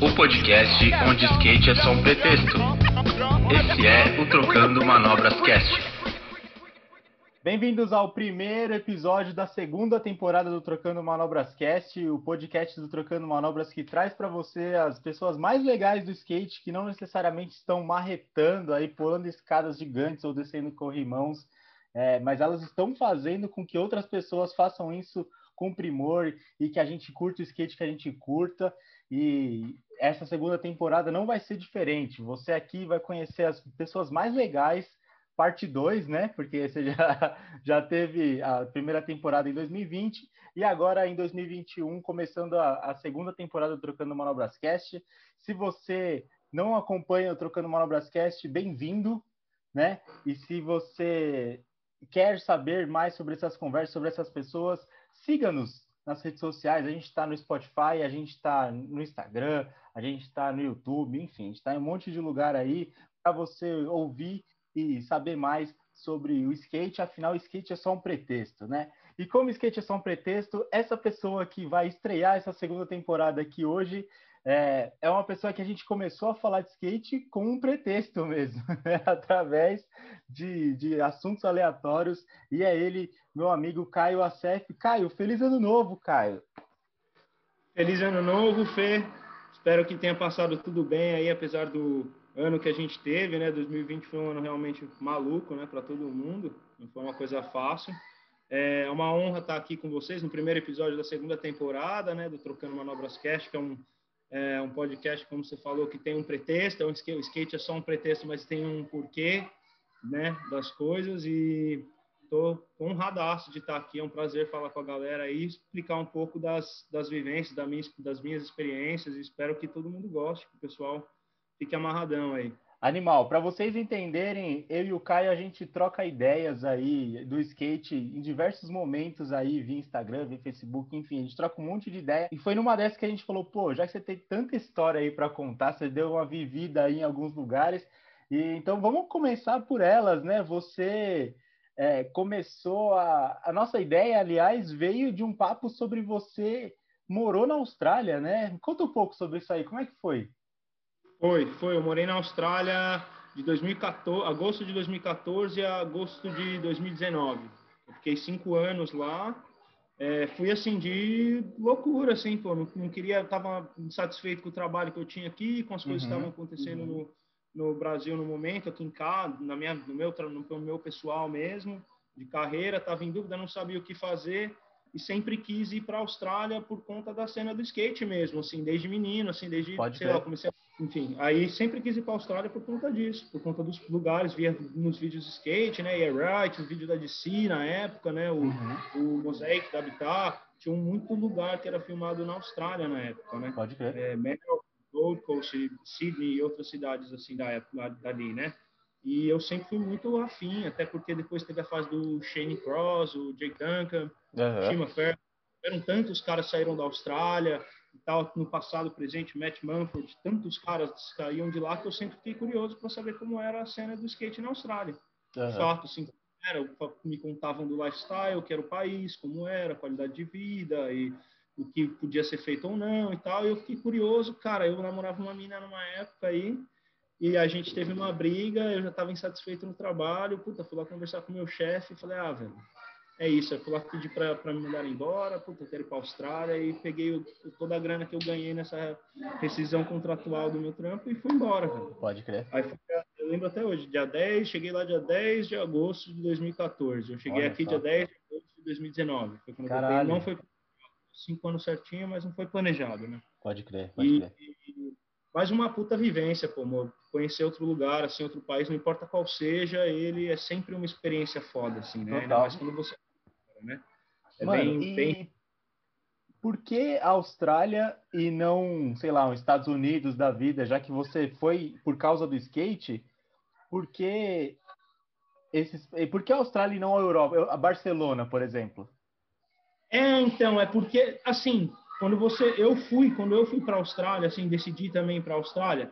O podcast onde skate é só um pretexto. Esse é o Trocando Manobras Cast. Bem-vindos ao primeiro episódio da segunda temporada do Trocando Manobras Cast, o podcast do Trocando Manobras que traz para você as pessoas mais legais do skate que não necessariamente estão marretando aí, pulando escadas gigantes ou descendo corrimãos, é, mas elas estão fazendo com que outras pessoas façam isso com primor e que a gente curta o skate que a gente curta. E essa segunda temporada não vai ser diferente. Você aqui vai conhecer as pessoas mais legais, parte 2, né? Porque você já, já teve a primeira temporada em 2020 e agora em 2021, começando a, a segunda temporada do Trocando Manobras Cast. Se você não acompanha o Trocando Manobras Cast, bem-vindo, né? E se você quer saber mais sobre essas conversas, sobre essas pessoas, siga-nos nas redes sociais. A gente está no Spotify, a gente está no Instagram, a gente está no YouTube, enfim, a gente está em um monte de lugar aí para você ouvir e saber mais sobre o skate. Afinal, o skate é só um pretexto, né? E como skate é só um pretexto, essa pessoa que vai estrear essa segunda temporada aqui hoje é, é uma pessoa que a gente começou a falar de skate com um pretexto mesmo, né? através de, de assuntos aleatórios. E é ele, meu amigo Caio Acef. Caio, feliz ano novo, Caio. Feliz ano novo, Fê. Espero que tenha passado tudo bem aí, apesar do ano que a gente teve, né? 2020 foi um ano realmente maluco, né, para todo mundo. Não foi uma coisa fácil. É uma honra estar aqui com vocês no primeiro episódio da segunda temporada, né, do Trocando Manobras Cast, que é um é um podcast, como você falou, que tem um pretexto, é o skate é só um pretexto, mas tem um porquê, né, das coisas e tô honradaço de estar aqui, é um prazer falar com a galera aí, explicar um pouco das, das vivências, das minhas, experiências e espero que todo mundo goste, que o pessoal fique amarradão aí. Animal, para vocês entenderem, eu e o Caio a gente troca ideias aí do skate em diversos momentos aí, via Instagram, via Facebook, enfim, a gente troca um monte de ideia. E foi numa dessas que a gente falou, pô, já que você tem tanta história aí para contar, você deu uma vivida aí em alguns lugares, e então vamos começar por elas, né? Você é, começou a. A nossa ideia, aliás, veio de um papo sobre você morou na Austrália, né? Conta um pouco sobre isso aí, como é que foi? Foi, foi. Eu morei na Austrália de 2014, agosto de 2014 a agosto de 2019. Eu fiquei cinco anos lá. É, fui assim de loucura, assim, pô, não, não queria, estava insatisfeito com o trabalho que eu tinha aqui, com as coisas uhum, que estavam acontecendo uhum. no, no Brasil no momento, aqui em casa, na minha, no meu, no meu pessoal mesmo, de carreira, estava em dúvida, não sabia o que fazer e sempre quis ir para a Austrália por conta da cena do skate mesmo, assim, desde menino, assim, desde, Pode sei ver. lá, comecei a enfim, aí sempre quis ir para a Austrália por conta disso, por conta dos lugares, via nos vídeos de skate, né, Air Right, o vídeo da DC na época, né, o, uhum. o Mosaic da Habitat, tinha muito lugar que era filmado na Austrália na época, né? Pode crer. É, Melbourne, Gold Coast, Sydney e outras cidades assim da época dali, né? E eu sempre fui muito afim, até porque depois teve a fase do Shane Cross, o Jake Duncan, uhum. Shima Fair, eram tantos caras que saíram da Austrália, e tal, no passado, presente, Matt Manford, tantos caras saíam de lá que eu sempre fiquei curioso para saber como era a cena do skate na Austrália. Uhum. Fato, assim, era, me contavam do lifestyle, que era o país, como era, a qualidade de vida e o que podia ser feito ou não e tal. E eu fiquei curioso, cara, eu namorava uma mina numa época aí e a gente teve uma briga, eu já estava insatisfeito no trabalho, puta, fui lá conversar com o meu chefe e falei, ah, velho, é isso, eu fui lá pedir para me mandar embora, puta, eu quero ir para a Austrália e peguei o, toda a grana que eu ganhei nessa rescisão contratual do meu trampo e fui embora, velho. Pode crer. Aí foi, eu lembro até hoje, dia 10, cheguei lá dia 10 de agosto de 2014. Eu cheguei Olha aqui só. dia 10 de agosto de 2019. Foi quando Caralho. eu não foi cinco anos certinho, mas não foi planejado, né? Pode crer, pode e, crer. E, mas uma puta vivência, pô, amor. conhecer outro lugar, assim, outro país, não importa qual seja, ele é sempre uma experiência foda, assim, né? Ainda mais quando você né? É Mano, bem, e bem... por que a Austrália e não, sei lá, os Estados Unidos da vida, já que você foi por causa do skate? Por que esses, por que a Austrália e não a Europa, a Barcelona, por exemplo? É, então, é porque assim, quando você eu fui, quando eu fui para a Austrália, assim, decidi também para a Austrália,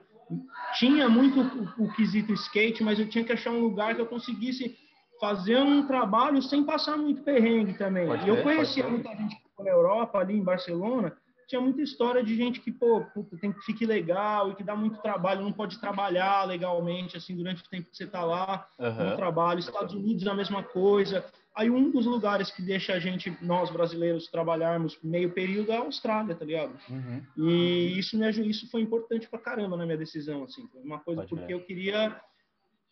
tinha muito o, o, quesito skate, mas eu tinha que achar um lugar que eu conseguisse fazer um trabalho sem passar muito perrengue também. Pode e eu conhecia muita gente que foi na Europa, ali em Barcelona, tinha muita história de gente que, pô, puta, tem que ficar legal e que dá muito trabalho, não pode trabalhar legalmente, assim, durante o tempo que você está lá uhum. no trabalho. Estados Unidos a mesma coisa. Aí um dos lugares que deixa a gente, nós brasileiros, trabalharmos meio período é a Austrália, tá ligado? Uhum. E isso me isso foi importante pra caramba na minha decisão, assim. Foi uma coisa pode porque ver. eu queria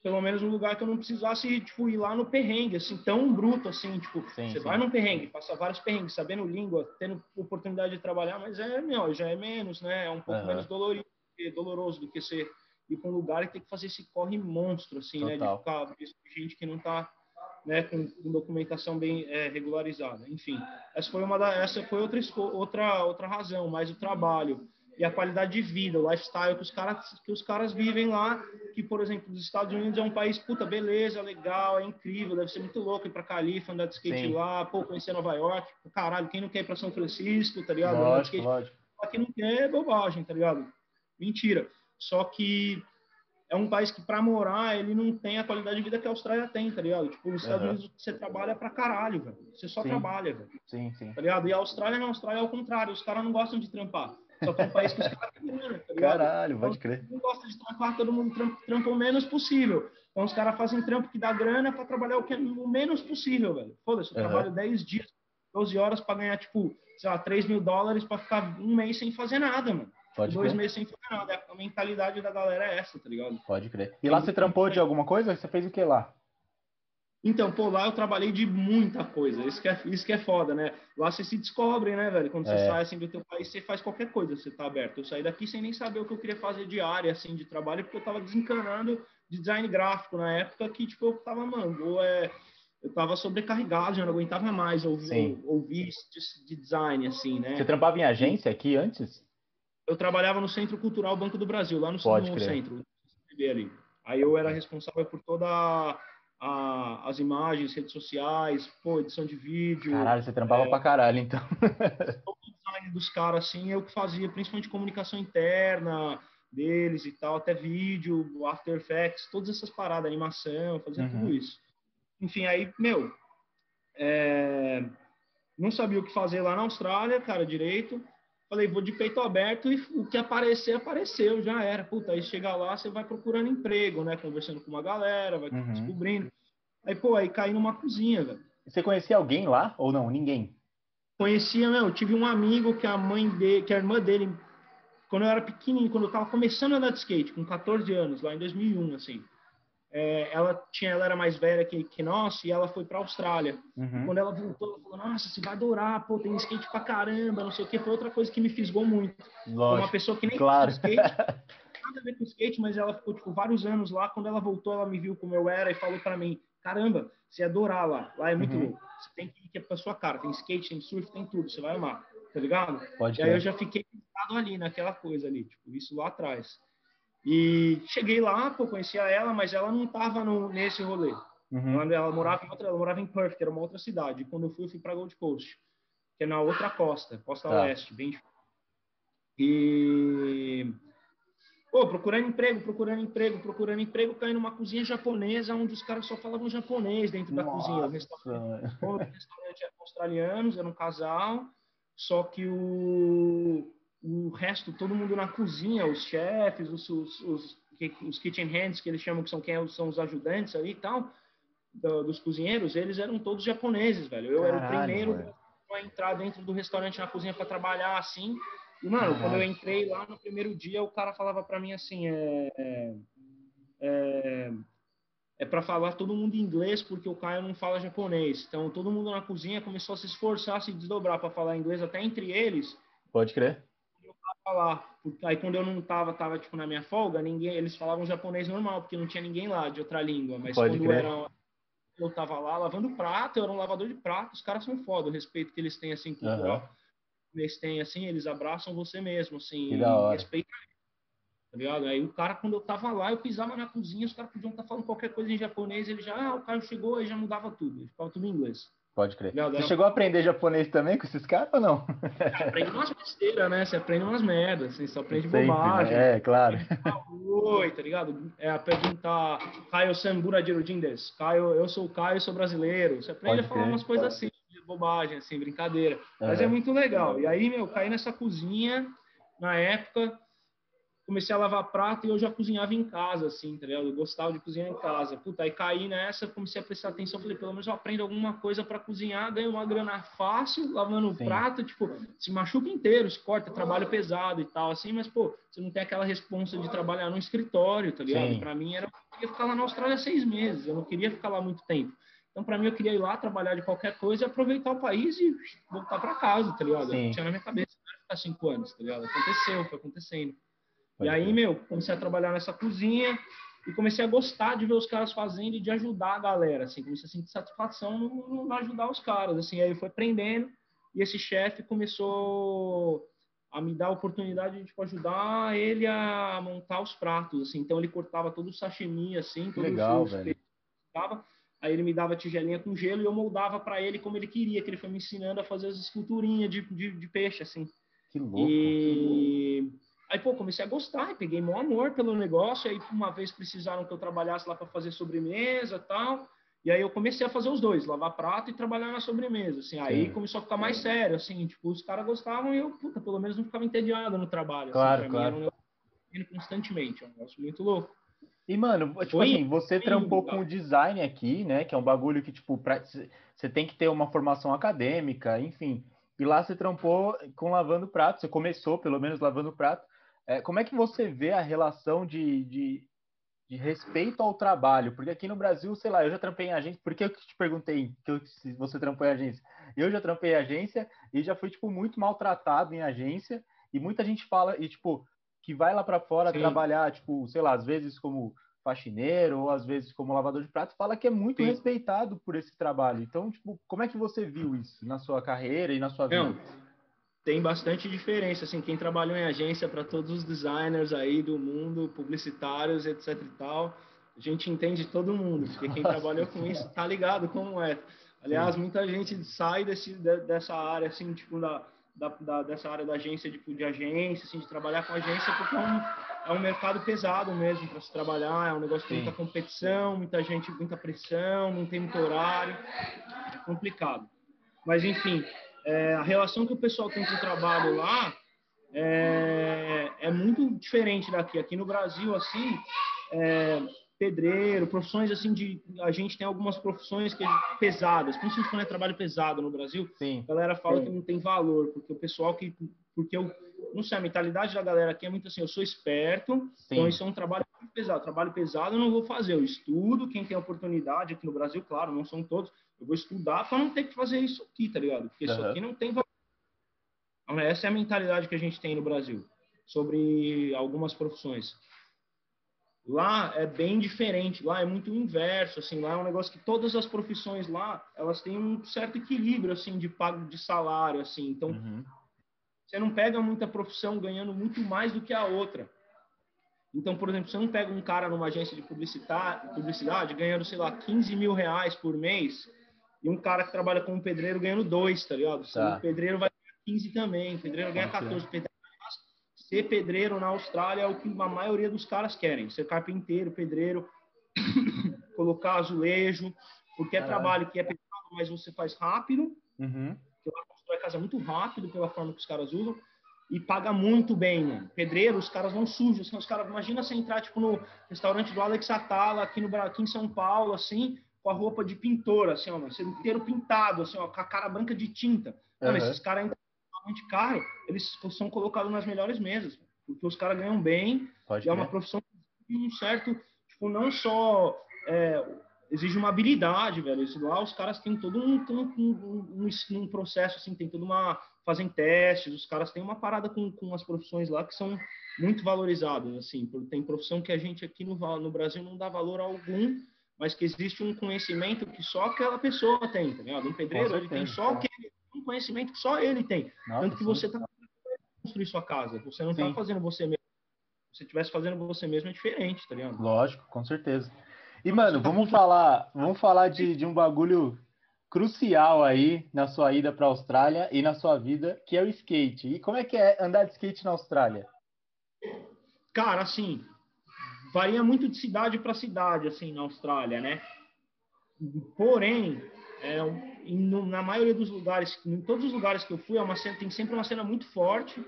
pelo menos um lugar que eu não precisasse, tipo, ir lá no perrengue, assim, tão bruto, assim, tipo, sim, você sim. vai num perrengue, passa vários perrengues, sabendo língua, tendo oportunidade de trabalhar, mas é, meu, já é menos, né, é um pouco uhum. menos dolorido, doloroso do que você ir para um lugar e ter que fazer esse corre monstro, assim, Total. né, de ficar gente que não tá, né, com, com documentação bem é, regularizada, enfim, essa foi uma da, essa foi outra, outra, outra razão, mas o trabalho, e a qualidade de vida, o lifestyle que os caras que os caras vivem lá, que por exemplo, os Estados Unidos é um país puta beleza, legal, é incrível, deve ser muito louco ir para Califa, andar de skate Sim. lá, pô, conhecer Nova York, caralho, quem não quer ir para São Francisco, tá ligado? Lógico, lógico. Aqui não quer é bobagem, tá ligado? Mentira. Só que é um país que para morar ele não tem a qualidade de vida que a Austrália tem, tá ligado? Tipo, nos Estados uhum. Unidos você trabalha pra caralho, velho. Você só sim. trabalha, velho. Sim, sim. Tá ligado? E a Austrália não, a Austrália é o contrário, os caras não gostam de trampar. Só que é um país que os caras têm tá Caralho, pode crer. Todo mundo gosta de trampar, todo mundo trampa, trampa o menos possível. Então os caras fazem trampo que dá grana para trabalhar o, que, o menos possível, velho. Foda-se, eu uhum. trabalho 10 dias, 12 horas para ganhar, tipo, sei lá, 3 mil dólares para ficar um mês sem fazer nada, mano. Pode Dois crer. meses sem fazer nada. A mentalidade da galera é essa, tá ligado? Pode crer. E lá você trampou de alguma coisa? Você fez o que lá? Então, pô, lá eu trabalhei de muita coisa. Isso que é, isso que é foda, né? Lá você se descobre, né, velho? Quando você é. sai assim do teu país, você faz qualquer coisa, você tá aberto. Eu saí daqui sem nem saber o que eu queria fazer de área, assim, de trabalho, porque eu tava desencanando de design gráfico na época que, tipo, eu tava, mano, ou é, eu tava sobrecarregado, já não aguentava mais ouvir, ouvir de, de, design, assim, né? Você trampava em agência aqui antes? Eu trabalhava no Centro Cultural Banco do Brasil, lá no, no centro, ali. Aí eu era responsável por toda a a, as imagens, redes sociais, pô, edição de vídeo. Caralho, você trampava é, pra caralho, então. o design dos caras, assim, eu que fazia, principalmente comunicação interna deles e tal, até vídeo, After Effects, todas essas paradas, animação, fazia uhum. tudo isso. Enfim, aí, meu, é, não sabia o que fazer lá na Austrália, cara, direito. Falei, vou de peito aberto e o que aparecer, apareceu, já era. Puta, aí chega lá, você vai procurando emprego, né? Conversando com uma galera, vai uhum. descobrindo. Aí, pô, aí caí numa cozinha, velho. Você conhecia alguém lá ou não? Ninguém? Conhecia, não. Eu tive um amigo que a mãe dele, que a irmã dele, quando eu era pequenininho, quando eu tava começando a andar de skate, com 14 anos, lá em 2001, assim é, ela tinha, ela era mais velha que, que nós e ela foi para a Austrália. Uhum. Quando ela voltou, ela falou: Nossa, você vai adorar, pô, tem skate pra caramba, não sei o que. Foi outra coisa que me fisgou muito. Lógico, uma pessoa que nem claro. skate, nada a ver com skate, mas ela ficou tipo vários anos lá. Quando ela voltou, ela me viu como eu era e falou para mim: Caramba, você adorar lá, lá é muito uhum. louco. Você tem que ir é pra sua cara. Tem skate, tem surf, tem tudo, você vai amar, tá ligado? Pode e aí eu já fiquei ali naquela coisa ali, tipo, isso lá atrás. E cheguei lá, pô, conhecia ela, mas ela não estava nesse rolê. Uhum. Ela, ela, morava em outra, ela morava em Perth, que era uma outra cidade. E quando eu fui, eu fui para Gold Coast, que é na outra costa, costa tá. oeste, bem E pô, procurando emprego, procurando emprego, procurando emprego, caí numa cozinha japonesa onde os caras só falavam japonês dentro Nossa. da cozinha. O restaurante, o restaurante era australianos, era um casal, só que o o resto, todo mundo na cozinha, os chefes, os, os, os, os kitchen hands, que eles chamam que são quem são os ajudantes ali e tal, do, dos cozinheiros, eles eram todos japoneses, velho. Eu Caralho, era o primeiro a entrar dentro do restaurante na cozinha para trabalhar assim. E, mano, Caralho. quando eu entrei lá no primeiro dia, o cara falava para mim assim: é, é, é, é para falar todo mundo inglês, porque o Caio não fala japonês. Então, todo mundo na cozinha começou a se esforçar, a se desdobrar para falar inglês, até entre eles. Pode crer falar. Aí quando eu não tava, tava tipo na minha folga, ninguém, eles falavam japonês normal, porque não tinha ninguém lá de outra língua. Mas Pode quando era, eu tava lá lavando prato, eu era um lavador de prato, os caras são foda, o respeito que eles têm assim cultural. Uhum. Eles têm assim, eles abraçam você mesmo, assim, que da hora. respeito tá ligado? Aí o cara, quando eu tava lá, eu pisava na cozinha, os caras podiam estar tá falando qualquer coisa em japonês, ele já, ah, o cara chegou, aí já mudava tudo, ele ficava tudo em inglês. Pode crer. Você chegou a aprender japonês também com esses caras ou não? aprende umas besteiras, né? Você aprende umas merdas, assim, você aprende Sempre, né? bobagem. Né? É, claro. Oi, tá ligado? É, perguntar Caio Sambura Jirudindes. Caio, eu sou o Caio, sou brasileiro. Você aprende Pode a falar crer. umas coisas assim, bobagem, assim, brincadeira. Mas é muito legal. E aí, meu, caí nessa cozinha, na época, comecei a lavar prato e eu já cozinhava em casa, assim, tá ligado? Eu gostava de cozinhar em casa. Puta, aí caí nessa, comecei a prestar atenção, falei, pelo menos eu aprendo alguma coisa para cozinhar, ganho uma grana fácil, lavando o prato, tipo, se machuca inteiro, se corta, trabalho pesado e tal, assim, mas, pô, você não tem aquela responsa de trabalhar no escritório, tá ligado? Para mim era, eu queria ficar lá na Austrália seis meses, eu não queria ficar lá muito tempo. Então, para mim, eu queria ir lá trabalhar de qualquer coisa e aproveitar o país e voltar para casa, tá ligado? Sim. Tinha na minha cabeça, não ficar cinco anos, tá ligado? Aconteceu, foi acontecendo. Pode e aí, meu, comecei a trabalhar nessa cozinha e comecei a gostar de ver os caras fazendo e de ajudar a galera, assim, comecei a sentir satisfação no, no ajudar os caras, assim, aí foi aprendendo e esse chefe começou a me dar a oportunidade de tipo, ajudar ele a montar os pratos, assim, então ele cortava todo o sashimi, assim, todo Legal, o velho. Aí ele me dava tigelinha com gelo e eu moldava para ele como ele queria, que ele foi me ensinando a fazer as esculturinhas de, de, de peixe, assim. Que louco. E Aí, pô, comecei a gostar e peguei meu amor pelo negócio. Aí, uma vez precisaram que eu trabalhasse lá para fazer sobremesa tal. E aí eu comecei a fazer os dois, lavar prato e trabalhar na sobremesa, assim. Aí Sim. começou a ficar mais sério, assim, tipo, os caras gostavam e eu, puta, pelo menos não ficava entediado no trabalho. Claro, assim, claro. Mim, um constantemente, é um negócio muito louco. E, mano, tipo Foi? assim, você trampou com o design aqui, né? Que é um bagulho que, tipo, pra... você tem que ter uma formação acadêmica, enfim. E lá você trampou com lavando prato, você começou, pelo menos, lavando prato. É, como é que você vê a relação de, de, de, respeito ao trabalho? Porque aqui no Brasil, sei lá, eu já trampei em agência. Por que eu te perguntei que eu, se você trampou em agência? Eu já trampei em agência e já fui, tipo, muito maltratado em agência. E muita gente fala, e, tipo, que vai lá para fora Sim. trabalhar, tipo, sei lá, às vezes como faxineiro ou às vezes como lavador de prato, fala que é muito Sim. respeitado por esse trabalho. Então, tipo, como é que você viu isso na sua carreira e na sua vida? Não tem bastante diferença, assim, quem trabalhou em agência para todos os designers aí do mundo, publicitários, etc e tal, a gente entende todo mundo, porque quem Nossa. trabalhou com isso tá ligado como é. Aliás, Sim. muita gente sai desse, dessa área, assim, tipo, da, da, da, dessa área da agência, tipo, de agência, assim, de trabalhar com agência, porque é um, é um mercado pesado mesmo para se trabalhar, é um negócio com muita competição, muita gente, muita pressão, não tem muito horário, é complicado. Mas, enfim, é, a relação que o pessoal tem com o trabalho lá é, é muito diferente daqui. Aqui no Brasil, assim, é, pedreiro, profissões assim de a gente tem algumas profissões que pesadas, principalmente quando é trabalho pesado no Brasil. Sim. A galera fala Sim. que não tem valor, porque o pessoal que porque eu não sei, a mentalidade da galera aqui é muito assim, eu sou esperto, Sim. então isso é um trabalho pesado. Trabalho pesado eu não vou fazer, eu estudo, quem tem oportunidade aqui no Brasil, claro, não são todos, eu vou estudar para não ter que fazer isso aqui, tá ligado? Porque uhum. isso aqui não tem valor. Então, essa é a mentalidade que a gente tem no Brasil sobre algumas profissões. Lá é bem diferente, lá é muito inverso, assim, lá é um negócio que todas as profissões lá, elas têm um certo equilíbrio, assim, de pago de salário, assim, então uhum. você não pega muita profissão ganhando muito mais do que a outra. Então, por exemplo, você não pega um cara numa agência de publicidade, publicidade ganhando, sei lá, 15 mil reais por mês, e um cara que trabalha como pedreiro ganhando dois, tá ligado? Tá. O pedreiro vai ganhar 15 também, o pedreiro ganha 14. Pedreiro, ser pedreiro na Austrália é o que a maioria dos caras querem. Ser carpinteiro, pedreiro, colocar azulejo, porque é Caralho. trabalho que é pesado, mas você faz rápido. Uhum. Você constrói casa muito rápido pela forma que os caras usam e paga muito bem, mano. Pedreiro, os caras vão sujos. Os caras, imagina você entrar tipo no restaurante do Alex Atala aqui no aqui em São Paulo, assim, com a roupa de pintor, assim, ó, ser inteiro pintado, assim, ó, com a cara branca de tinta. Mano, esses caras ainda muito caro, eles são colocados nas melhores mesas, porque os caras ganham bem, Pode é uma profissão de um certo, tipo, não só é, exige uma habilidade, velho. Isso lá os caras têm todo um, um, um, um, processo, assim, tem toda uma. fazem testes, os caras têm uma parada com, com as profissões lá que são muito valorizadas, assim. Tem profissão que a gente aqui no, no Brasil não dá valor algum, mas que existe um conhecimento que só aquela pessoa tem, tá ligado? Um pedreiro, ele tem só aquele, um conhecimento que só ele tem. Nossa, Tanto que você está construir sua casa, você não está fazendo você mesmo. Se você estivesse fazendo você mesmo, é diferente, tá ligado? Lógico, com certeza. E, mano, vamos falar, vamos falar de, de um bagulho crucial aí na sua ida para a Austrália e na sua vida, que é o skate. E como é que é andar de skate na Austrália? Cara, assim, varia muito de cidade para cidade, assim, na Austrália, né? Porém, é, na maioria dos lugares, em todos os lugares que eu fui, é uma cena, tem sempre uma cena muito forte.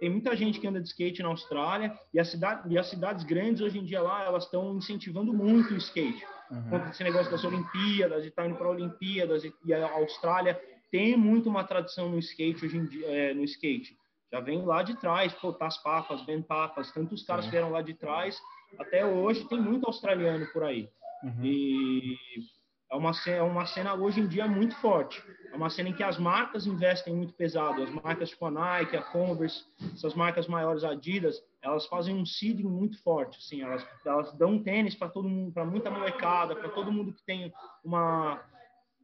Tem muita gente que anda de skate na Austrália e, cidade, e as cidades grandes hoje em dia lá elas estão incentivando muito o skate. Uhum. esse negócio das Olimpíadas e tá indo para Olimpíadas e, e, a Austrália tem muito uma tradição no skate hoje em dia, é, no skate. Já vem lá de trás, pô, Tas Papas, Ben Papas, tantos caras vieram lá de trás. Até hoje tem muito australiano por aí. Uhum. E é uma, cena, é uma cena hoje em dia muito forte. É uma cena em que as marcas investem muito pesado. As marcas tipo a Nike, a Converse, essas marcas maiores, Adidas, elas fazem um seeding muito forte. Assim, elas, elas dão tênis para todo mundo, para muita molecada, para todo mundo que tem uma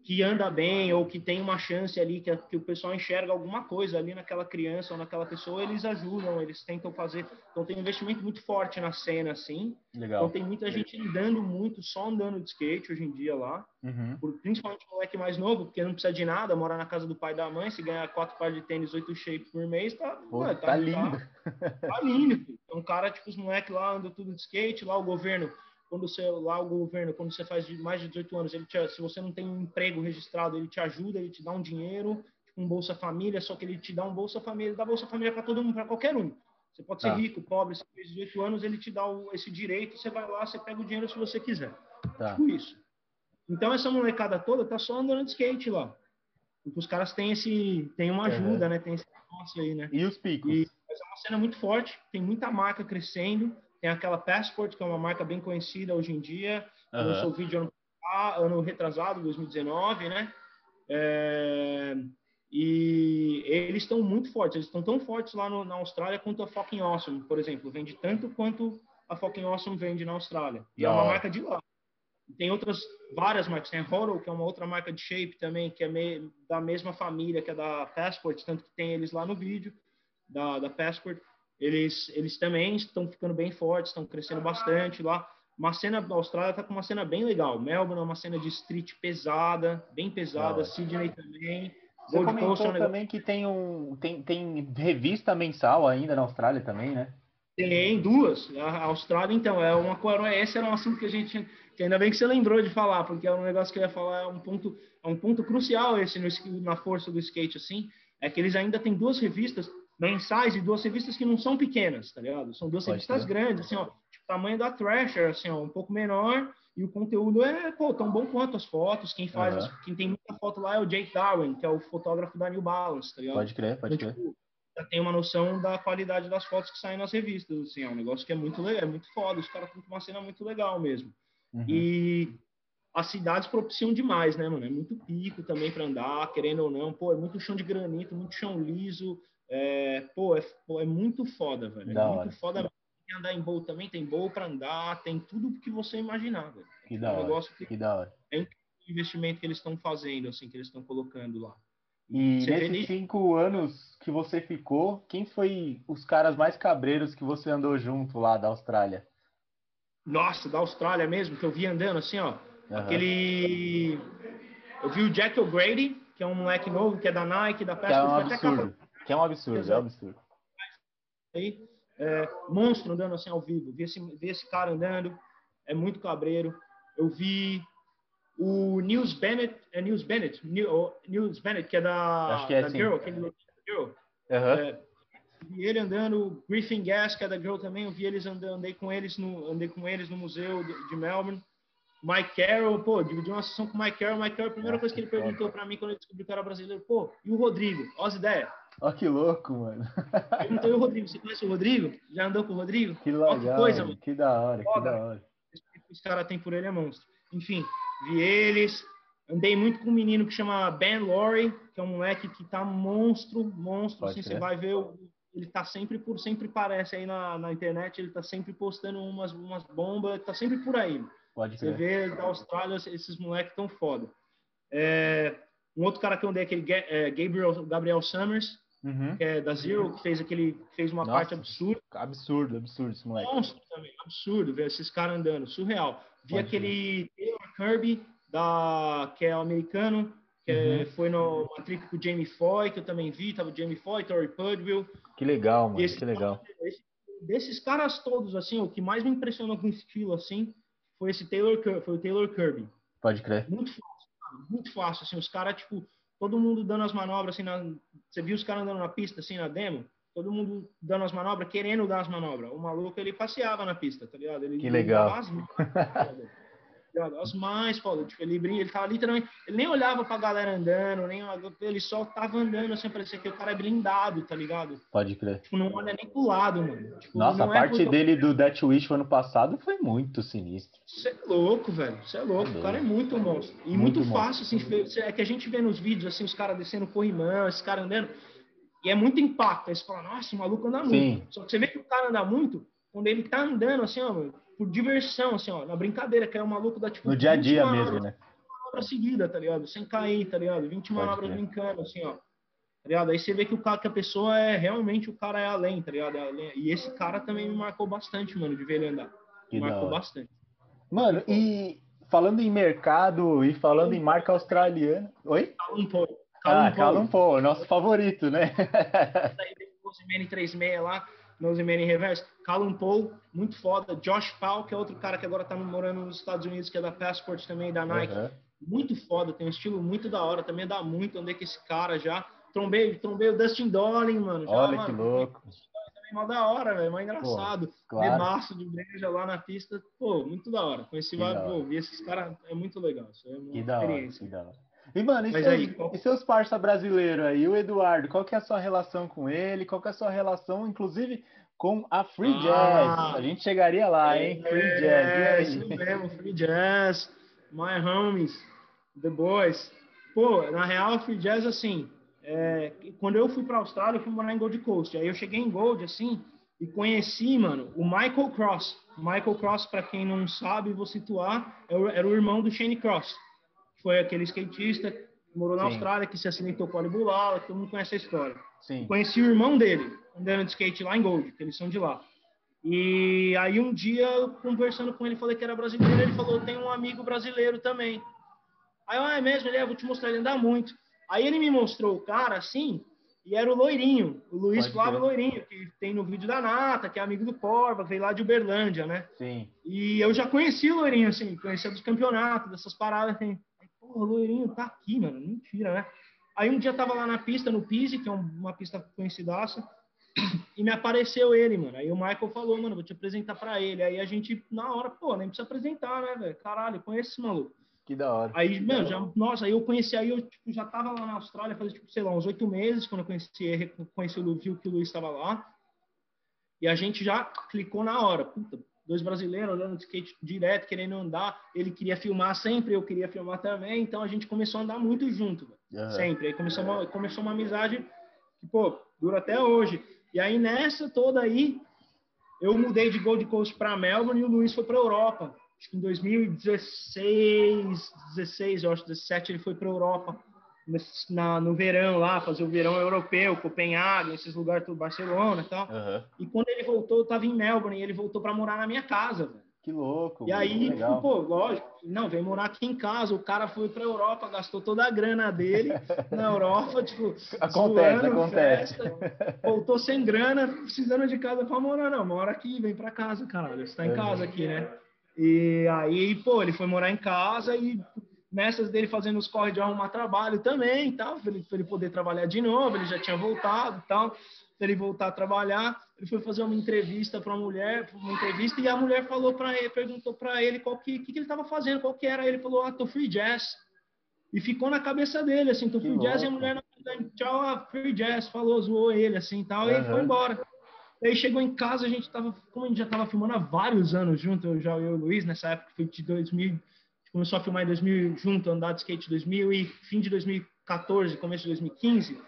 que anda bem ou que tem uma chance ali, que, que, o pessoal enxerga alguma coisa ali naquela criança ou naquela pessoa, eles ajudam, eles tentam fazer. Então tem um investimento muito forte na cena, assim. Legal. Então tem muita gente andando muito, só andando de skate hoje em dia lá. Uhum. Por, principalmente o moleque mais novo, porque não precisa de nada, mora na casa do pai e da mãe, se ganhar quatro pares de tênis, oito shapes por mês, tá, Pô, ué, tá, tá, lindo. Tá, tá lindo. Então, cara, tipo, os moleques lá andam tudo de skate, lá o governo quando você lá o governo, quando você faz mais de 18 anos, ele te, se você não tem um emprego registrado, ele te ajuda, ele te dá um dinheiro, tipo um Bolsa Família, só que ele te dá um Bolsa Família, ele dá Bolsa Família para todo mundo, para qualquer um. Você pode ser tá. rico, pobre, você fez 18 anos, ele te dá o, esse direito, você vai lá, você pega o dinheiro se você quiser. Tá. Tipo isso. Então essa molecada toda tá só andando de skate lá. Porque os caras têm esse, tem uma ajuda, uhum. né? Tem esse negócio aí, né? E os picos? E essa é uma cena muito forte, tem muita marca crescendo. Tem aquela Passport, que é uma marca bem conhecida hoje em dia. Uhum. Lançou vídeo ano, ano retrasado, 2019, né? É, e eles estão muito fortes. Eles estão tão fortes lá no, na Austrália quanto a Fucking Awesome, por exemplo. Vende tanto quanto a Fucking Awesome vende na Austrália. E é uma marca de lá. Tem outras, várias marcas. Tem a Horo, que é uma outra marca de shape também, que é me, da mesma família que é da Passport, tanto que tem eles lá no vídeo da, da Passport eles, eles também estão ficando bem fortes, estão crescendo bastante lá. Uma cena da Austrália está com uma cena bem legal. Melbourne é uma cena de street pesada, bem pesada. Sydney também. Você Gold comentou Coast é um também que tem, um, tem, tem revista mensal ainda na Austrália também, né? Tem duas. A Austrália, então, é uma esse era um assunto que a gente que ainda bem que você lembrou de falar, porque é um negócio que eu ia falar, é um ponto, é um ponto crucial esse no, na força do skate assim, é que eles ainda têm duas revistas mensais e duas revistas que não são pequenas, tá ligado? São duas Pode revistas ser. grandes, assim, ó, tipo, tamanho da Thrasher, assim, ó, um pouco menor, e o conteúdo é, pô, tão bom quanto as fotos. Quem faz, uhum. as, quem tem muita foto lá é o Jake Darwin, que é o fotógrafo da New Balance, tá ligado? Pode crer, pode então, crer. Tipo, já tem uma noção da qualidade das fotos que saem nas revistas, assim, é um negócio que é muito legal, é muito foda, os caras têm uma cena muito legal mesmo. Uhum. E as cidades propiciam demais, né, mano? É muito pico também para andar, querendo ou não, pô, é muito chão de granito, muito chão liso, é, pô, é, pô, é muito foda, velho. É da muito hora. foda. Tem andar em bowl também, tem bowl para andar, tem tudo que você imaginar, velho. Que da um hora. Que, que da hora. É o investimento que eles estão fazendo, assim, que eles estão colocando lá. E você nesses cinco anos que você ficou, quem foi os caras mais cabreiros que você andou junto lá da Austrália? Nossa, da Austrália mesmo, que eu vi andando assim, ó. Uhum. Aquele. Eu vi o Jack O'Grady, que é um moleque novo, que é da Nike, da Pesca. É um absurdo. Que é um absurdo, Exato. é um absurdo. Aí, é, monstro andando assim ao vivo. Vi esse, vi esse cara andando, é muito cabreiro. Eu vi o Nils Bennett, é Nils Bennett, Nils Bennett, que é da, Acho que é da assim. Girl, aquele Girl. Uhum. É, vi ele andando, Griffin Gas, que é da Girl também, eu vi eles andando, andei com eles no, andei com eles no museu de, de Melbourne. Mike Carroll, pô, dividi uma sessão com o Mike Carroll. Mike Carroll, a primeira coisa que ele perguntou para mim quando ele descobriu que era brasileiro, pô, e o Rodrigo? Olha as ideias. Ó, que louco, mano. Perguntou e o Rodrigo, você conhece o Rodrigo? Já andou com o Rodrigo? Que legal, que coisa, mano. Que da hora, Foda. que da hora. Esse cara tem por ele é monstro. Enfim, vi eles. Andei muito com um menino que chama Ben Laurie, que é um moleque que tá monstro, monstro. Pode assim, você vai ver, ele tá sempre por, sempre parece aí na, na internet, ele tá sempre postando umas, umas bombas, tá sempre por aí. Pode Você vê da Austrália, esses moleques tão foda. É, um outro cara que eu andei, aquele é, Gabriel, Gabriel Summers, uhum. que é da Zero, que fez aquele fez uma Nossa, parte absurda. Absurdo, absurdo esse moleque. Monstro também, absurdo ver esses caras andando, surreal. Vi Pode aquele. Taylor Kirby, da, que é o americano, que é, uhum. foi no, uma trip com o Jamie Foy, que eu também vi, tava o Jamie Foy, Tori Pudwill. Que legal, mano, esse, que legal. Esse, desses caras todos, assim, o que mais me impressionou com o estilo, assim, foi esse Taylor, foi o Taylor Kirby. Pode crer. Muito fácil, cara, muito fácil, assim, os caras, tipo, todo mundo dando as manobras, assim, na, você viu os caras andando na pista, assim, na demo? Todo mundo dando as manobras, querendo dar as manobras. O maluco, ele passeava na pista, tá ligado? Ele que legal. As mais, foda. Tipo, ele ele tava literalmente. Ele nem olhava pra galera andando, nem ele só tava andando assim, parecia que o cara é blindado, tá ligado? Pode crer. Tipo, não olha nem pro lado, mano. Tipo, Nossa, a é parte dele do Death Wish ano passado foi muito sinistro. Você é louco, velho. Você é louco. É o cara é muito monstro. E muito, muito fácil, assim. É que a gente vê nos vídeos, assim, os caras descendo corrimão, esses caras andando. E é muito impacto. Aí você fala, nossa, o maluco anda muito. Sim. Só que você vê que o cara anda muito quando ele tá andando, assim, ó, por diversão, assim, ó, na brincadeira, que é o maluco da tipo. No dia a dia mesmo, né? Manobra seguida, tá ligado? Sem cair, tá ligado? 20 manobras brincando, assim, ó. Tá ligado? Aí você vê que o cara, que a pessoa é realmente o cara é além, tá ligado? É e esse cara também me marcou bastante, mano, de ver ele andar. Me marcou bastante. Mano, e falando em mercado e falando em marca australiana. Oi? Callum Paul. ah, Callum Paul, nosso favorito, né? Daí o 36 lá Em reverso. Callum Paul, muito foda. Josh Paul, que é outro cara que agora tá morando nos Estados Unidos, que é da Passport também, da Nike. Uhum. Muito foda, tem um estilo muito da hora. Também dá muito, andei com esse cara já. Trombei, trombei o Dustin Dolin, mano. Já, Olha mano, que louco. Também mal da hora, velho. Mais engraçado. Pô, claro. De breja lá na pista. Pô, muito da hora. Conheci vários, pô, vi esses caras, é muito legal. Isso é uma que experiência. Da hora, que da hora. E, mano, e, seus, aí, qual... e seus parça brasileiros aí? O Eduardo, qual que é a sua relação com ele? Qual que é a sua relação, inclusive, com a Free Jazz. Ah, a gente chegaria lá, hein? Free é, Jazz. É, isso mesmo, Free Jazz, My Homies, The Boys. Pô, na real, Free Jazz, assim, é, quando eu fui para a Austrália, eu fui morar em Gold Coast. Aí eu cheguei em Gold, assim, e conheci, mano, o Michael Cross. Michael Cross, para quem não sabe, vou situar, é era o irmão do Shane Cross. Foi aquele skatista que morou na Sim. Austrália, que se acidentou com a Bulala, todo mundo conhece a história. Sim. Conheci o irmão dele, andando de skate lá em Gold, que eles são de lá. E aí um dia, conversando com ele, falei que era brasileiro, ele falou, tem um amigo brasileiro também. Aí eu, ah, é mesmo? Ele, é, vou te mostrar, ele anda muito. Aí ele me mostrou o cara, assim, e era o Loirinho, o Luiz Pode Flávio ver. Loirinho, que tem no vídeo da Nata, que é amigo do Corva, veio lá de Uberlândia, né? Sim. E eu já conheci o Loirinho, assim, conhecia dos campeonatos, dessas paradas, assim. Pô, o Loirinho tá aqui, mano, mentira, né? Aí um dia tava lá na pista, no Pise, que é uma pista conhecidaça, e me apareceu ele, mano. Aí o Michael falou, mano, vou te apresentar para ele. Aí a gente, na hora, pô, nem precisa apresentar, né, velho? Caralho, conheço esse maluco. Que da hora. Aí, mano, já, nossa, aí eu conheci, aí eu tipo, já tava lá na Austrália, fazia, tipo, sei lá, uns oito meses, quando eu conheci, conheci o viu que o Luiz estava lá. E a gente já clicou na hora. Puta, dois brasileiros olhando de skate direto, querendo andar. Ele queria filmar sempre, eu queria filmar também. Então a gente começou a andar muito junto, uhum. sempre. Aí começou uma, começou uma amizade que, pô, dura até hoje. E aí nessa toda aí, eu mudei de Gold Coast para Melbourne e o Luiz foi para Europa. Acho que em 2016, 16, eu acho, 17, ele foi para Europa na, no verão lá, fazer o verão europeu, Copenhague, esses lugares, tudo, Barcelona e tal. Uhum. E quando ele voltou, eu tava em Melbourne e ele voltou para morar na minha casa, velho. Que louco. E aí, tipo, pô, lógico, não, vem morar aqui em casa. O cara foi pra Europa, gastou toda a grana dele na Europa, tipo, acontece, zoando, acontece. Festa, voltou sem grana, precisando de casa pra morar. Não, mora aqui, vem pra casa, caralho. Você tá em casa aqui, né? E aí, pô, ele foi morar em casa e nessas dele fazendo os corre de arrumar trabalho também, tal, pra ele, pra ele poder trabalhar de novo, ele já tinha voltado tal ele voltar a trabalhar, ele foi fazer uma entrevista para uma mulher, uma entrevista, e a mulher falou para ele, perguntou para ele qual que, que, que ele estava fazendo, qual que era. Ele falou, ah, tô free jazz. E ficou na cabeça dele, assim, tô free jazz, e a mulher, tchau, ah, free jazz, falou, zoou ele, assim, tal, uhum. e foi embora. Aí chegou em casa, a gente tava, como a gente já tava filmando há vários anos junto, eu já eu e o Luiz, nessa época foi de 2000, começou a filmar em 2000 junto, andar de skate 2000 e fim de 2014, começo de 2015.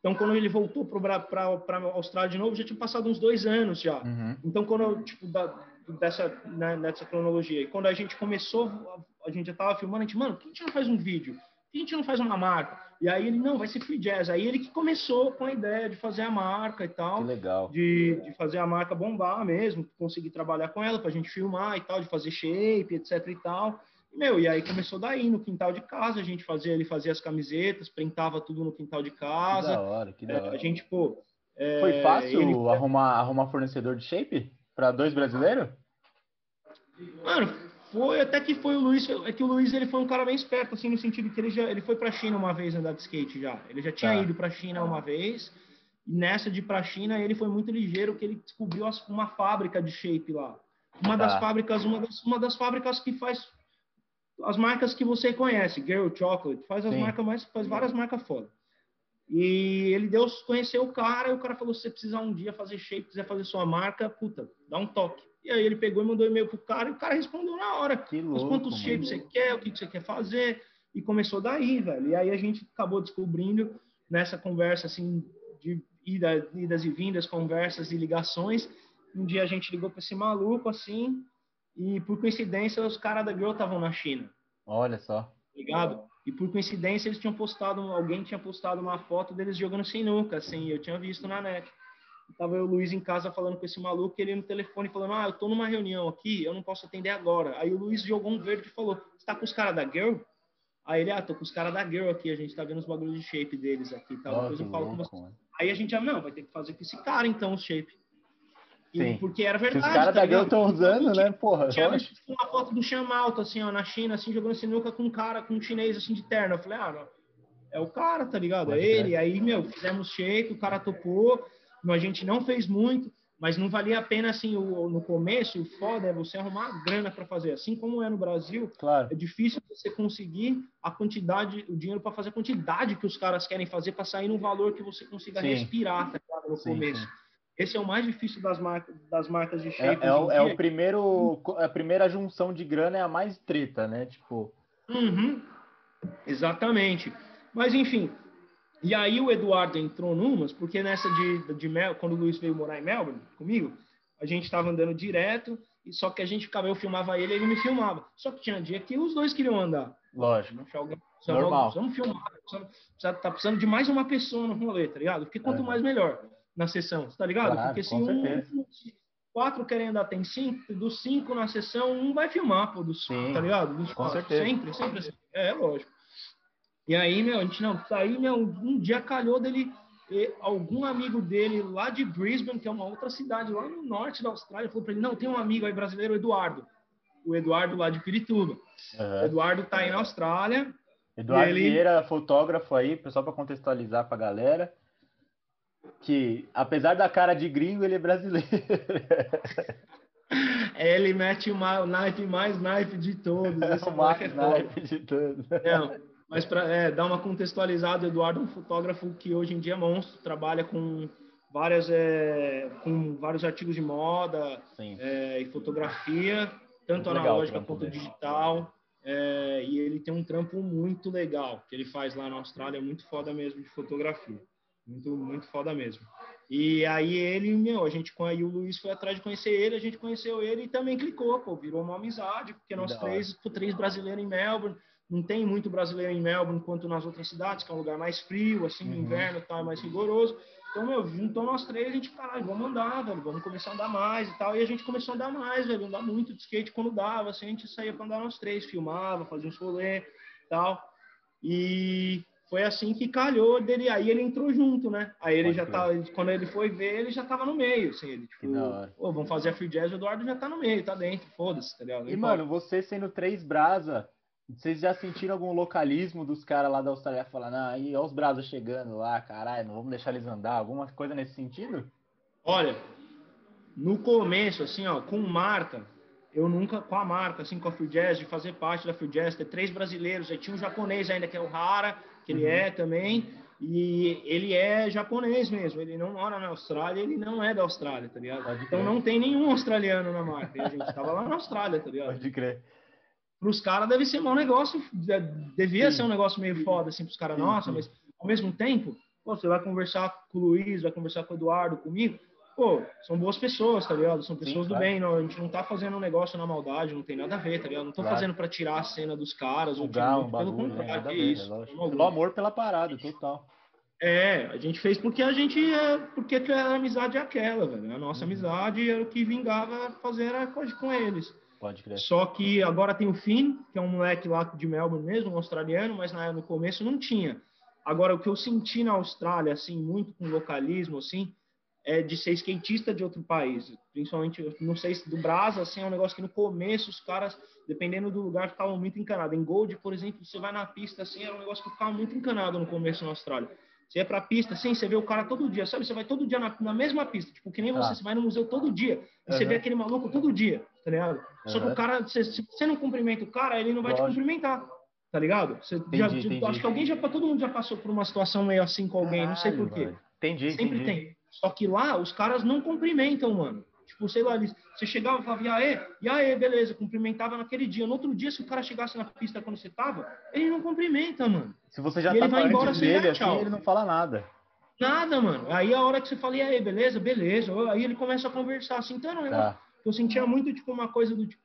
Então, quando ele voltou para a Austrália de novo, já tinha passado uns dois anos já. Uhum. Então, quando eu, tipo, da, dessa, né, nessa cronologia, e quando a gente começou, a gente já estava filmando, a gente, mano, por que a gente não faz um vídeo? Por que a gente não faz uma marca? E aí ele, não, vai ser free jazz. Aí ele que começou com a ideia de fazer a marca e tal. Que legal. De, de fazer a marca bombar mesmo, conseguir trabalhar com ela para a gente filmar e tal, de fazer shape, etc e tal. Meu, e aí começou daí, no quintal de casa, a gente fazia, ele fazia as camisetas, printava tudo no quintal de casa. Que da hora, que da hora. É, a gente, pô... É, Foi fácil ele... arrumar, arrumar fornecedor de shape para dois brasileiros? Mano, foi até que foi o Luiz, é que o Luiz ele foi um cara bem esperto, assim, no sentido que ele já ele foi para China uma vez andar de skate já. Ele já tinha tá. ido para China uma vez, e nessa de para China ele foi muito ligeiro, que ele descobriu uma fábrica de shape lá. Uma tá. das fábricas, uma das, uma das fábricas que faz as marcas que você conhece, Girl Chocolate, faz as Sim. marcas mais, faz várias marcas foda. E ele deu conheceu o cara, e o cara falou: se você precisar um dia fazer shape, quiser fazer sua marca, puta, dá um toque. E aí ele pegou e mandou e-mail pro cara, e o cara respondeu na hora. Que louco, Mas quantos shapes você quer, o que você quer fazer? E começou daí, velho. E aí a gente acabou descobrindo nessa conversa assim de ida, idas e vindas, conversas e ligações. Um dia a gente ligou para esse maluco assim, e por coincidência os caras da Girl estavam na China. Olha só. Ligado? E por coincidência eles tinham postado, alguém tinha postado uma foto deles jogando sinuca, assim, eu tinha visto na net. Tava eu, o Luiz, em casa falando com esse maluco, ele no telefone falando: Ah, eu tô numa reunião aqui, eu não posso atender agora. Aí o Luiz jogou um verde e falou: Você tá com os caras da Girl? Aí ele, ah, tô com os caras da Girl aqui, a gente tá vendo os bagulhos de shape deles aqui. Tá? Depois eu falo com você. Aí a gente, ah, não, vai ter que fazer com esse cara então, o shape. E, Sim. Porque era verdade. Os caras tá da Girl estão usando, né, porra? Tinha uma foto do Chamalto, assim, ó, na China, assim, jogando sinuca com um cara, com um chinês, assim, de terno. Eu falei, ah, não, é o cara, tá ligado? É ele. Aí, meu, fizemos shape, o cara topou a gente não fez muito, mas não valia a pena, assim, o, no começo, o foda é você arrumar grana para fazer. Assim como é no Brasil, claro. é difícil você conseguir a quantidade, o dinheiro para fazer a quantidade que os caras querem fazer para sair num valor que você consiga sim. respirar tá no sim, começo. Sim. Esse é o mais difícil das marcas, das marcas de shape. É, é, o, é o primeiro, a primeira junção de grana é a mais treta, né? Tipo. Uhum. Exatamente. Mas enfim, e aí o Eduardo entrou numas, porque nessa de, de Mel, quando o Luiz veio morar em Melbourne comigo, a gente estava andando direto, e só que a gente ficava, eu filmava ele, ele me filmava. Só que tinha dia que os dois queriam andar. Lógico. Alguém, Normal. Precisamos filmar, precisamos, tá precisando de mais uma pessoa no rolê, tá ligado? Porque quanto é. mais melhor na sessão, tá ligado? Claro, Porque se um, quatro querem andar, tem cinco, dos cinco na sessão, um vai filmar, pô, dos, Sim, tá ligado? Dos com quatro. certeza. Sempre, sempre assim. É, lógico. E aí, meu, a gente não, aí, meu, um dia calhou dele, algum amigo dele lá de Brisbane, que é uma outra cidade lá no norte da Austrália, falou para ele: Não, tem um amigo aí brasileiro, Eduardo. O Eduardo lá de Pirituba. Uhum. O Eduardo tá aí na Austrália. Eduardo ele... Vieira, fotógrafo aí, só para contextualizar para a galera. Que, apesar da cara de gringo, ele é brasileiro. ele mete o naipe mais naipe de todos. É o mais é naipe de todos. Não, mas para é, dar uma contextualizada, o Eduardo é um fotógrafo que hoje em dia é monstro, trabalha com várias é, com vários artigos de moda é, e fotografia, tanto muito analógica quanto digital. É, e ele tem um trampo muito legal que ele faz lá na Austrália, muito foda mesmo de fotografia. Muito, muito foda mesmo. E aí ele, meu, a gente aí o Luiz foi atrás de conhecer ele, a gente conheceu ele e também clicou, pô, virou uma amizade, porque nós três, três brasileiros em Melbourne, não tem muito brasileiro em Melbourne quanto nas outras cidades, que é um lugar mais frio, assim, no uhum. inverno tal, é mais rigoroso. Então, meu, juntou nós três, a gente, caralho, vamos andar, velho, vamos começar a andar mais e tal. E a gente começou a andar mais, velho, andar muito de skate quando dava, assim, a gente saía para andar nós três, filmava, fazia uns rolê e tal. E foi assim que calhou dele. Aí ele entrou junto, né? Aí ele Pode já tá, quando ele foi ver, ele já tava no meio, assim, ele tipo, pô, vamos fazer a Free Jazz, o Eduardo já tá no meio, tá dentro, foda-se, tá ligado? E, mano, você sendo três brasa, vocês já sentiram algum localismo dos caras lá da Austrália falando, ah, aí, olha os brasas chegando lá, caralho, não vamos deixar eles andar, alguma coisa nesse sentido? Olha, no começo, assim, ó, com marca, eu nunca, com a marca, assim, com a Free Jazz, de fazer parte da Free Jazz, ter três brasileiros, aí tinha um japonês ainda, que é o Hara, que ele uhum. é também, e ele é japonês mesmo, ele não mora na Austrália, ele não é da Austrália, tá ligado? Pode então crer. não tem nenhum australiano na marca, a gente tava lá na Austrália, tá ligado? Pode crer. Pros caras deve ser um negócio, devia Sim. ser um negócio meio foda, assim, pros caras, nossa, mas ao mesmo tempo, pô, você vai conversar com o Luiz, vai conversar com o Eduardo, comigo, pô, são boas pessoas, tá ligado? São pessoas Sim, do claro. bem, não, a gente não tá fazendo um negócio na maldade, não tem nada a ver, tá ligado? Não tô claro. fazendo para tirar a cena dos caras, ou tirar, um pelo contrário, é isso. Pelo amor pela parada, total. É, a gente fez porque a gente é, porque a amizade é aquela, velho. A nossa uhum. amizade era o que vingava fazer a coisa com eles. Pode crer. Só que agora tem o Finn, que é um moleque lá de Melbourne mesmo, um australiano, mas na, no começo não tinha. Agora, o que eu senti na Austrália, assim, muito com localismo, assim, é de ser skatista de outro país. Principalmente, não sei se do Brasa, assim, é um negócio que no começo os caras, dependendo do lugar, ficavam muito encanados. Em Gold, por exemplo, você vai na pista, assim, era um negócio que ficava muito encanado no começo na Austrália. Você ia pra pista, assim, você vê o cara todo dia, sabe? Você vai todo dia na, na mesma pista, tipo, que nem você, ah. você vai no museu todo dia, e uhum. você vê aquele maluco todo dia, tá ligado? Uhum. Só que o cara, se, se você não cumprimenta o cara, ele não vai Lógico. te cumprimentar tá ligado? Você entendi, já, entendi. Acho que alguém já, todo mundo já passou por uma situação meio assim com alguém, Caralho, não sei porquê. Entendi, Sempre entendi. tem. Só que lá, os caras não cumprimentam, mano. Tipo, sei lá, você chegava e falava, e aí, e aí, beleza, cumprimentava naquele dia. No outro dia, se o cara chegasse na pista quando você tava, ele não cumprimenta, mano. Se você já e tá ele embora dele, assim, ele não fala nada. Nada, mano. Aí a hora que você fala, e aí, beleza, beleza. Aí ele começa a conversar assim, então, não, tá. eu sentia muito, tipo, uma coisa do tipo,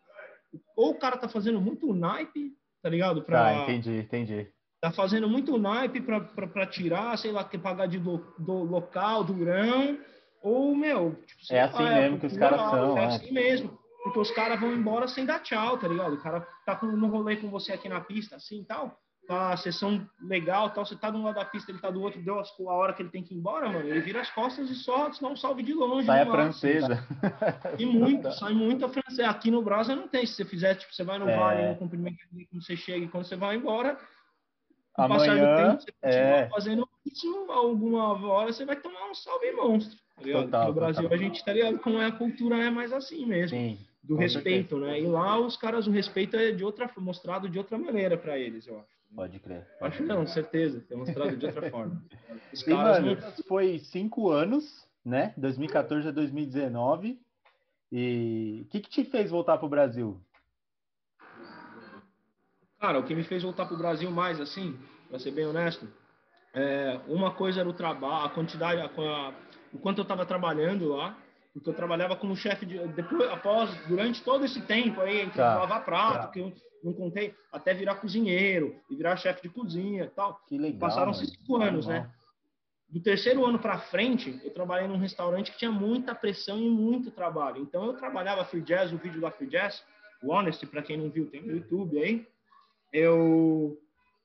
ou o cara tá fazendo muito naipe, tá ligado? Pra, tá, entendi, entendi. Tá fazendo muito naipe pra tirar, sei lá, que pagar de do, do local, durão, ou, meu... Tipo, é assim lá, mesmo é, que os caras são, É, é assim mesmo, porque os caras vão embora sem dar tchau, tá ligado? O cara tá com, no rolê com você aqui na pista, assim, tal, tá a sessão legal, tal, você tá de um lado da pista, ele tá do outro, deu a hora que ele tem que ir embora, mano, ele vira as costas e só dá um salve de longe. Sai a francesa. E muito, sai muito a francesa. Aqui no Brasil não tem, se você fizer, tipo, você vai no é... vale, no cumprimento quando você chega e quando você vai embora, Amanhã, tempo, você é... fazendo isso, alguma hora você vai tomar um salve monstro. Tá total, no Brasil total. a gente tá ligado como é a cultura é mais assim mesmo. Sim, do respeito, certeza. né? E lá os caras, o respeito é de outra, mostrado de outra maneira para eles, eu acho. Pode crer. Pode acho crer. não, certeza. É mostrado de outra forma. Os Sim, mano, não... foi cinco anos, né? 2014 a 2019. E o que, que te fez voltar pro Brasil? Cara, o que me fez voltar para o Brasil mais, assim, para ser bem honesto, é, uma coisa era o trabalho, a quantidade, a, o quanto eu estava trabalhando lá, porque eu trabalhava como chefe de, depois, após, durante todo esse tempo aí, entre tá, lavar prato, tá. que eu não contei, até virar cozinheiro e virar chefe de cozinha e tal. Que legal. Passaram-se cinco anos, né? Do terceiro ano para frente, eu trabalhei num restaurante que tinha muita pressão e muito trabalho. Então eu trabalhava free jazz, o vídeo da free jazz, o Honest, para quem não viu, tem no YouTube aí eu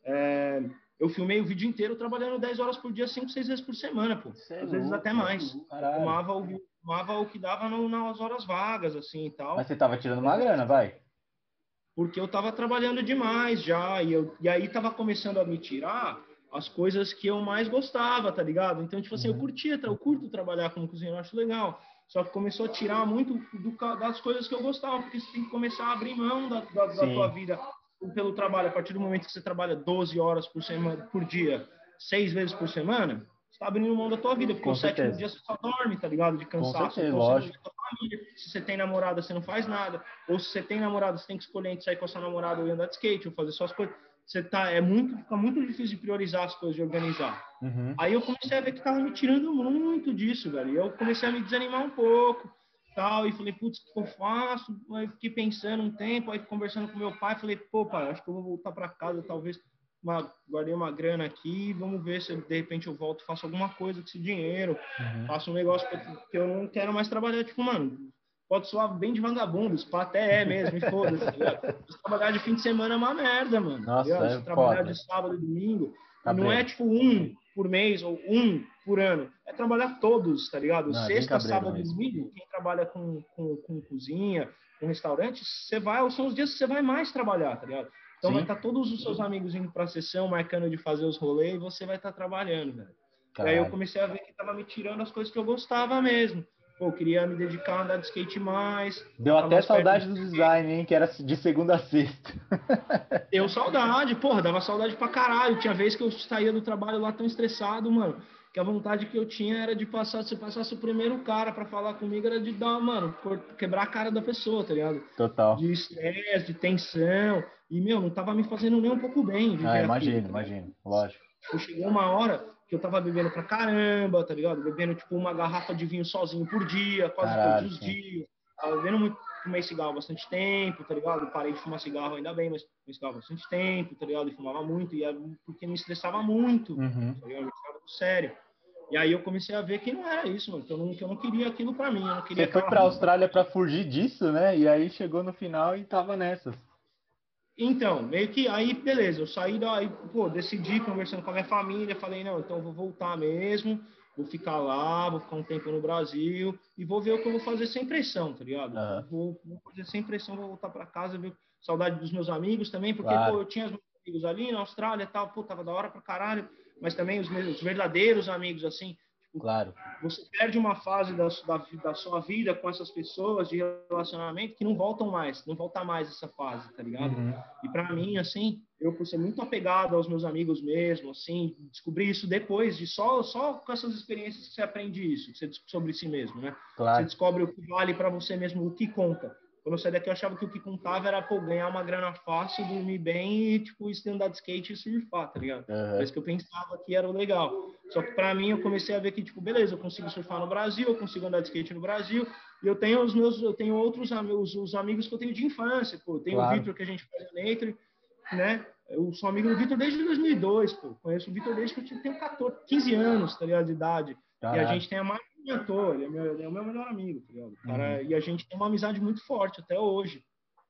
é, eu filmei o vídeo inteiro trabalhando 10 horas por dia, 5, 6 vezes por semana, pô. É Às vezes até mais. Filmava o, filmava o que dava no, nas horas vagas, assim, e tal. Mas você tava tirando uma grana, vai? Porque eu tava trabalhando demais já, e, eu, e aí tava começando a me tirar as coisas que eu mais gostava, tá ligado? Então, tipo assim, uhum. eu curtia, eu curto trabalhar como cozinheiro, acho legal. Só que começou a tirar muito do, das coisas que eu gostava, porque você tem que começar a abrir mão da, da, da tua vida pelo trabalho, a partir do momento que você trabalha 12 horas por semana, por dia, seis vezes por semana, você está abrindo mão da tua vida, porque Com o sétimo dia você só dorme, tá ligado? De cansaço. Certeza, lógico. Se você tem namorada, você não faz nada. Ou se você tem namorada, você tem que escolher entre sair com a sua namorada ou andar de skate, ou fazer suas coisas. Você tá, é muito, fica muito difícil de priorizar as coisas, de organizar. Uhum. Aí eu comecei a ver que tava me tirando muito disso, velho. E eu comecei a me desanimar um pouco tal, e falei, putz, o que eu faço? Aí fiquei pensando um tempo, aí conversando com meu pai, falei, pô, pai, acho que eu vou voltar para casa, talvez uma, guardei uma grana aqui, vamos ver se de repente eu volto, faço alguma coisa com esse dinheiro, uhum. faço um negócio que eu não quero mais trabalhar, tipo, mano, pode soar bem de vagabundo, isso até é mesmo, foda-se, tá trabalhar de fim de semana é uma merda, mano. Nossa, é trabalhar de sábado e domingo, tá não bem. é tipo um por mês ou um por ano. É trabalhar todos, tá ligado? Não, Sexta, sábado e domingo, quem trabalha com, com, com, cozinha, com restaurante, você vai, são os dias que você vai mais trabalhar, tá ligado? Então Sim. vai estar tá todos os seus amigos indo pra sessão, marcando de fazer os rolês, e você vai estar tá trabalhando, velho. Aí eu comecei a ver que tava me tirando as coisas que eu gostava mesmo. Pô, eu queria me dedicar a andar de skate mais. Deu até saudade do design, hein? Que era de segunda a sexta. Deu saudade, porra, dava saudade pra caralho. Tinha vez que eu saía do trabalho lá tão estressado, mano, que a vontade que eu tinha era de passar, se passasse o primeiro cara para falar comigo, era de dar, mano, quebrar a cara da pessoa, tá ligado? Total. De estresse, de tensão. E, meu, não tava me fazendo nem um pouco bem. Ah, imagino, aquilo, imagino, lógico. Eu chegou uma hora que eu tava bebendo pra caramba, tá ligado? Bebendo, tipo, uma garrafa de vinho sozinho por dia, quase todos os dias. Tava bebendo muito, fumei cigarro bastante tempo, tá ligado? Parei de fumar cigarro ainda bem, mas fumei cigarro bastante tempo, tá ligado? E fumava muito, e era porque me estressava muito, uhum. tá ligado? Eu sério. E aí eu comecei a ver que não era isso, mano, que eu não, que eu não queria aquilo para mim. Eu não queria Você foi pra Austrália para fugir disso, né? E aí chegou no final e tava nessas. Então, meio que aí, beleza, eu saí daí, pô, decidi conversando com a minha família, falei, não, então vou voltar mesmo, vou ficar lá, vou ficar um tempo no Brasil e vou ver o que eu vou fazer sem pressão, tá ligado? Uhum. Vou, vou, fazer sem pressão, vou voltar para casa, ver saudade dos meus amigos também, porque, claro. pô, eu tinha os meus amigos ali na Austrália e tal, pô, tava da hora pra caralho, mas também os meus os verdadeiros amigos, assim, Claro. Você perde uma fase da, da, da, sua vida com essas pessoas de relacionamento que não voltam mais, não volta mais essa fase, tá ligado? Uhum. E para mim, assim, eu por ser muito apegado aos meus amigos mesmo, assim, descobri isso depois de só só com essas experiências que você aprende isso, que você sobre si mesmo, né? Claro. Você descobre o que vale para você mesmo, o que conta. Quando eu saí daqui, eu achava que o que contava era, pô, ganhar uma grana fácil, dormir bem e, tipo, isso andar de skate e surfar, tá ligado? Uhum. Isso que eu pensava que era o legal. Só que pra mim, eu comecei a ver que, tipo, beleza, eu consigo surfar no Brasil, eu consigo andar de skate no Brasil, e eu tenho os meus, eu tenho outros amigos, os amigos que eu tenho de infância, pô. Tem claro. o Vitor, que a gente faz Nature, né? Eu sou amigo do Vitor desde 2002, pô. Conheço o Vitor desde que eu tenho 14, 15 anos, tá ligado, de idade. E a gente tem a mentor, ele é, meu, ele é o meu melhor amigo, tá ligado? Cara, uhum. E a gente tem uma amizade muito forte até hoje,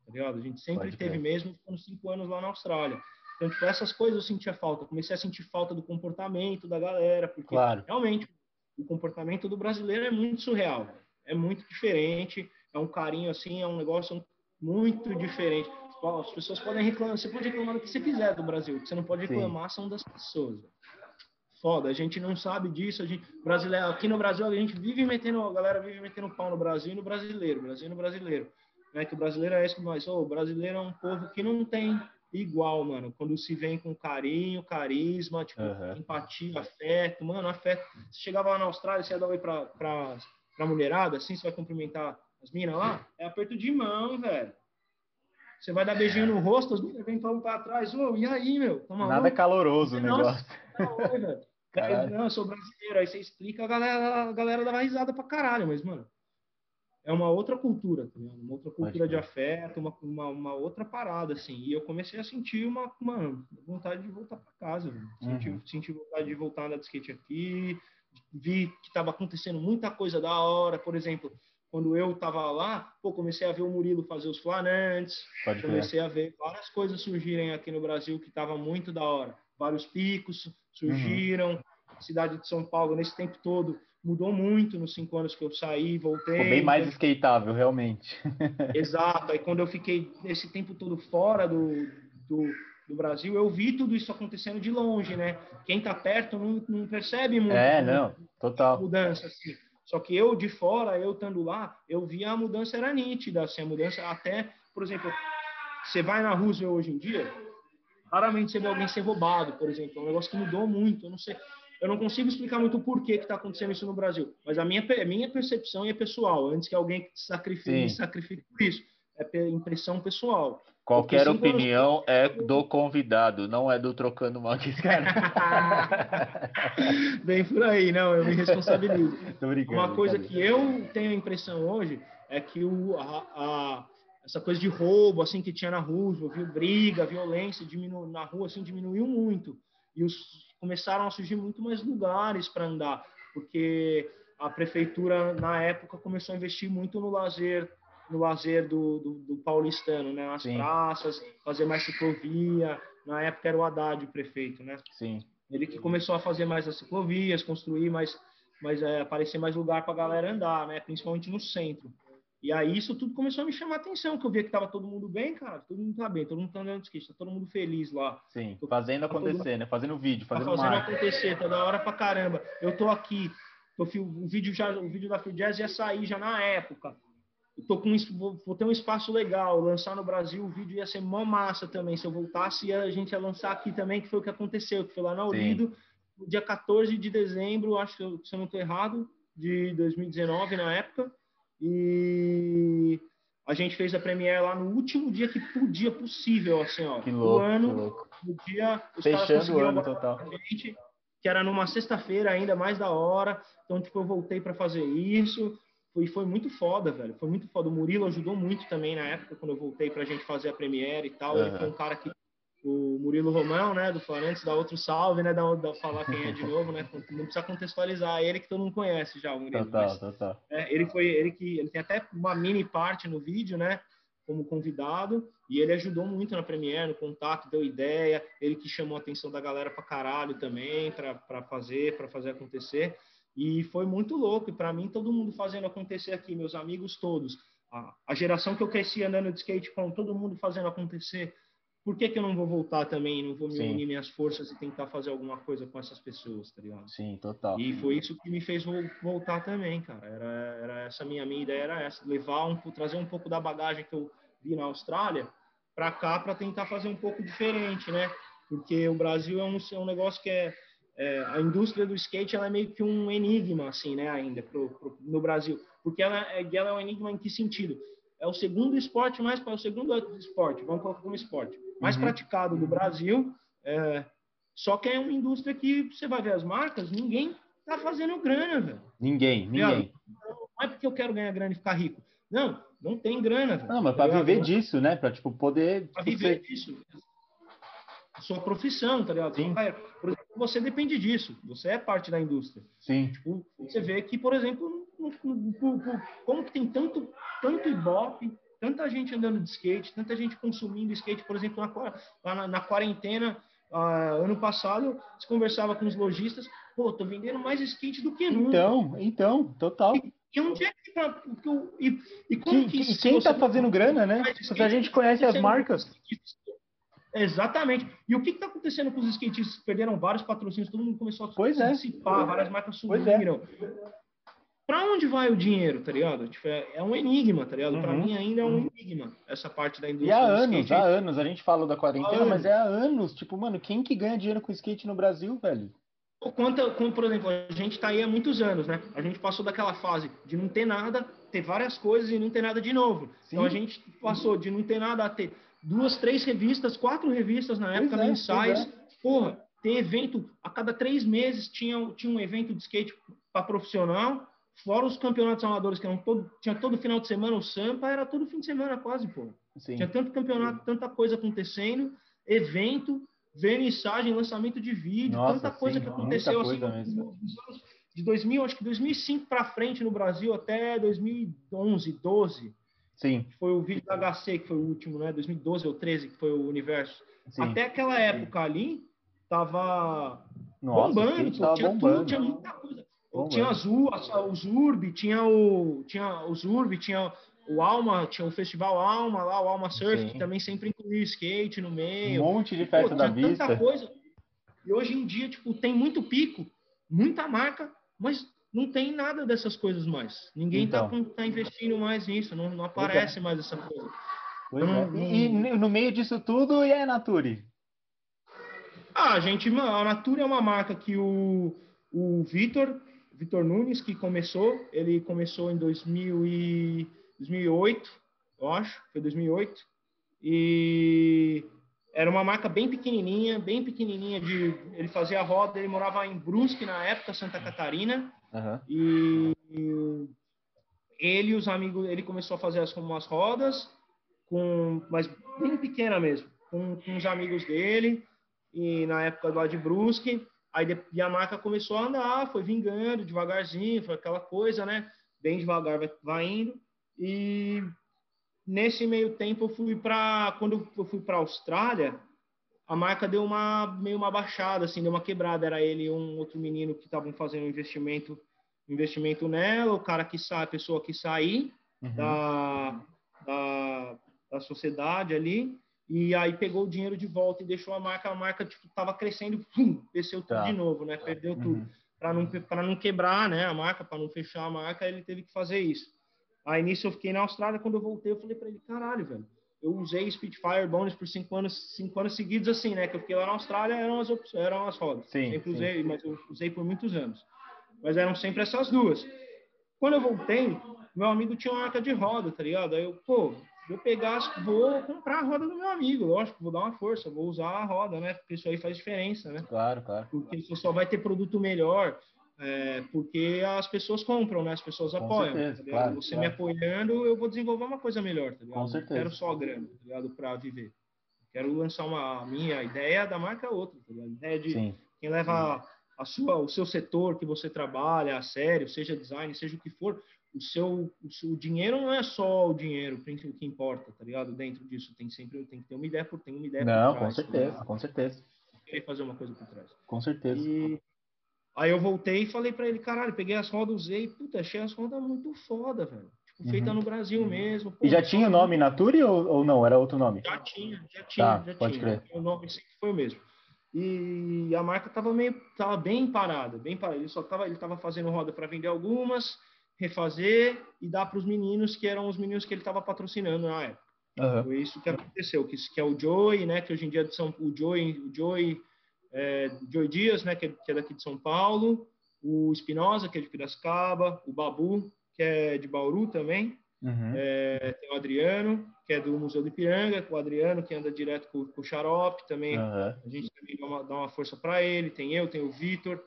tá ligado? A gente sempre Pode teve mesmo, ficando cinco anos lá na Austrália. Então, tipo, essas coisas eu sentia falta. Comecei a sentir falta do comportamento da galera, porque claro. realmente o comportamento do brasileiro é muito surreal, é muito diferente, é um carinho assim, é um negócio muito diferente. As pessoas podem reclamar, você pode reclamar do que você quiser do Brasil, o que você não pode reclamar Sim. são das pessoas foda. A gente não sabe disso. A gente, brasileiro, aqui no Brasil, a gente vive metendo, a galera vive metendo pau no Brasil e no brasileiro, Brasil e no brasileiro. Né? Que o brasileiro é esse que nós, oh, o brasileiro é um povo que não tem igual, mano. Quando se vem com carinho, carisma, tipo, uhum. empatia, afeto, mano, afeto. Você chegava lá na Austrália, você ia dar oi pra, pra, pra mulherada, assim, você vai cumprimentar as minas lá, é aperto de mão, velho. Você vai dar beijinho no rosto, as minas vêm para trás, ô, oh, e aí, meu? Toma Nada caloroso o negócio. Não, velho. Caralho. Não, eu sou brasileiro. Aí você explica, a galera, a galera dá risada pra caralho, mas, mano, é uma outra cultura, tá Uma outra cultura de afeto, uma, uma, uma, outra parada, assim. E eu comecei a sentir uma, mano, vontade de voltar pra casa, velho. Senti, uhum. senti vontade de voltar andar de skate aqui. Vi que tava acontecendo muita coisa da hora, por exemplo. Quando eu tava lá, pô, comecei a ver o Murilo fazer os flanantes, comecei a ver várias coisas surgirem aqui no Brasil que tava muito da hora. Vários picos, surgiram. Uhum. A cidade de São Paulo, nesse tempo todo, mudou muito nos cinco anos que eu saí, voltei. Ficou bem mais skateável, realmente. Exato. Aí quando eu fiquei esse tempo todo fora do, do, do, Brasil, eu vi tudo isso acontecendo de longe, né? Quem tá perto não, não percebe muito. É, não, total. Mudança, assim. Só que eu, de fora, eu estando lá, eu via a mudança era nítida, assim, a mudança até, por exemplo, você vai na Roosevelt hoje em dia, Raramente você vê alguém ser roubado, por exemplo. É um negócio que mudou muito. Eu não sei. Eu não consigo explicar muito o porquê que está acontecendo isso no Brasil. Mas a minha, a minha percepção é pessoal. Antes que alguém sacrifique, sacrifique por isso. É impressão pessoal. Qualquer opinião anos... é do convidado, não é do trocando mal com cara. Bem por aí, não, eu me responsabilizo. Uma coisa que eu tenho a impressão hoje é que o, a, a, essa coisa de roubo assim que tinha na rua, viu briga, violência diminu na rua assim diminuiu muito e os começaram a surgir muito mais lugares para andar, porque a prefeitura na época começou a investir muito no lazer no lazer do, do, do paulistano, né, nas Sim. praças, fazer mais ciclovia. Na época era o Haddad o prefeito, né? Sim. Ele que começou a fazer mais as ciclovias, construir mais, mais é, aparecer mais lugar para a galera andar, né? Principalmente no centro. E aí isso tudo começou a me chamar a atenção, que eu via que tava todo mundo bem, cara, todo mundo tá bem, todo mundo tá andando de skate, tá todo mundo feliz lá. Sim, tô, fazendo tá acontecer, né? Fazendo vídeo, fazendo tá fazendo acontecer, tá da hora pra caramba. Eu tô aqui, tô, o vídeo já, o vídeo da Free Jazz ia sair já na época. Eu tô com vou, vou ter um espaço legal, lançar no Brasil, o vídeo ia ser mó massa também. Se eu voltasse, a gente ia lançar aqui também, que foi o que aconteceu, que foi lá na Olido, no dia 14 de dezembro, acho que se eu não tô errado, de 2019 na época. E a gente fez a Premiere lá no último dia que podia possível, assim, ó. Que louco, o ano, que louco. No dia, os Fechando o ano total. Gente, que era numa sexta-feira ainda mais da hora. Então, tipo, eu voltei para fazer isso. Foi, foi muito foda, velho. Foi muito foda. O Murilo ajudou muito também na época, quando eu voltei pra gente fazer a Premiere e tal. Uhum. Ele foi um cara que o Murilo Romão, né, do Florentes, dá outro salve, né, dá, dá falar quem é de novo, né, não precisa contextualizar ele que todo mundo conhece já, o Murilo. Total, mas, total. É, ele foi, ele que, ele tem até uma mini parte no vídeo, né, como convidado, e ele ajudou muito na Premiere, no contato, deu ideia, ele que chamou a atenção da galera pra caralho também, para fazer, para fazer acontecer, e foi muito louco, e para mim todo mundo fazendo acontecer aqui, meus amigos todos, a, a geração que eu cresci andando de skate com todo mundo fazendo acontecer, por que, que eu não vou voltar também, não vou me Sim. unir minhas forças e tentar fazer alguma coisa com essas pessoas, tá ligado? Sim, total. E foi isso que me fez voltar também, cara. Era, era essa minha, minha ideia era essa, levar um, trazer um pouco da bagagem que eu vi na Austrália para cá para tentar fazer um pouco diferente, né? Porque o Brasil é um, é um negócio que é, é, a indústria do skate ela é meio que um enigma assim, né? Ainda pro, pro, no Brasil, porque ela, é, ela é um enigma em que sentido? É o segundo esporte mais para o segundo esporte, vamos colocar como esporte mais uhum. praticado do Brasil. É, só que é uma indústria que você vai ver as marcas, ninguém tá fazendo grana, velho. Ninguém, ninguém. Não é porque eu quero ganhar grana e ficar rico. Não, não tem grana, velho. Não, mas para viver disso, né? Para tipo poder para viver ser... disso. Sua profissão, tá ligado? Sim. Por exemplo, você depende disso. Você é parte da indústria. Sim. Tipo, você vê que, por exemplo, como que tem tanto tanto ibope, tanta gente andando de skate, tanta gente consumindo skate, por exemplo, na, na, na quarentena, uh, ano passado, se conversava com os lojistas, pô, tô vendendo mais skate do que nunca. Então, então, total. E, e onde é que tá, e, e como que, que quem tá fazendo grana, né? Se a gente conhece as marcas. Exatamente. E o que está acontecendo com os skatistas? Perderam vários patrocínios, todo mundo começou a pois é. participar, é. várias marcas subiram. Pois é para onde vai o dinheiro, tá ligado? Tipo, é, é um enigma, tá ligado? Uhum. Para mim ainda é um uhum. enigma essa parte da indústria. E há anos, skate. há anos, a gente fala da quarentena, mas é há anos. Tipo, mano, quem que ganha dinheiro com skate no Brasil, velho? Quanto, como, por exemplo, a gente tá aí há muitos anos, né? A gente passou daquela fase de não ter nada, ter várias coisas e não ter nada de novo. Sim. Então a gente passou de não ter nada a ter duas, três revistas, quatro revistas na época, é, mensais. É. Porra, ter evento, a cada três meses tinha, tinha um evento de skate para profissional Fora os campeonatos amadores, que eram todo, tinha todo final de semana, o Sampa era todo fim de semana quase, pô. Sim. Tinha tanto campeonato, sim. tanta coisa acontecendo, evento, vernissagem, lançamento de vídeo, Nossa, tanta coisa sim, que aconteceu assim, de 2000, acho que 2005 para frente no Brasil até 2011, 12. Sim. Foi o vídeo da HC que foi o último, né? 2012 ou 13 que foi o universo. Até aquela época ali tava Nossa, bombando, pô, tinha bombando. tudo, tinha muita coisa. Bom, tinha azul, o Zurb, tinha o tinha o Zurb, tinha o Alma, tinha o Festival Alma lá, o Alma Surf, Sim. que também sempre incluía skate no meio. Um monte de festa Pô, da vista. Tanta coisa. E hoje em dia, tipo, tem muito pico, muita marca, mas não tem nada dessas coisas mais. Ninguém tá então. tá, tá investindo mais nisso, não, não aparece é. mais essa coisa. Então, é. E, e, no meio disso tudo, e a Nature? Ah, gente, a Nature é uma marca que o, o Vitor Vitor Nunes, que começou, ele começou em 2000 e 2008, eu acho, foi 2008, e era uma marca bem pequenininha, bem pequenininha de, ele fazia a roda, ele morava em Brusque na época, Santa Catarina, uhum. e ele e os amigos, ele começou a fazer as umas rodas, com, mas bem pequena mesmo, com, com os amigos dele, e na época lá de Brusque, Aí e a marca começou a andar, foi vingando devagarzinho, foi aquela coisa, né? Bem devagar vai, vai indo. E nesse meio tempo eu fui para quando eu fui para Austrália, a marca deu uma meio uma baixada, assim, deu uma quebrada. Era ele e um outro menino que estavam fazendo um investimento, investimento nela. O cara que sai, a pessoa que sair uhum. da, da, da sociedade ali e aí pegou o dinheiro de volta e deixou a marca, a marca tipo tava crescendo, pum, desceu tudo tá. de novo, né? Perdeu uhum. tudo. Para não para não quebrar, né, a marca, para não fechar a marca, ele teve que fazer isso. Aí nisso eu fiquei na Austrália, quando eu voltei, eu falei para ele, caralho, velho. Eu usei Spitfire Bones por cinco anos, cinco anos seguidos assim, né? Que eu fiquei lá na Austrália, eram as opções, eram as rodas. Sim, sempre sim. usei, mas eu usei por muitos anos. Mas eram sempre essas duas. Quando eu voltei, meu amigo tinha uma marca de roda, tá ligado? Aí eu, pô, vou pegar, vou comprar a roda do meu amigo, lógico, vou dar uma força, vou usar a roda, né? Porque isso aí faz diferença, né? Claro, claro. Porque você só vai ter produto melhor é, porque as pessoas compram, né? As pessoas Com apoiam. Certeza, tá claro, você claro. me apoiando, eu vou desenvolver uma coisa melhor, tá ligado? Com certeza. Não quero só a grana, tá ligado? Pra viver. Quero lançar uma a minha ideia da marca outra, tá A ideia de Sim. quem leva a sua, o seu setor que você trabalha a sério, seja design, seja o que for, o seu, o, o dinheiro não é só o dinheiro, o que importa, tá ligado? Dentro disso tem sempre tem que ter uma ideia por tem uma ideia Não, trás, com certeza, tá com certeza. Querer fazer uma coisa por trás. Com certeza. E aí eu voltei e falei para ele, caralho, peguei as rodas, usei, puta, achei as rodas muito foda, velho. Tipo, feita uhum. no Brasil uhum. mesmo. Pô, e já tinha o nome Nature ou, ou não? Era outro nome? Já tinha, já tinha, tá, já pode tinha. Crer. O nome sempre foi o mesmo e a marca estava meio tava bem parada, bem parada. Ele só tava ele tava fazendo roda para vender algumas, refazer e dar para os meninos que eram os meninos que ele estava patrocinando na época. Uhum. Foi isso que aconteceu, que, que é o Joey, né, que hoje em dia é são o Joey, o Joey, é, Joey Dias, né, que é, que é daqui de São Paulo, o Espinosa, que é de Piracicaba, o Babu, que é de Bauru também, uhum. é, tem o Adriano, que é do Museu do Ipiranga, o Adriano, que anda direto com, com o Xarope também. Uhum. A gente também dá uma, dá uma força para ele. Tem eu, tem o Vitor.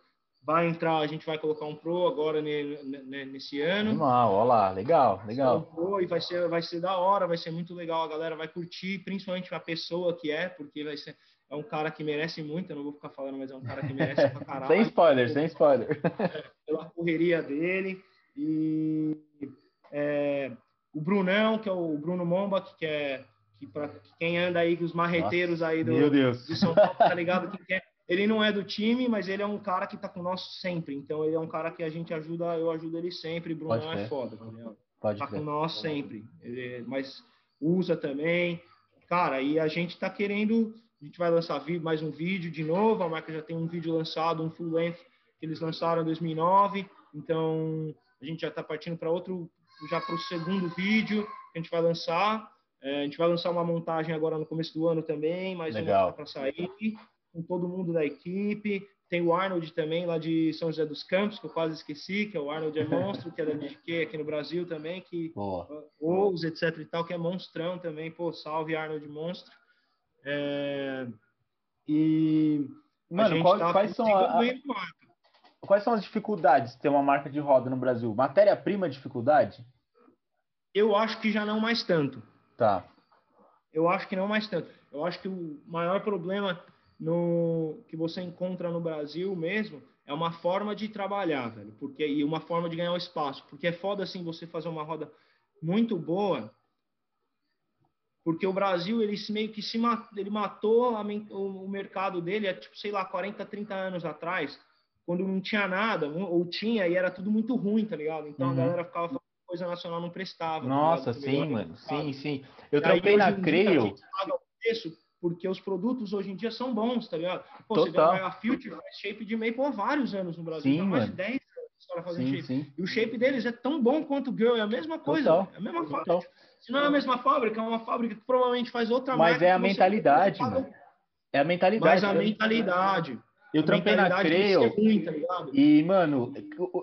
Vai entrar, a gente vai colocar um Pro agora nesse ano. Ah, olha lá, legal, legal. Um Pro e vai ser, vai ser da hora, vai ser muito legal. A galera vai curtir, principalmente a pessoa que é, porque vai ser, é um cara que merece muito. Eu não vou ficar falando, mas é um cara que merece pra caralho. sem spoiler, sem spoiler. É, pela correria dele. E é, o Brunão, que é o Bruno Momba, que é que para quem anda aí, os marreteiros Nossa, aí do, de São Paulo, tá ligado? Que quer, ele não é do time, mas ele é um cara que tá com nós sempre. Então ele é um cara que a gente ajuda, eu ajudo ele sempre. Brunão é foda, tá ligado? Pode tá com nós sempre. Ele, mas usa também. Cara, e a gente tá querendo, a gente vai lançar mais um vídeo de novo, a marca já tem um vídeo lançado, um full length que eles lançaram em 2009. Então, a gente já está partindo para outro já para o segundo vídeo que a gente vai lançar. É, a gente vai lançar uma montagem agora no começo do ano também, mais Legal. uma para sair, com todo mundo da equipe. Tem o Arnold também, lá de São José dos Campos, que eu quase esqueci, que é o Arnold é monstro, que é da DGQ aqui no Brasil também, que os etc e tal, que é monstrão também. Pô, salve Arnold Monstro. É, e Mano, qual, tá quais são a, quais são as dificuldades de ter uma marca de roda no Brasil? Matéria-prima é dificuldade? Eu acho que já não mais tanto. Tá. Eu acho que não mais tanto. Eu acho que o maior problema no que você encontra no Brasil mesmo é uma forma de trabalhar, velho, porque e uma forma de ganhar o espaço, porque é foda assim você fazer uma roda muito boa, porque o Brasil ele meio que se ele matou a, o mercado dele, é tipo, sei lá, 40, 30 anos atrás, quando não tinha nada, ou tinha e era tudo muito ruim, tá ligado? Então uhum. a galera ficava falando que coisa nacional não prestava. Tá Nossa, tá sim, mano. Sim, sim. Eu trampei na Creio. preço porque os produtos hoje em dia são bons, tá ligado? Pô, Total. você vê a Future faz shape de maple há vários anos no Brasil, sim, mais de 10 anos para fazer sim, shape. Sim. E o shape deles é tão bom quanto o Girl, é a mesma coisa, Total. é a mesma Total. fábrica. Se não é a mesma fábrica, é uma fábrica que provavelmente faz outra Mas é a mentalidade, mano. É a mentalidade. Mas a mentalidade. Eu trampei na Creio. É ruim, tá e, mano,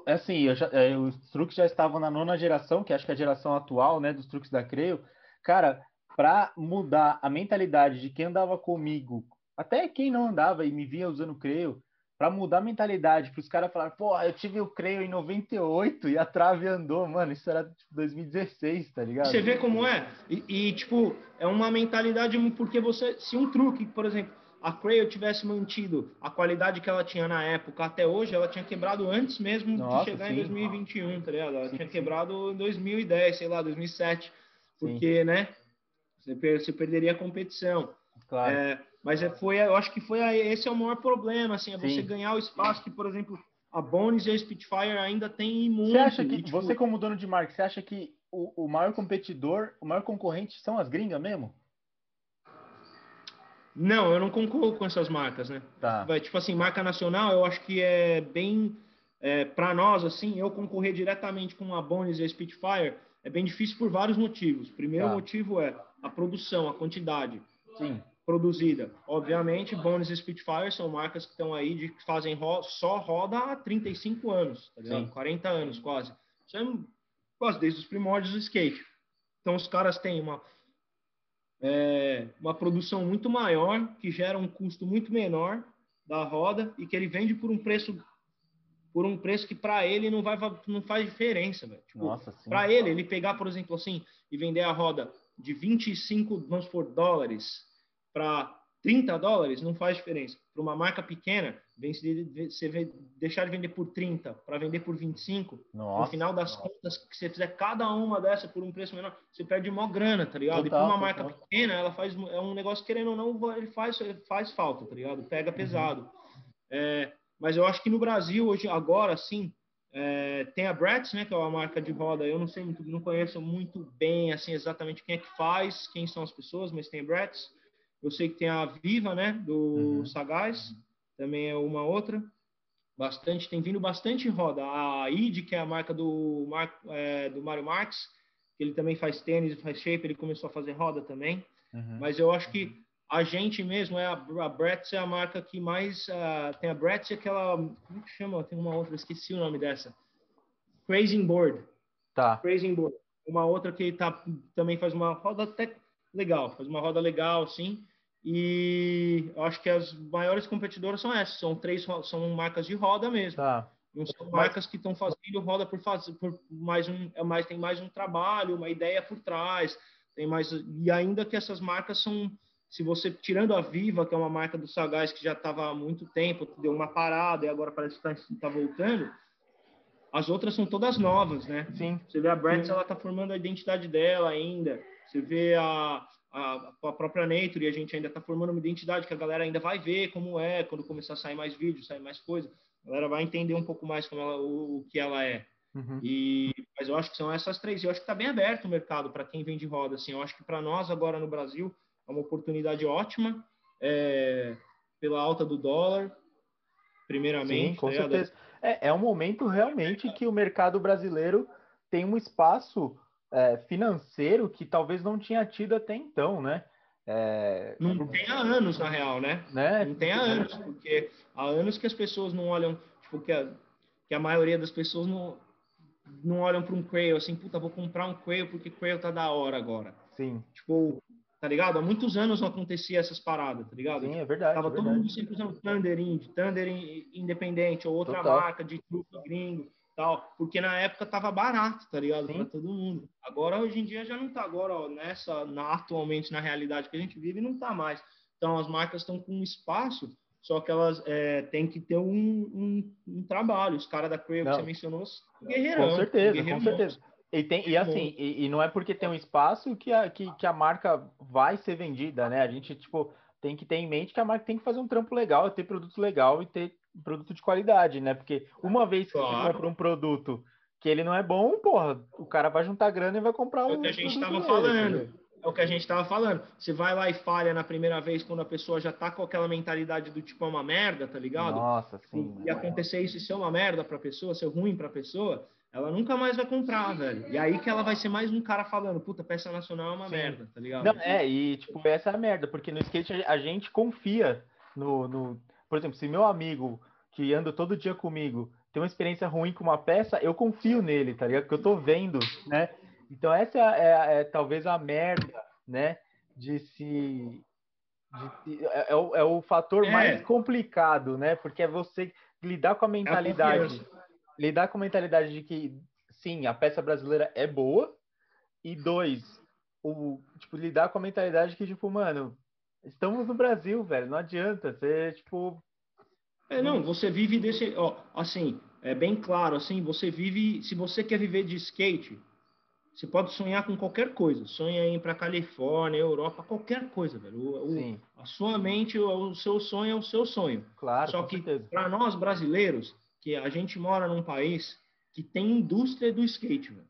assim, já, é, os truques já estavam na nona geração, que acho que é a geração atual, né, dos truques da Creio. Cara, para mudar a mentalidade de quem andava comigo, até quem não andava e me via usando Creio, para mudar a mentalidade, para os caras falarem, pô, eu tive o Creio em 98 e a trave andou, mano, isso era tipo 2016, tá ligado? Você vê como é? E, e tipo, é uma mentalidade porque você, se um truque, por exemplo, a Crail tivesse mantido a qualidade que ela tinha na época até hoje, ela tinha quebrado antes mesmo Nossa, de chegar sim. em 2021, tá ligado? Ela sim, tinha sim. quebrado em 2010, sei lá, 2007, porque, né, você, perderia a competição. Claro. É, mas é, foi, eu acho que foi esse é o maior problema, assim, é você ganhar o espaço que, por exemplo, a Bones e a Spitfire ainda tem muito. Você acha que, e, tipo... você como dono de marca, você acha que o, o maior competidor, o maior concorrente são as gringas mesmo? Não, eu não concordo com essas marcas, né? Tá. Tipo assim, marca nacional, eu acho que é bem é, para nós assim, eu concorrer diretamente com a Bones e a Spitfire é bem difícil por vários motivos. Primeiro tá. motivo é a produção, a quantidade. Sim. Produzida. Obviamente, Bones e Spitfire são marcas que estão aí de que fazem ro só roda há 35 anos, tá ligado? 40 anos quase. Isso é quase desde os primórdios do skate. Então os caras têm uma é, uma produção muito maior, que gera um custo muito menor da roda e que ele vende por um preço por um preço que para ele não vai não faz diferença, velho. Tipo, para ele, ele pegar, por exemplo, assim, e vender a roda de 25, vamos por dólares, para 30 dólares, não faz diferença. Para uma marca pequena, você deixar de vender por 30 para vender por 25, nossa, no final das nossa. contas, que você fizer cada uma dessa por um preço menor, você perde mó grana, tá ligado? Total, e para uma marca total. pequena, ela faz é um negócio querendo ou não, ele faz faz falta, tá ligado? Pega uhum. pesado. Uhum. É, mas eu acho que no Brasil hoje agora sim, é, tem a Bratz, né, que é uma marca de roda. Eu não sei muito, não conheço muito bem assim exatamente quem é que faz, quem são as pessoas, mas tem a Bratz. Eu sei que tem a Viva, né, do uhum. Sagaz, também é uma outra. Bastante, tem vindo bastante roda. A ID, que é a marca do, Mar, é, do Mário Marx, que ele também faz tênis, faz shape, ele começou a fazer roda também. Uhum. Mas eu acho que a gente mesmo é a, a Bratz é a marca que mais uh, tem a Bratz e aquela como que chama? Tem uma outra, esqueci o nome dessa. Crazy Board. Tá. Crazy Board. Uma outra que tá também faz uma roda até legal, faz uma roda legal, sim. E eu acho que as maiores competidoras são essas, são três, são marcas de roda mesmo. Tá. Não são marcas que estão fazendo roda por fazer, por mais um, é mais tem mais um trabalho, uma ideia por trás, tem mais e ainda que essas marcas são, se você tirando a Viva, que é uma marca do Sagaz que já estava há muito tempo, deu uma parada e agora parece que está tá voltando, as outras são todas novas, né? Sim. Você vê a Bratz, ela está formando a identidade dela ainda. Você vê a a, a própria Nature e a gente ainda está formando uma identidade que a galera ainda vai ver como é quando começar a sair mais vídeos, sair mais coisa. A galera vai entender um pouco mais como ela, o, o que ela é. Uhum. E, mas eu acho que são essas três. Eu acho que está bem aberto o mercado para quem vende roda. Assim, eu acho que para nós agora no Brasil é uma oportunidade ótima é, pela alta do dólar, primeiramente. Sim, com né? certeza. É, é um momento realmente que o mercado brasileiro tem um espaço é, financeiro que talvez não tinha tido até então, né? É... Não tem há anos, na real, né? né? Não tem há anos, porque há anos que as pessoas não olham, tipo, que a, que a maioria das pessoas não, não olham para um Quail assim, puta, vou comprar um Quail porque Quail tá da hora agora. Sim. Tipo, tá ligado? Há muitos anos não acontecia essas paradas, tá ligado? Sim, é verdade. Tava é todo verdade. mundo sempre usando Thunder Indie, Thunder Independente, ou outra Total. marca de truque gringo tal, porque na época tava barato, tá ligado? Para todo mundo. Agora, hoje em dia, já não tá. Agora, ó, nessa, na, atualmente, na realidade que a gente vive, não tá mais. Então, as marcas estão com espaço, só que elas é, têm que ter um, um, um trabalho. Os caras da Crave que você mencionou, guerreirão. Com certeza, com certeza. E, tem, e assim, e, e, não é porque tem um espaço que a, que, que a marca vai ser vendida, né? A gente, tipo, tem que ter em mente que a marca tem que fazer um trampo legal, ter produto legal e ter produto de qualidade, né? Porque uma vez que claro. você compra um produto que ele não é bom, porra, o cara vai juntar grana e vai comprar um. É o que a gente estava falando. É o que a gente estava falando. Você vai lá e falha na primeira vez quando a pessoa já tá com aquela mentalidade do tipo é uma merda, tá ligado? Nossa, sim. E, e acontecer isso e ser uma merda pra pessoa, ser ruim pra pessoa, ela nunca mais vai comprar, velho. E aí que ela vai ser mais um cara falando, puta, peça nacional é uma sim. merda, tá ligado? Não, é, e tipo, essa é a merda, porque no skate a gente confia no, no por exemplo, se meu amigo que anda todo dia comigo tem uma experiência ruim com uma peça, eu confio nele, tá ligado? Porque eu tô vendo, né? Então essa é, é, é talvez a merda, né? De se de, é, é, o, é, o, fator é. mais complicado, né? Porque é você lidar com a mentalidade, lidar com a mentalidade de que sim, a peça brasileira é boa e dois, o tipo lidar com a mentalidade que tipo, mano, estamos no Brasil, velho, não adianta, você tipo é, não, você vive desse, ó, assim, é bem claro, assim, você vive, se você quer viver de skate, você pode sonhar com qualquer coisa, sonha em ir para Califórnia, Europa, qualquer coisa, velho. O, o, a sua mente, o, o, seu sonho é o seu sonho. Claro. Só que para nós brasileiros, que a gente mora num país que tem indústria do skate, velho.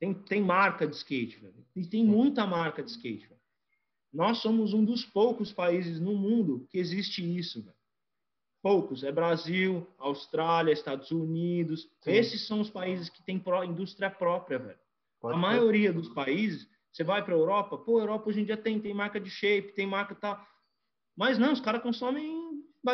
Tem, tem marca de skate, velho. E tem muita marca de skate, velho. Nós somos um dos poucos países no mundo que existe isso, velho. Poucos. É Brasil, Austrália, Estados Unidos. Sim. Esses são os países que têm indústria própria, velho. Pode a ser. maioria dos países, você vai para a Europa, pô, a Europa hoje em dia tem, tem marca de shape, tem marca tal. Mas não, os caras consomem,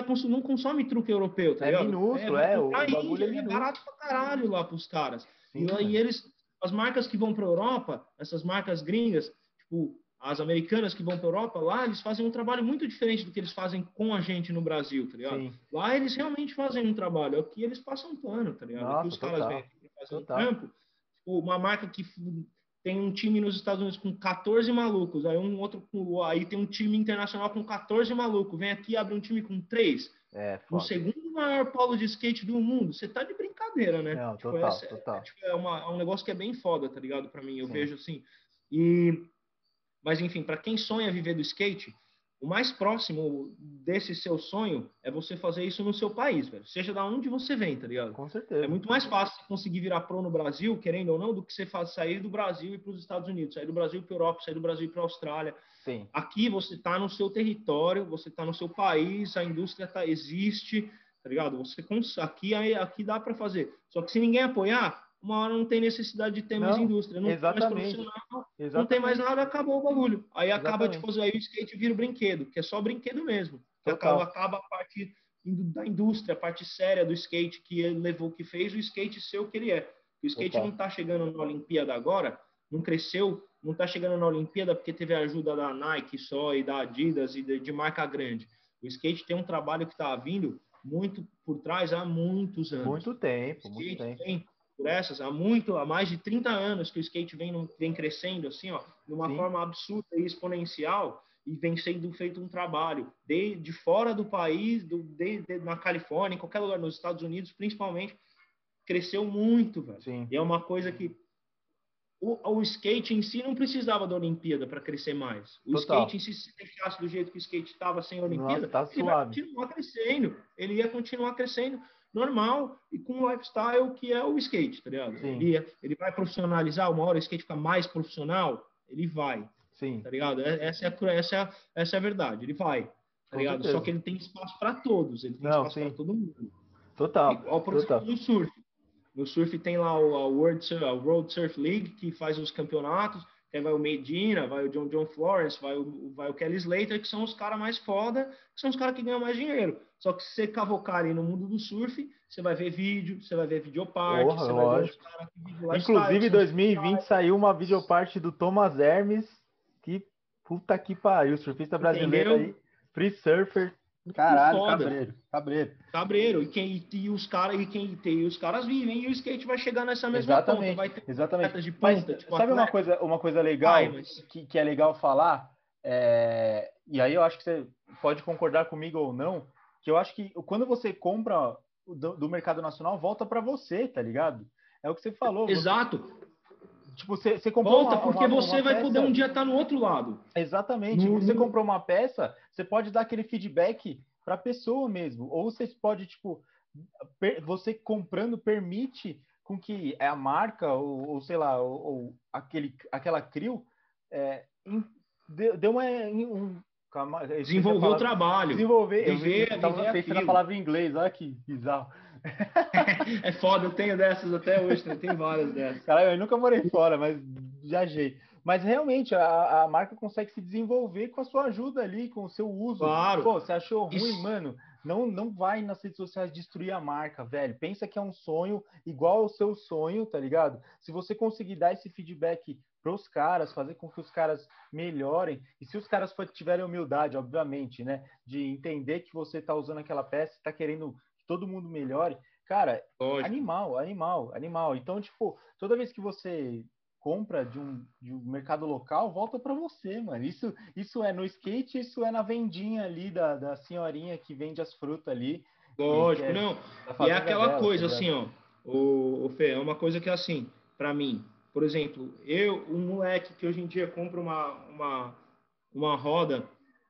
vai não consome truque europeu, tá é ligado? Minúsculo, é, é o bagulho é, é barato pra caralho lá pros caras. Sim, e, e eles, as marcas que vão para a Europa, essas marcas gringas, tipo, as americanas que vão para a Europa, lá eles fazem um trabalho muito diferente do que eles fazem com a gente no Brasil, tá ligado? Sim. Lá eles realmente fazem um trabalho, aqui eles passam um pano, tá ligado? Nossa, aqui os caras vêm fazer total. um trampo, tipo, uma marca que tem um time nos Estados Unidos com 14 malucos, aí um outro aí tem um time internacional com 14 malucos, vem aqui abre um time com três. É, o segundo maior polo de skate do mundo. Você tá de brincadeira, né? Não, tipo, total, essa, total. É, tipo, é, uma, é, um negócio que é bem foda, tá ligado? Para mim, eu Sim. vejo assim. E mas enfim, para quem sonha viver do skate, o mais próximo desse seu sonho é você fazer isso no seu país, velho. Seja da onde você vem, tá ligado? Com certeza. É muito mais fácil conseguir virar pro no Brasil, querendo ou não, do que você faz sair do Brasil e para os Estados Unidos, sair do Brasil para Europa, sair do Brasil para Austrália. Sim. Aqui você tá no seu território, você tá no seu país, a indústria tá existe, tá ligado? Você aqui aqui dá para fazer. Só que se ninguém apoiar, uma hora não tem necessidade de ter não, mais indústria, não exatamente, tem mais profissional, exatamente. não tem mais nada, acabou o bagulho. Aí acaba de fazer aí o skate vira o brinquedo, que é só brinquedo mesmo. Que acaba, acaba a parte da indústria, a parte séria do skate que ele levou, que fez o skate ser o que ele é. O skate Total. não está chegando na Olimpíada agora, não cresceu, não está chegando na Olimpíada porque teve a ajuda da Nike só e da Adidas e de, de marca grande. O skate tem um trabalho que está vindo muito por trás há muitos anos. Muito tempo, muito tempo. Tem por essas, há muito, há mais de 30 anos que o skate vem, vem crescendo assim, ó, de uma Sim. forma absurda e exponencial e vem sendo feito um trabalho de, de fora do país, do, de, de, na Califórnia, em qualquer lugar, nos Estados Unidos, principalmente, cresceu muito, velho. Sim. E é uma coisa que o, o skate em si não precisava da Olimpíada para crescer mais. O Total. skate em si, se deixasse do jeito que o skate estava sem a Olimpíada, Nossa, tá ele suave. ia continuar crescendo. Ele ia continuar crescendo normal e com um lifestyle que é o skate, tá ligado? Ele, ele vai profissionalizar, uma hora o skate fica mais profissional, ele vai. Sim. Tá ligado? É, essa é a, essa é a, essa é a verdade, ele vai. Tá ligado? Só que ele tem espaço para todos, ele tem Não, espaço para todo mundo. Total. Igual, por Total. exemplo, no surf. No surf tem lá o, a World, a World Surf League, que faz os campeonatos, Aí vai o Medina, vai o John John Florence, vai o, vai o Kelly Slater, que são os caras mais foda, que são os caras que ganham mais dinheiro. Só que se você cavocar aí no mundo do surf, você vai ver vídeo, você vai ver videoparte, Porra, você vai ver os caras que Inclusive, em 2020 saiu uma videoparte do Thomas Hermes, que puta que pariu, surfista brasileiro Entendeu? aí, free surfer, Caralho, foda. cabreiro, cabreiro. Cabreiro, e, quem, e os caras e quem e os caras vivem e o skate vai chegar nessa mesma exatamente, ponta, vai ter exatamente. de ponta, mas, tipo, sabe uma coisa, uma coisa legal Ai, mas... que, que é legal falar? É... E aí eu acho que você pode concordar comigo ou não, que eu acho que quando você compra do, do mercado nacional, volta para você, tá ligado? É o que você falou. Exato. Você... Tipo, você, você comprou Volta, uma, porque uma, você uma vai peça... poder um dia estar tá no outro lado. Exatamente. No... Você comprou uma peça, você pode dar aquele feedback para a pessoa mesmo. Ou você pode, tipo, você comprando permite com que a marca, ou, ou sei lá, ou, ou, aquele, aquela CRIO é, deu uma, um, calma, desenvolver o trabalho. Desenvolver. Viver, eu estava pensando na palavra em inglês, olha que bizarro. É foda, eu tenho dessas até hoje, né? tem várias dessas. Cara, eu nunca morei fora, mas viajei. Mas realmente a, a marca consegue se desenvolver com a sua ajuda ali, com o seu uso. Claro. Pô, você achou ruim, Isso. mano? Não, não vai nas redes sociais destruir a marca, velho. Pensa que é um sonho igual ao seu sonho, tá ligado? Se você conseguir dar esse feedback para os caras, fazer com que os caras melhorem, e se os caras tiverem humildade, obviamente, né, de entender que você está usando aquela peça, está querendo todo mundo melhore. Cara, Lógico. animal, animal, animal. Então, tipo, toda vez que você compra de um, de um mercado local, volta para você, mano. Isso, isso é no skate, isso é na vendinha ali da, da senhorinha que vende as frutas ali. Lógico, não. E é aquela dela, coisa, tá assim, ó. O, o Fê, é uma coisa que, assim, para mim, por exemplo, eu, um moleque que hoje em dia compra uma, uma, uma roda,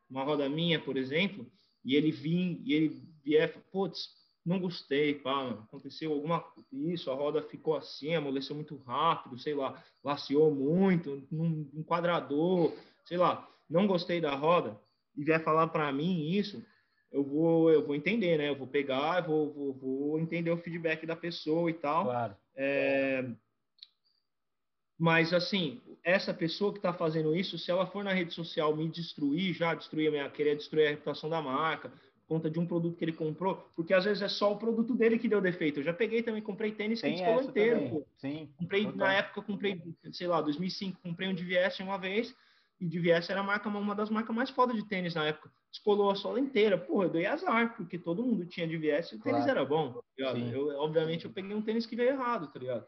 uma roda minha, por exemplo, e ele vim, e ele vier, putz, não gostei, pá, aconteceu alguma isso, a roda ficou assim, amoleceu muito rápido, sei lá, laceou muito, num enquadrador, sei lá, não gostei da roda e vier falar para mim isso, eu vou eu vou entender, né? Eu vou pegar, vou, vou, vou entender o feedback da pessoa e tal. Claro. É... Mas assim, essa pessoa que está fazendo isso, se ela for na rede social me destruir, já destruir a minha, querer destruir a reputação da marca, conta de um produto que ele comprou, porque às vezes é só o produto dele que deu defeito. Eu já peguei também, comprei tênis que descolou inteiro. Pô. Sim. Comprei total. na época, comprei, sei lá, 2005, comprei um DVS uma vez e DVS era marca, uma das marcas mais fodas de tênis na época. Descolou a sola inteira. Porra, eu dei azar, porque todo mundo tinha DVS e o tênis claro. era bom. Tá eu, obviamente, eu peguei um tênis que veio errado, tá ligado?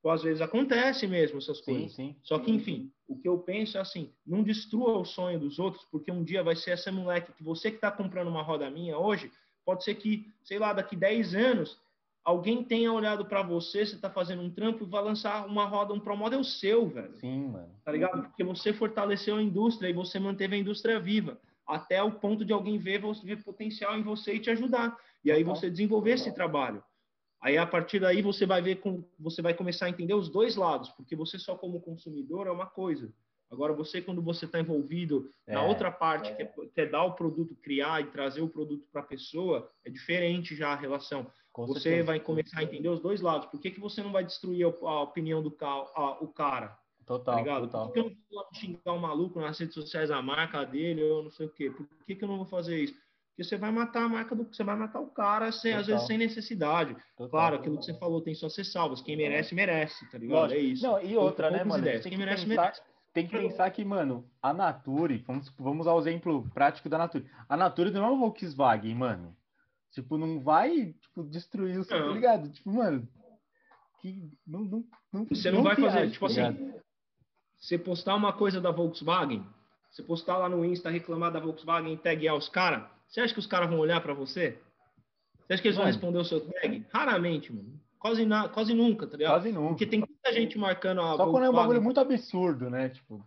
Tipo, às vezes acontece mesmo essas coisas. Sim, sim. Só que, enfim, o que eu penso é assim, não destrua o sonho dos outros, porque um dia vai ser essa moleque que você que está comprando uma roda minha hoje, pode ser que, sei lá, daqui 10 anos, alguém tenha olhado para você, você está fazendo um trampo e vai lançar uma roda, um Pro Model seu, velho. Sim, mano. Tá ligado? Porque você fortaleceu a indústria e você manteve a indústria viva, até o ponto de alguém ver, ver potencial em você e te ajudar. E aí você desenvolver esse trabalho. Aí a partir daí você vai ver com você vai começar a entender os dois lados, porque você só como consumidor é uma coisa. Agora você quando você está envolvido é, na outra parte, é. que, é, que é dar o produto, criar e trazer o produto para a pessoa, é diferente já a relação. Com você certeza. vai começar a entender os dois lados. Por que, que você não vai destruir a, a opinião do a, o cara? Total, tá total. Por que, que eu não vou xingar um maluco nas redes sociais, a marca dele, ou não sei o quê? Por que, que eu não vou fazer isso? Você vai matar a marca do você vai matar o cara sem, às vezes sem necessidade. Total, claro, aquilo que você falou tem suas ressalvas. Quem merece, merece, tá ligado? Lógico. É isso. Não, e outra, né, mano? Quem merece, pensar, merece. Tem que pensar que, mano, a Nature, vamos, vamos ao exemplo prático da Nature. A Nature não é uma Volkswagen, mano. Tipo, não vai tipo, destruir o seu, tá ligado? Tipo, mano, que não, não, não Você não, não vai fazer, tipo tá assim, você postar uma coisa da Volkswagen, você postar lá no Insta, reclamar da Volkswagen e taguear os caras, você acha que os caras vão olhar para você? Você acha que eles mano. vão responder o seu tag? Raramente, mano. Quase, na, quase nunca, tá ligado? Quase nunca. Porque tem muita gente marcando a Só Volkswagen. quando é um bagulho muito absurdo, né? Tipo...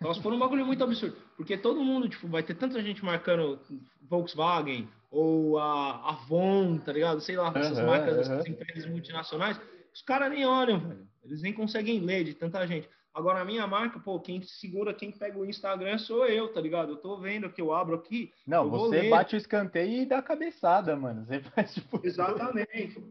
Nós for um bagulho muito absurdo. Porque todo mundo, tipo, vai ter tanta gente marcando Volkswagen ou a Avon, tá ligado? Sei lá, essas uhum, marcas, uhum. essas empresas multinacionais. Os caras nem olham, velho. Eles nem conseguem ler de tanta gente. Agora, a minha marca, pô, quem segura, quem pega o Instagram sou eu, tá ligado? Eu tô vendo que eu abro aqui. Não, você bate o escanteio e dá a cabeçada, mano. Você faz, tipo. Exatamente.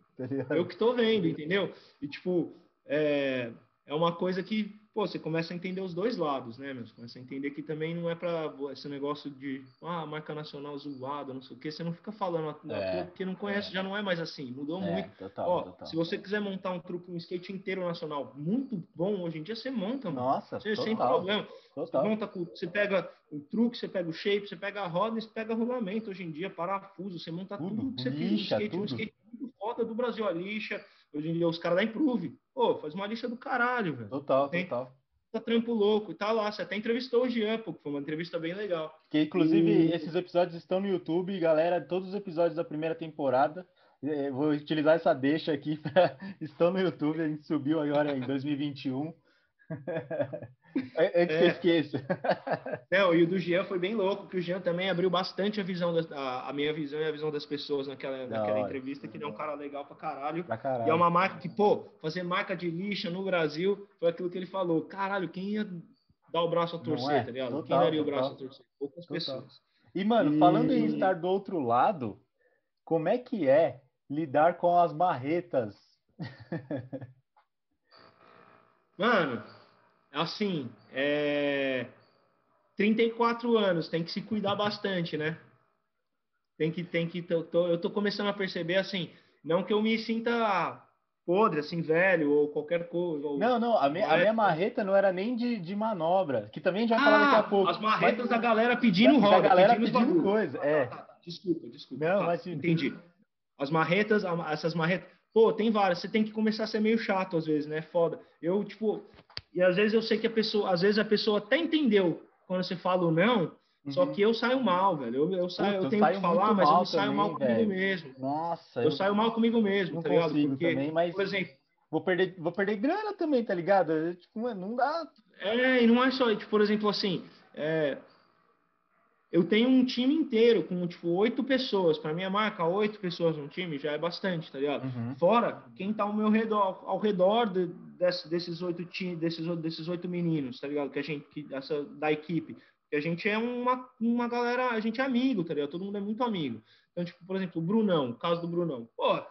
Tá eu que tô vendo, entendeu? E, tipo, é, é uma coisa que pô, você começa a entender os dois lados, né, meu? Você começa a entender que também não é para esse negócio de, ah, marca nacional zoada, não sei o quê. Você não fica falando é, porque não conhece, é. já não é mais assim, mudou é, muito. Total, Ó, total. se você quiser montar um truque, um skate inteiro nacional muito bom hoje em dia, você monta, mano. Nossa, você, sem problema. Total. Você, monta, você pega o truque, você pega o shape, você pega a roda, você pega rolamento hoje em dia, parafuso, você monta tudo, tudo que você lixa, fez no skate. Tudo. Um skate muito foda do Brasil, a lixa. Hoje em dia os caras da Improve. Pô, faz uma lixa do caralho, velho. Total, Tem, total tá trampo louco e tá lá. Você até entrevistou o Jean, pô, foi uma entrevista bem legal. Que inclusive e... esses episódios estão no YouTube, galera, todos os episódios da primeira temporada. É, vou utilizar essa deixa aqui, pra... estão no YouTube, a gente subiu agora em 2021. Antes é. que eu esqueça. Não, e o do Jean foi bem louco, que o Jean também abriu bastante a visão, da, a, a minha visão e a visão das pessoas naquela, naquela entrevista, que ele é um cara legal pra caralho. pra caralho. E é uma marca que, pô, fazer marca de lixa no Brasil foi aquilo que ele falou. Caralho, quem ia dar o braço a torcer, é? tá ligado? Total, quem daria total. o braço a torcer? Poucas total. pessoas. E, mano, e... falando em estar do outro lado, como é que é lidar com as marretas? Mano, assim, é... 34 anos, tem que se cuidar bastante, né? Tem que, tem que, tô, tô, eu tô começando a perceber, assim, não que eu me sinta podre, assim, velho, ou qualquer coisa. Ou... Não, não, a, me, a minha marreta não era nem de, de manobra, que também já ah, falar daqui a pouco. As marretas mas, da galera pedindo roda. Da galera pedindo, pedindo coisa, é. Tá, tá, tá, desculpa, desculpa. Não, tá, mas... Entendi. As marretas, essas marretas... Pô, tem várias. Você tem que começar a ser meio chato às vezes, né? Foda. Eu, tipo, e às vezes eu sei que a pessoa, às vezes a pessoa até entendeu quando você fala o não, uhum. só que eu saio mal, velho. Eu, eu, saio, Puta, eu tenho que falar, mas eu saio mal comigo velho. mesmo. Nossa, eu, eu, saio mal comigo mesmo, não tá ligado? Porque, também, mas por exemplo, vou perder, vou perder grana também, tá ligado? Tipo, não dá. É, e não é só, tipo, por exemplo, assim, é, eu tenho um time inteiro com, tipo, oito pessoas. Para minha marca, oito pessoas no time já é bastante, tá ligado? Uhum. Fora quem tá ao meu redor, ao redor de, desse, desses oito times, desses, desses oito meninos, tá ligado? Que a gente, que, essa, da equipe. Que a gente é uma, uma galera, a gente é amigo, tá ligado? Todo mundo é muito amigo. Então, tipo, por exemplo, o Brunão, o caso do Brunão. Pô, se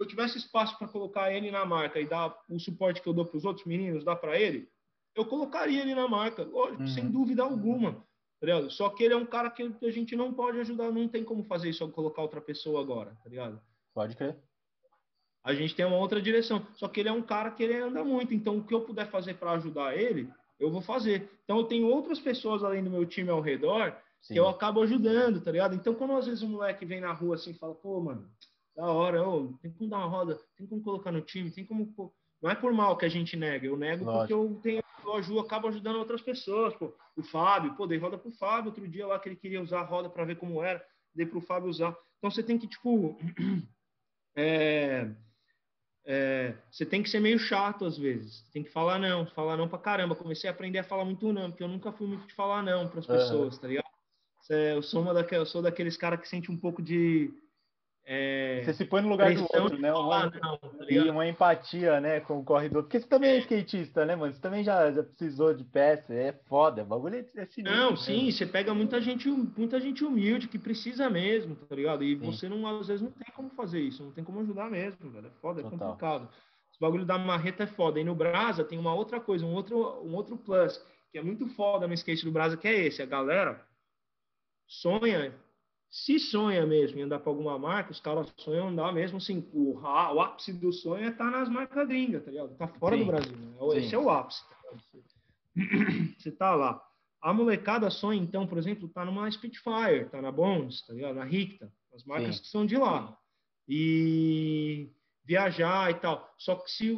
eu tivesse espaço para colocar ele na marca e dar o suporte que eu dou para os outros meninos, dar para ele, eu colocaria ele na marca, lógico, uhum. sem dúvida alguma. Tá ligado? Só que ele é um cara que a gente não pode ajudar, não tem como fazer isso, colocar outra pessoa agora, tá ligado? Pode crer. A gente tem uma outra direção. Só que ele é um cara que ele anda muito, então o que eu puder fazer para ajudar ele, eu vou fazer. Então eu tenho outras pessoas além do meu time ao redor Sim. que eu acabo ajudando, tá ligado? Então quando às vezes um moleque vem na rua assim e fala, pô, mano, da hora, ô, tem como dar uma roda, tem como colocar no time, tem como. Pô, Não é por mal que a gente nega, eu nego Lógico. porque eu tenho eu ajudo, acabo ajudando outras pessoas. Pô. O Fábio, pô, dei roda pro Fábio outro dia lá que ele queria usar a roda para ver como era, dei pro Fábio usar. Então você tem que, tipo, é, é, você tem que ser meio chato às vezes. Tem que falar não, falar não pra caramba. Comecei a aprender a falar muito não, porque eu nunca fui muito de falar não para as pessoas, uhum. tá ligado? Eu sou, uma daqueles, eu sou daqueles caras que sente um pouco de é, você se põe no lugar do outro, né? Uma, não, tá e uma empatia, né, com o corredor. Porque você também é skatista, né, mano? Você também já, já precisou de peça, é foda. O bagulho é, é sinistro. Não, sim, você pega muita gente, muita gente humilde que precisa mesmo, tá ligado? E sim. você não, às vezes não tem como fazer isso, não tem como ajudar mesmo, velho. É foda, é Total. complicado. Esse bagulho da marreta é foda. E no Brasa tem uma outra coisa, um outro, um outro plus, que é muito foda no skate do Brasa, que é esse. A galera sonha se sonha mesmo em andar para alguma marca, os caras sonham andar mesmo assim. O, o ápice do sonho é estar tá nas marcas gringas, tá ligado? Tá fora Sim. do Brasil, né? Esse Sim. é o ápice. Tá Você tá lá. A molecada sonha, então, por exemplo, tá numa Spitfire, tá na Bones, tá ligado? Na Ricta, as marcas Sim. que são de lá. E viajar e tal. Só que se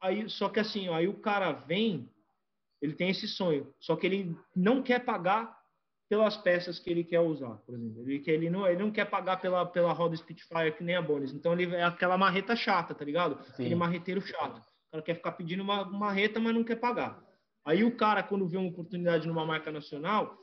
aí, só que assim, aí o cara vem, ele tem esse sonho, só que ele não quer pagar pelas peças que ele quer usar, por exemplo. Ele, que ele, não, ele não quer pagar pela, pela roda Spitfire que nem a Bonis. Então ele é aquela marreta chata, tá ligado? Sim. Aquele marreteiro chato. O cara quer ficar pedindo uma marreta, mas não quer pagar. Aí o cara, quando vê uma oportunidade numa marca nacional,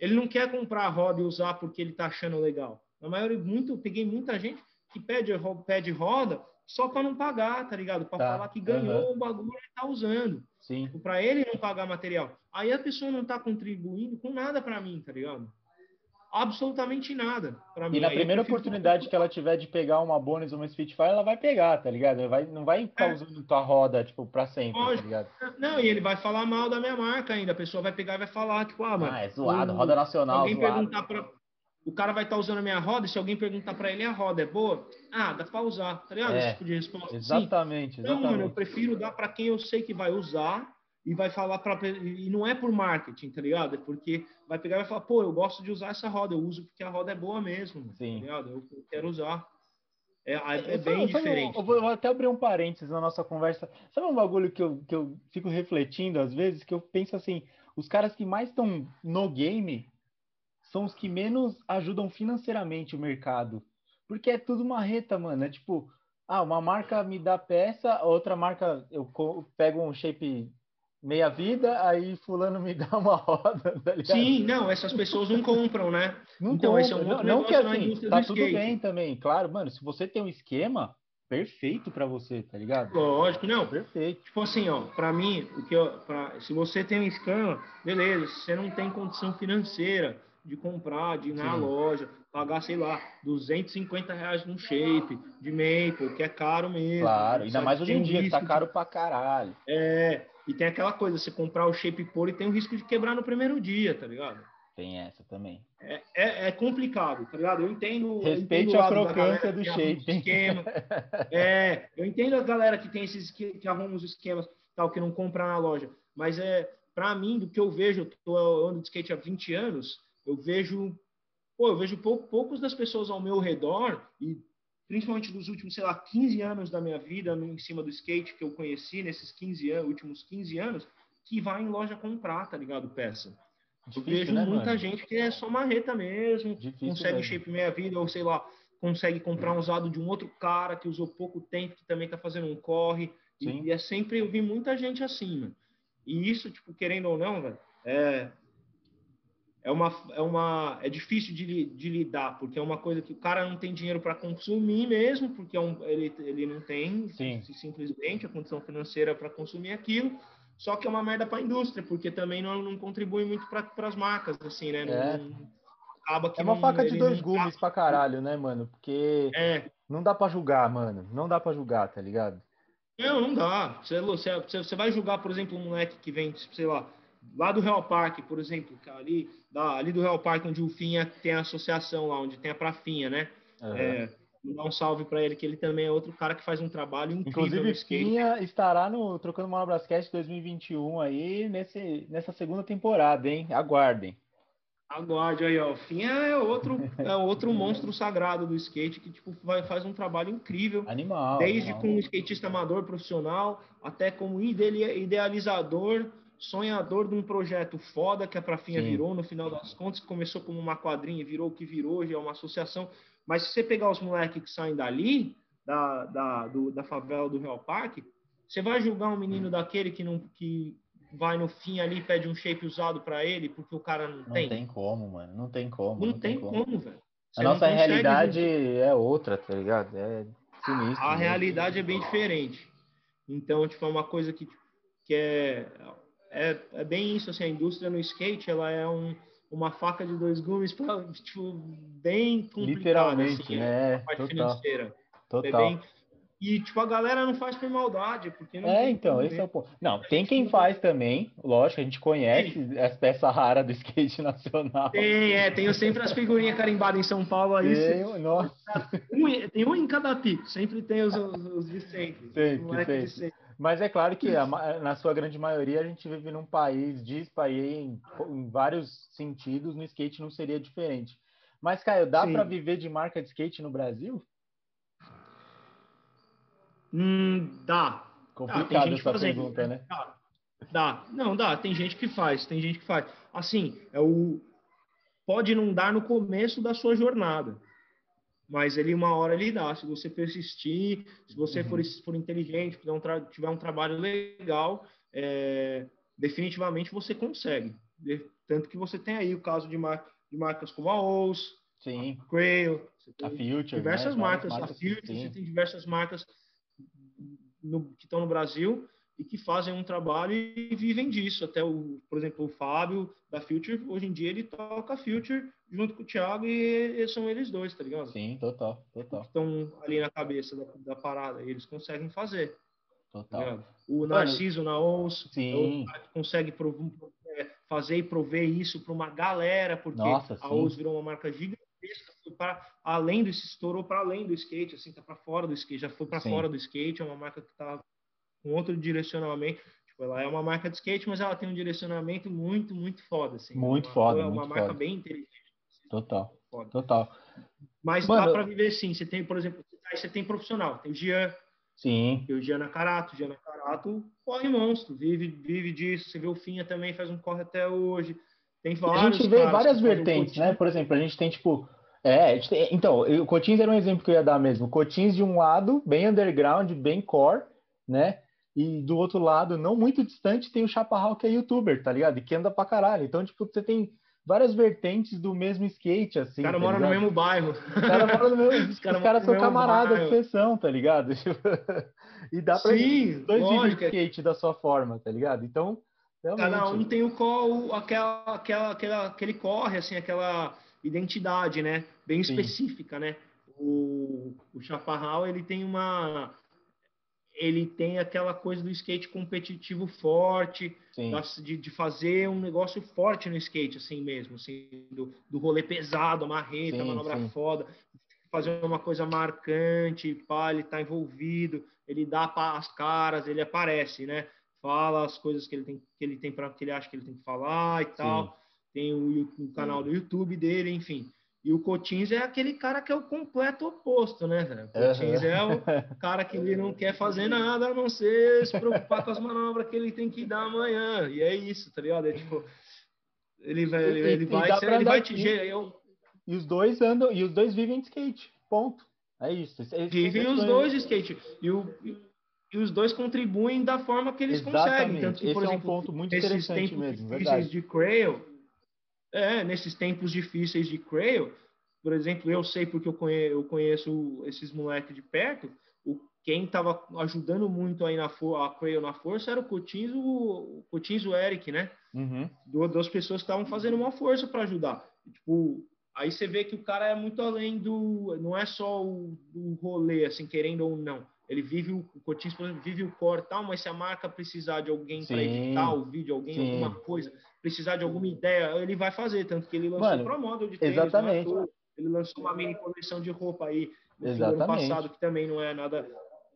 ele não quer comprar a roda e usar porque ele tá achando legal. Na maioria, muito, peguei muita gente que pede, pede roda só para não pagar, tá ligado? Para tá. falar que ganhou uhum. o bagulho e tá usando. Sim. Tipo, para ele não pagar material. Aí a pessoa não tá contribuindo com nada para mim, tá ligado? Absolutamente nada para mim. E na Aí primeira oportunidade que ela tiver de pegar uma bônus ou uma Spitfire, ela vai pegar, tá ligado? Vai, não vai ficar é. usando tua roda, tipo, pra sempre, tá Lógico. tá ligado? Não, e ele vai falar mal da minha marca ainda. A pessoa vai pegar e vai falar, tipo, ah, mano. Ah, é zoado, roda nacional. Alguém zoado. perguntar pra, o cara vai estar tá usando a minha roda, e se alguém perguntar para ele, a roda é boa? Ah, dá para usar, tá ligado? É, Esse tipo de resposta. Exatamente, Sim. Não, mano, eu prefiro dar para quem eu sei que vai usar e vai falar para e não é por marketing, tá ligado? É porque vai pegar e vai falar, pô, eu gosto de usar essa roda, eu uso porque a roda é boa mesmo, Sim. tá ligado? Eu, eu quero usar. É, é, é bem diferente. Eu vou até abrir um parênteses na nossa conversa. Sabe um bagulho que eu, que eu fico refletindo às vezes, que eu penso assim, os caras que mais estão no game são os que menos ajudam financeiramente o mercado. Porque é tudo marreta, mano. É tipo, ah, uma marca me dá peça, outra marca eu pego um shape meia vida, aí fulano me dá uma roda, tá ligado? Sim, não, essas pessoas não compram, né? Não então, compram. esse é um outro não, não que assim, tá tudo skate. bem também, claro, mano, se você tem um esquema, perfeito para você, tá ligado? Lógico, não. Perfeito. Tipo assim, ó, para mim, o que eu, pra, se você tem um esquema, beleza, se você não tem condição financeira, de comprar, de ir na Sim. loja, pagar, sei lá, 250 reais num shape de maple, que é caro mesmo. Claro, ainda mais hoje em dia, que tá caro de... pra caralho. É, e tem aquela coisa, você comprar o shape puro e tem o risco de quebrar no primeiro dia, tá ligado? Tem essa também. É, é, é complicado, tá ligado? Eu entendo. Respeite eu entendo a crocância do shape. Esquema. é, eu entendo a galera que tem esses que, que arruma os esquemas tal, que não compra na loja. Mas é, para mim, do que eu vejo, eu tô andando de skate há 20 anos, eu vejo, pô, eu vejo pou, poucos das pessoas ao meu redor e principalmente dos últimos, sei lá, 15 anos da minha vida no, em cima do skate que eu conheci nesses 15 anos, últimos 15 anos, que vai em loja comprar, tá ligado, peça. Difícil, eu vejo né, muita mano? gente que é só marreta mesmo, Difícil consegue mesmo. shape meia vida, ou sei lá, consegue comprar um usado de um outro cara que usou pouco tempo, que também tá fazendo um corre. E, e, é sempre, eu vi muita gente assim, mano. E isso, tipo, querendo ou não, velho, é, é uma é uma é difícil de, de lidar porque é uma coisa que o cara não tem dinheiro para consumir mesmo porque é um, ele ele não tem Sim. simplesmente a condição financeira para consumir aquilo só que é uma merda para a indústria porque também não, não contribui muito para as marcas assim né é. Não, acaba que é uma não, faca de dois gumes para caralho né mano porque é. não dá para julgar mano não dá para julgar tá ligado não não dá você, você você vai julgar por exemplo um moleque que vem sei lá lá do Real Park, por exemplo, ali, da, ali do Real Park, onde o Finha tem a associação lá, onde tem a Prafinha, né? Uhum. É, dar um salve para ele, que ele também é outro cara que faz um trabalho incrível Inclusive, no skate. Finha estará no Trocando Manobrascast 2021 aí, nesse, nessa segunda temporada, hein? Aguardem. Aguarde aí, ó. O Finha é outro, é outro monstro sagrado do skate que tipo, vai, faz um trabalho incrível. Animal. Desde animal. como skatista amador profissional até como idealizador, sonhador de um projeto foda que a Prafinha Sim. virou no final das contas. Começou como uma quadrinha, virou o que virou, hoje é uma associação. Mas se você pegar os moleques que saem dali, da, da, do, da favela do Real Parque, você vai julgar um menino daquele que não que vai no fim ali e pede um shape usado para ele porque o cara não, não tem? Não tem como, mano. Não tem como. Não, não tem, tem, como, como velho. a nossa realidade é outra, tá ligado? É sinistro. A, a realidade é bem diferente. Então, tipo, é uma coisa que, que é, é, é bem isso, assim, a indústria no skate, ela é um, uma faca de dois gumes, tipo, bem complicada. Literalmente, assim, né? Parte Total. financeira. Total. É bem, e, tipo, a galera não faz por maldade, porque não É, então, esse é o ponto. Não, tem quem faz também, lógico, a gente conhece Sim. as peças raras do skate nacional. Tem, é, tenho sempre as figurinhas carimbadas em São Paulo aí. Tem, nossa. Um, tem um em cada pico, sempre tem os, os, os de sempre. Sempre, sempre. sempre. Mas é claro que a, na sua grande maioria a gente vive num país dispa em, em vários sentidos, no skate não seria diferente. Mas, Caio, dá para viver de marca de skate no Brasil? Hum, dá. Complicado dá, essa pergunta, né? Dá. dá. Não, dá. Tem gente que faz, tem gente que faz. Assim, é o pode não dar no começo da sua jornada, mas ele uma hora ele dá. Se você persistir, se você uhum. for, for inteligente, tiver um, tiver um trabalho legal, é, definitivamente você consegue. Tanto que você tem aí o caso de, mar, de marcas como a OUS, Sim. a Crail, a Future, diversas né? marcas, marcas, a Future, você tem diversas marcas no, que estão no Brasil e que fazem um trabalho e vivem disso. Até o, por exemplo, o Fábio da Future, hoje em dia ele toca Future junto com o Thiago e, e são eles dois, tá ligado? Sim, total, total. Estão ali na cabeça da, da parada, e eles conseguem fazer. Total. Tá o Narciso na OUS Sim. consegue provar, fazer e prover isso para uma galera, porque Nossa, a OUS virou uma marca gigantesca, foi para além do estourou para além do skate, assim, tá para fora do skate, já foi para fora do skate, é uma marca que tá com outro direcionamento. Tipo, ela é uma marca de skate, mas ela tem um direcionamento muito, muito foda, assim. Muito uma, foda, é uma marca foda. bem inteligente. Total. Foda. Total. Mas Mano, dá para viver sim. Você tem, por exemplo, aí você tem profissional, tem o Jean, Sim. tem o Giana Carato, o Giana Carato corre monstro, vive, vive disso. Você vê o Finha também faz um corre até hoje. Tem vários a gente vê várias vertentes, né? Por exemplo, a gente tem tipo. É, tem- então, o Cotins era um exemplo que eu ia dar mesmo. Cotins de um lado, bem underground, bem core, né? E do outro lado, não muito distante, tem o Chaparral, que é youtuber, tá ligado? E que anda pra caralho. Então, tipo, você tem várias vertentes do mesmo skate, assim. O cara tá mora no mesmo bairro. Os caras moram no mesmo. Os cara caras moram são camaradas de sessão, tá ligado? e dá pra Sim, dois de lógico. é skate da sua forma, tá ligado? Então, realmente. Cada um tem o aquela, aquela, aquela, aquele corre, assim, aquela identidade, né? Bem Sim. específica, né? O, o Chaparral, ele tem uma... Ele tem aquela coisa do skate competitivo forte, Sim. das- de, de fazer um negócio forte no skate, assim mesmo, assim, do, do rolê pesado, a marreta, a Sim, manobra sim. foda, fazer uma coisa marcante, pá, ele tá envolvido, ele dá as caras, ele aparece, né? Fala as coisas que ele tem, que ele tem para que ele acha que ele tem que falar e tal. Tem o, o canal do YouTube dele, enfim. E o Cotins é aquele cara que é o completo oposto, né? velho? O Cotins é o cara que ele não quer fazer nada a não ser se preocupar com as manobras que ele tem que dar amanhã. E é isso, tá ligado? É tipo, ele vai, ele, E- ele e vai, ser- pra ele vai te gerar. Eu, E os dois andam, e os dois vivem de skate. Ponto. É isso. Vivem é o os dois de skate. E, o, e, e os dois contribuem da forma que eles conseguem. Exatamente. Tanto que, Esse por é um exemplo, ponto muito interessante mesmo, verdade. de Crail, é, nesses tempos difíceis de Crail, por exemplo, eu sei porque eu conheço, eu conheço esses moleques de perto, o, quem estava ajudando muito aí na a Crail na força era o Cotins, o, Eric, né? Uhum. Du- duas pessoas que estavam fazendo uma força para ajudar. Tipo, aí você vê que o cara é muito além do. Não é só o, o rolê, assim, querendo ou não. Ele vive o, o Cotins, por exemplo, vive o core tal, mas se a marca precisar de alguém para editar o vídeo, alguém, Sim. alguma coisa, precisar de alguma ideia, ele vai fazer. Tanto que ele lançou Mano, o Pro Model de tênis, é exatamente. Ele lançou uma mini coleção de roupa aí no ano passado, que também não é nada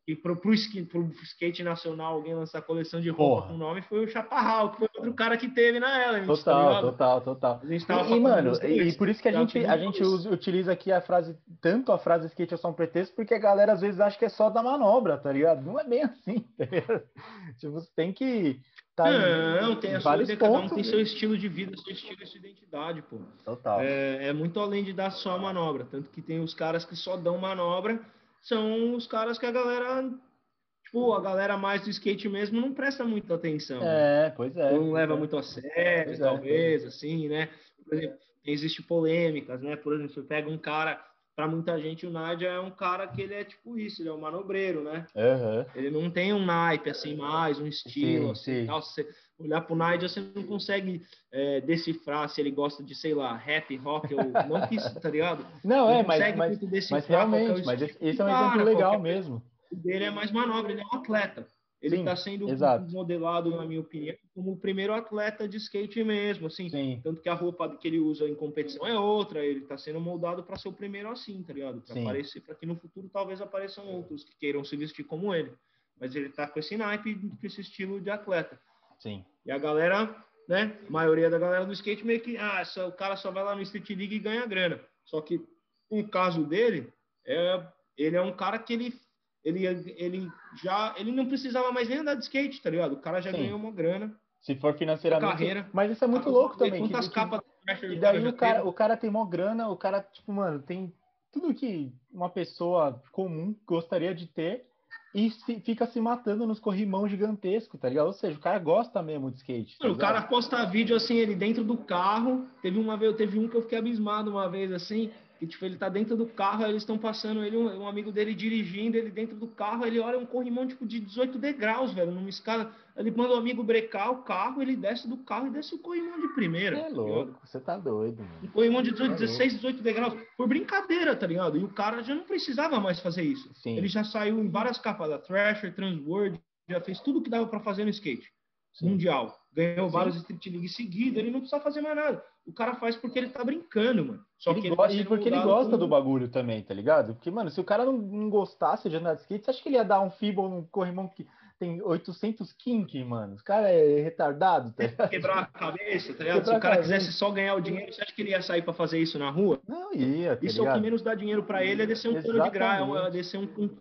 e pro, pro, pro skate nacional alguém lançar coleção de roupa Porra. com nome foi o Chaparral, que foi outro cara que teve na ela. Tá total, total, total. E, e mano, e, e, por isso que a gente, a gente usa, utiliza aqui a frase, tanto a frase skate é só um pretexto, porque a galera às vezes acha que é só da manobra, tá ligado? Não é bem assim, tá ligado? Tipo, você tem que. Tá não, tem a sua ideia, cada um tem seu estilo de vida, seu estilo e sua identidade, pô. Total. É, é muito além de dar só manobra. Tanto que tem os caras que só dão manobra são os caras que a galera, tipo, a galera mais do skate mesmo não presta muita atenção. É, pois é. Não leva é. muito a sério, pois é, talvez, é. assim, né? Por exemplo, existe polêmicas, né? Por exemplo, você pega um cara, para muita gente o Nádia é um cara que ele é tipo isso, ele é um manobreiro, né? Uhum. Ele não tem um naipe assim mais, um estilo, sim, assim, sim. Tal. Você olhar pro Nádia, você não consegue é, decifrar se ele gosta de, sei lá, rap, rock ou não que tá ligado? Não, é, mas, mas, mas realmente, mas esse é um exemplo legal mesmo. O dele é mais manobra, ele é um atleta. Ele está sendo exato. modelado, na minha opinião, como o primeiro atleta de skate mesmo, assim. Sim. Tanto que a roupa que ele usa em competição é outra, ele está sendo moldado para ser o primeiro assim, tá ligado? Para aparecer, para que no futuro talvez apareçam outros que queiram se vestir como ele. Mas ele está com esse naipe, com esse estilo de atleta. Sim. E a galera, né? A maioria da galera do skate meio que, ah, só, o cara só vai lá no Street League e ganha grana. Só que o caso dele é, ele é um cara que ele, ele, ele já, ele não precisava mais nem andar de skate, tá ligado? O cara já Sim. ganhou uma grana. Se for financeiramente. Carreira, mas isso é muito louco também. Quantas que, capas que, e daí o cara, o cara tem mó grana, o cara, tipo, mano, tem tudo que uma pessoa comum gostaria de ter e se, fica se matando nos corrimão gigantescos, tá ligado? Ou seja, o cara gosta mesmo de skate. Tá o cara posta vídeo assim, ele dentro do carro. Teve uma vez, teve um que eu fiquei abismado uma vez assim, que tipo, ele tá dentro do carro, eles estão passando ele, um, um, amigo dele dirigindo, ele dentro do carro, ele olha um corrimão tipo de 18 degraus, velho, numa escada. Ele manda o amigo brecar o carro, ele desce do carro e desce o corrimão de primeira. É louco, você tá doido, mano. Um corrimão de 18, 16, 18 degraus, por brincadeira, tá ligado? E o cara já não precisava mais fazer isso. Sim. Ele já saiu em várias capas da Thrasher, Transworld, já fez tudo que dava para fazer no skate. Sim. Mundial. Ganhou vários Street League seguidos, ele não precisa fazer mais nada. O cara faz porque ele tá brincando, mano. Só ele que ele tá e porque ele gosta com... do bagulho também, tá ligado? Porque, mano, se o cara não, não gostasse de andar de skate, você acha que ele ia dar um feeble num corrimão que tem 800 kink, mano? O cara é retardado, tá ligado? Quebrar a cabeça, tá ligado? Quebrar se o cara quisesse só ganhar o dinheiro, você acha que ele ia sair pra fazer isso na rua? Não ia, tá Isso ligado? é o que menos dá dinheiro pra ele, é descer um pano de graça, é descer um, um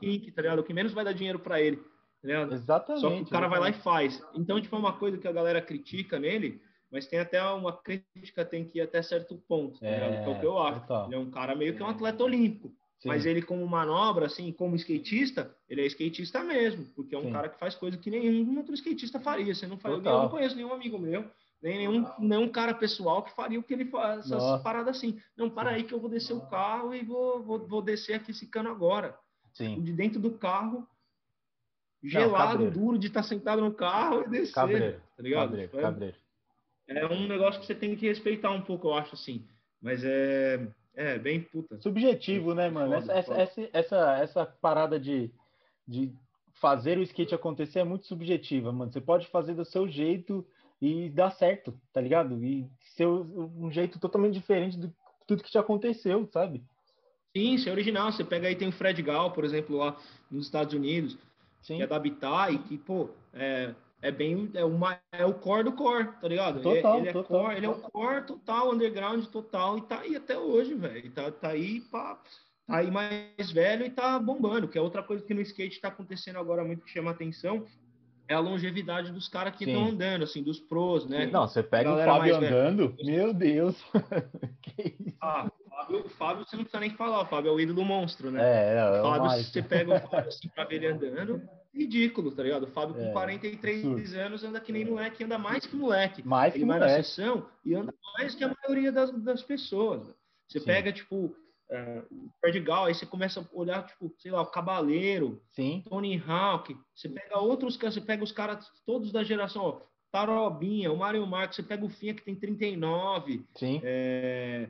kink, tá ligado? O que menos vai dar dinheiro pra ele. Tá exatamente. Só que o cara exatamente. vai lá e faz. Então, tipo, é uma coisa que a galera critica nele, mas tem até uma crítica, tem que ir até certo ponto, tá é, é o que eu acho. Total. Ele é um cara meio que um atleta olímpico. Sim. Mas ele, como manobra, assim, como skatista, ele é skatista mesmo, porque é um Sim. cara que faz coisa que nenhum outro skatista faria. Você não faz, eu não conheço nenhum amigo meu, nem nenhum, nenhum cara pessoal que faria o que ele faz, essas Nossa. paradas assim. Não, para aí que eu vou descer o carro e vou, vou, vou descer aqui esse cano agora. Sim. De dentro do carro, gelado, não, duro, de estar tá sentado no carro e descer. Cabreiro, tá ligado? Cabreiro, é, cabreiro. é um negócio que você tem que respeitar um pouco, eu acho, assim. Mas é, é bem puta. Subjetivo, né, mano? Foda, essa, foda. Essa, essa, essa parada de, de fazer o skate acontecer é muito subjetiva, mano. Você pode fazer do seu jeito e dar certo, tá ligado? E ser um jeito totalmente diferente do tudo que te aconteceu, sabe? Sim, isso é original. Você pega aí, tem o Fred Gal, por exemplo, lá nos Estados Unidos. Sim. que é da Habitat e que, pô, é, é bem. É, uma, é o core do core, tá ligado? Total, ele, é total. Core, ele é o core total, underground total, e tá aí até hoje, velho. Tá, tá aí pra, tá aí mais velho e tá bombando, que é outra coisa que no skate tá acontecendo agora muito que chama atenção. É a longevidade dos caras que estão andando, assim, dos pros, né? Não, você pega o Fábio andando, velho. meu Deus. ah, Fábio, o Fábio, você não precisa nem falar, o Fábio é o ídolo monstro, né? É, é, o Fábio, mais. você pega o Fábio assim pra ver ele andando, ridículo, tá ligado? O Fábio com é, 43 absurdo. anos anda que nem moleque, anda mais que moleque. Mais ele que vai moleque. na sessão e anda mais que a maioria das, das pessoas. Você Sim. pega, tipo, uh, o Perdigal, aí você começa a olhar, tipo, sei lá, o Cabaleiro, Sim. Tony Hawk, você pega outros caras, você pega os caras todos da geração, ó, Tarobinha, o Mário Marques, você pega o Finha que tem 39. Sim. É,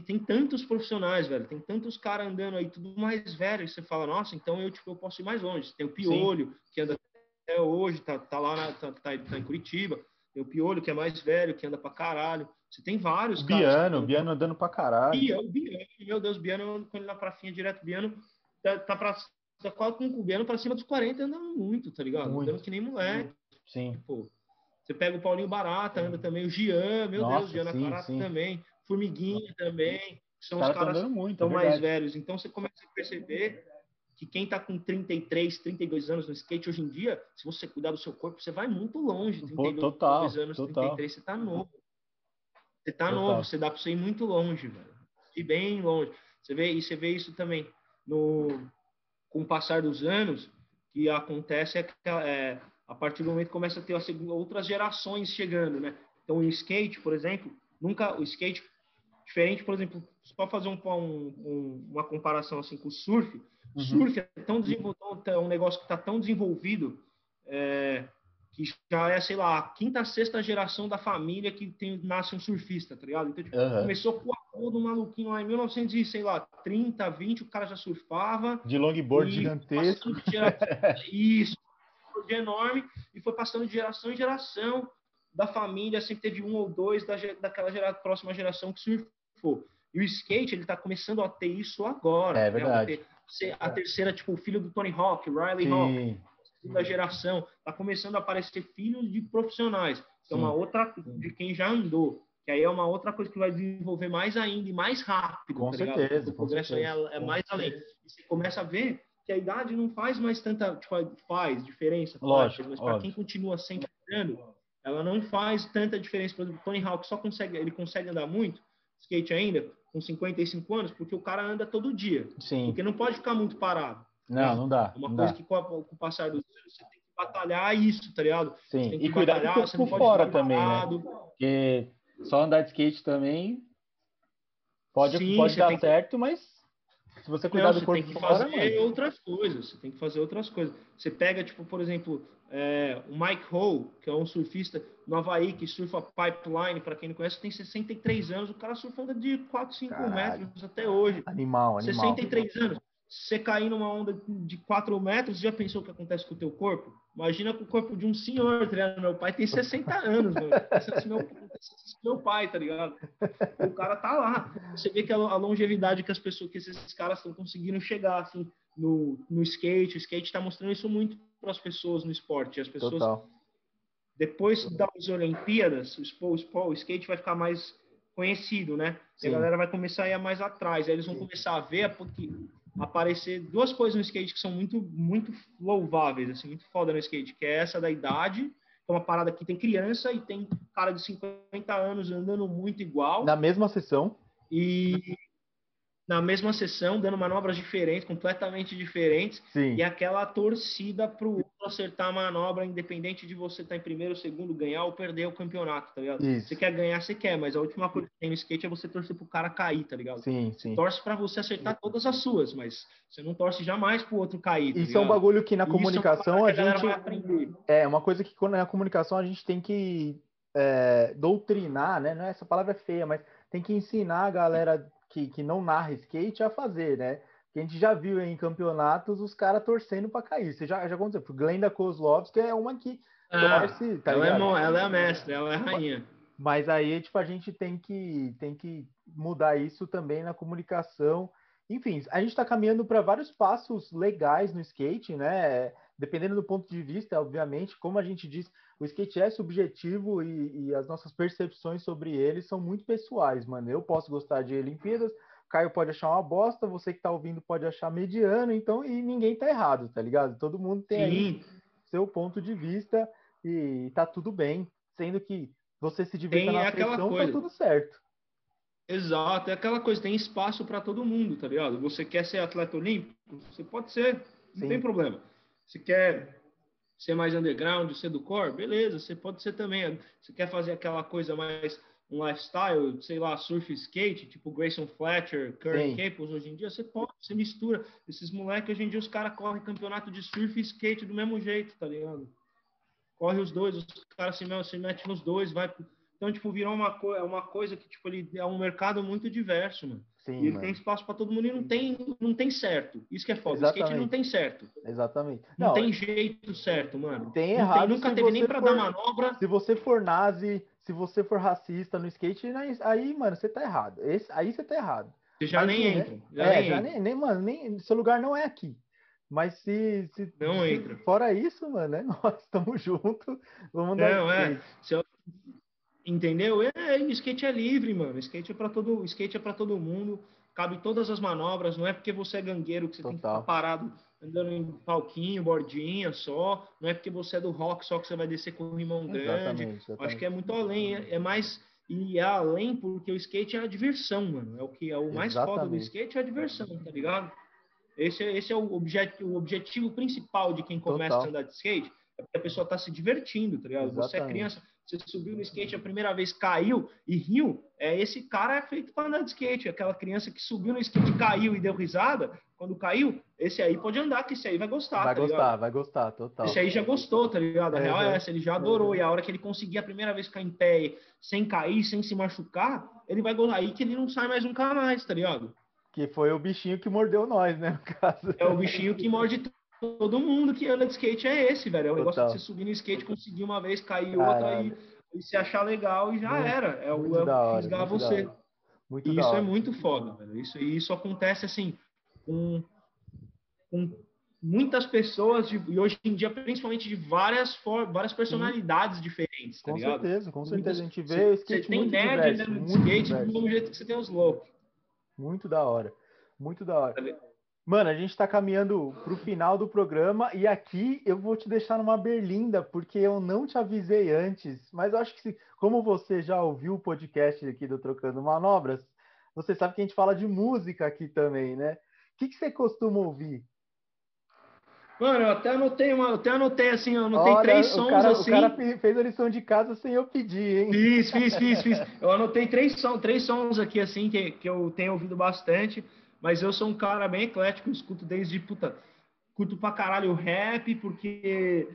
tem tantos profissionais, velho, tem tantos caras andando aí, tudo mais velho, e você fala, nossa, então eu, tipo, eu posso ir mais longe. Tem o Piolho, Sim. que anda até hoje, tá, tá lá, na, tá, tá, tá, em Curitiba. Tem o Piolho, que é mais velho, que anda pra caralho. Você tem vários o Biano, o Biano andando pra caralho. Biano, Biano, meu Deus, Biano, quando ele na pracinha direto, Biano tá, tá pra tá quase com um cubiano para cima dos 40 andando muito, tá ligado? Muito. Andando que nem moleque. Sim. Pô, você pega o Paulinho Barata, anda também, o Gian, meu Nossa, Deus, Giana Barata também, Formiguinha também, são os caras muito, tão é mais velhos. Então você começa a perceber que quem está com 33, 32 anos no skate hoje em dia, se você cuidar do seu corpo, você vai muito longe. 32 Pô, total, anos, total. 33, você está novo. Você está novo, você dá para você ir muito longe, velho. E bem longe. Você vê, e você vê isso também no, com o passar dos anos, que acontece é que é, a partir do momento que começa a ter segunda, outras gerações chegando, né? Então, o skate, por exemplo, nunca o skate diferente, por exemplo, só fazer um, um, uma comparação assim com o surf, o uhum. surf é tão desenvolvido, é um negócio que está tão desenvolvido é, que já é, sei lá, a quinta, sexta geração da família que tem, nasce um surfista, tá ligado? Então, tipo, uhum. começou com o avô do maluquinho lá em 1930, 20, o cara já surfava. De longboard gigantesco. De geração, isso, de enorme, e foi passando de geração em geração da família, sempre teve um ou dois da, daquela gera, próxima geração que surfou. E o skate, ele tá começando a ter isso agora. É né? verdade. Né? A terceira, tipo, o filho do Tony Hawk, Riley Sim. Hawk, segunda geração, tá começando a aparecer filhos de profissionais. Que é uma outra de quem já andou. Que aí é uma outra coisa que vai desenvolver mais ainda e mais rápido. Com tá certeza. O progresso aí é, é mais além. E você começa a ver que a idade não faz mais tanta tipo, faz diferença, lógico, mas para quem continua sempre andando, ela não faz tanta diferença. Por exemplo, o Tony Hawk só consegue, ele consegue andar muito skate ainda com 55 anos porque o cara anda todo dia. Sim. Porque não pode ficar muito parado. Não, né? não dá. Uma não coisa dá. que com, a, com, o passar dos anos você tem que batalhar isso, tá ligado? Sim. e cuidar do corpo por fora também, né? Porque só andar de skate também pode, Sim, pode dar certo, que... mas se você cuidar não, do corpo tem que fazer outras coisas. Você tem que fazer outras coisas. Você pega, tipo, por exemplo, é, o Mike Ho, que é um surfista no Havaí, que surfa pipeline, para quem não conhece, tem 63 anos. O cara surfa de 4, 5 Caralho. metros até hoje. Animal, animal. 63 anos. Você cair numa onda de 4 metros, já pensou o que acontece com o teu corpo? Imagina com o corpo de um senhor, tá ligado? Meu pai tem 60 anos. Meu, meu pai, tá ligado? O cara tá lá. Você vê que a, longevidade que as pessoas, que esses caras estão conseguindo chegar, assim, no, no skate. O skate está mostrando isso muito para as pessoas no esporte. As pessoas, Total. depois das Olimpíadas, o, o, o skate vai ficar mais conhecido, né? E a galera vai começar a ir mais atrás. Aí eles vão começar a ver porque aparecer duas coisas no skate que são muito, muito louváveis, assim, muito foda no skate, que é essa da idade, que é uma parada que tem criança e tem cara de 50 anos andando muito igual. Na mesma sessão. E na mesma sessão, dando manobras diferentes, completamente diferentes, Sim. e aquela torcida para o outro acertar a manobra, independente de você estar tá em primeiro, segundo, ganhar ou perder o campeonato, tá ligado? Isso. Você quer ganhar, você quer, mas a última coisa que tem no skate é você torcer pro cara cair, tá ligado? Sim, sim. torce para você acertar todas as suas, mas você não torce jamais pro outro cair. Tá Isso ligado? é um bagulho que na Isso comunicação é a, gente. É, uma coisa que quando na comunicação a gente tem que é, doutrinar, né? Não é, essa palavra é feia, mas tem que ensinar a galera que, que não narra skate a fazer, né? Que a gente já viu em campeonatos os caras torcendo para cair. Você já, já aconteceu. Glenda Kozlovski é uma que ah, torce. Tá ela, é, ela é a mestra, ela é a rainha. Mas aí, tipo, a gente tem que, tem que mudar isso também na comunicação. Enfim, a gente está caminhando para vários passos legais no skate, né? Dependendo do ponto de vista, obviamente, como a gente disse, o skate é subjetivo e, e, as nossas percepções sobre ele são muito pessoais, mano. Eu posso gostar de Olimpíadas, Caio pode achar uma bosta, você que tá ouvindo pode achar mediano, então, e ninguém tá errado, tá ligado? Todo mundo tem aí seu ponto de vista e tá tudo bem, sendo que você se divirta na pressão, tá tudo certo. Exato, é aquela coisa, tem espaço para todo mundo, tá ligado? Você quer ser atleta olímpico? Você pode ser, não Sim. tem problema. Você quer ser mais underground, ser do core, beleza, você pode ser também. Você quer fazer aquela coisa mais um lifestyle, sei lá, surf skate, tipo Grayson Fletcher, Curry Caples, hoje em dia, você pode, você mistura. Esses moleques, hoje em dia, os caras correm campeonato de surf e skate do mesmo jeito, tá ligado? Corre os dois, os caras se, se metem nos dois, vai. Então, tipo, virou uma, co uma coisa que, tipo, ele é um mercado muito diverso, mano. Sim, e ele tem espaço para todo mundo e não tem, não tem certo. Isso que é foda. Exatamente. O skate não tem certo. Exatamente. Não, não tem jeito certo, mano. Tem errado. Tem, nunca teve nem para dar manobra. Se você for nazi, se você for racista no skate, aí, mano, você tá errado. Esse, aí você tá errado. Você já Mas, nem né? entra. Já é, nem já entra. Nem, nem, mano, nem, seu lugar não é aqui. Mas se, se não se, entra. Fora isso, mano, é nós estamos juntos. Vamos dar não, é. Eu, entendeu? É, skate é livre, mano. Skate é para todo, skate é para todo mundo. Cabe todas as manobras. Não é porque você é gangueiro que você Total. tem que ficar parado andando em palquinho, bordinha só. Não é porque você é do rock só que você vai descer com o rimão grande. Exatamente, exatamente. Acho que é muito além. É, é, mais e é além porque o skate é a diversão, mano. É o que é o mais exatamente. foda do skate é a diversão, tá ligado? Esse, esse é o, objet, o objetivo principal de quem começa Total. a andar de skate. É porque a pessoa está se divertindo, tá ligado? Exatamente. Você é criança, você subiu no skate a primeira vez, caiu e riu. É, esse cara é feito para andar de skate. Aquela criança que subiu no skate, caiu e deu risada, quando caiu, esse aí pode andar, que esse aí vai gostar. Vai tá gostar, ligado? vai gostar, total. Esse aí já gostou, tá ligado? A é, real é essa, ele já adorou. É. E a hora que ele conseguir a primeira vez ficar em pé, sem cair, sem se machucar, ele vai gostar. Aí que ele não sai mais nunca mais, tá ligado? Que foi o bichinho que mordeu nós, né, no caso. É o bichinho que morde todo mundo que anda de skate é esse, velho. É o negócio de você subir no skate, conseguir uma vez, cair outra e, e, se achar legal e já muito, era. É o, é o fisgar você. Muito e isso é muito foda, velho. Isso, e isso acontece assim com, com muitas pessoas de, e hoje em dia principalmente de várias várias personalidades Sim. diferentes, tá com ligado? certeza, com certeza Muitas, a gente vê o skate você tem nerd andando de skate do mesmo jeito que você tem os loucos. Muito da hora. Muito da hora. Mano, a gente está caminhando para o final do programa e aqui eu vou te deixar numa berlinda, porque eu não te avisei antes, mas eu acho que se, como você já ouviu o podcast aqui do Trocando Manobras, você sabe que a gente fala de música aqui também, né? O que, que você costuma ouvir? Mano, eu até anotei, uma, até anotei assim, eu anotei Olha, três sons cara, assim. O cara fez a lição de casa sem eu pedir, hein? Fiz, fiz, fiz, fiz. Eu anotei três, som, três sons aqui assim que, que eu tenho ouvido bastante, mas eu sou um cara bem eclético, escuto desde puta, curto pra caralho rap, porque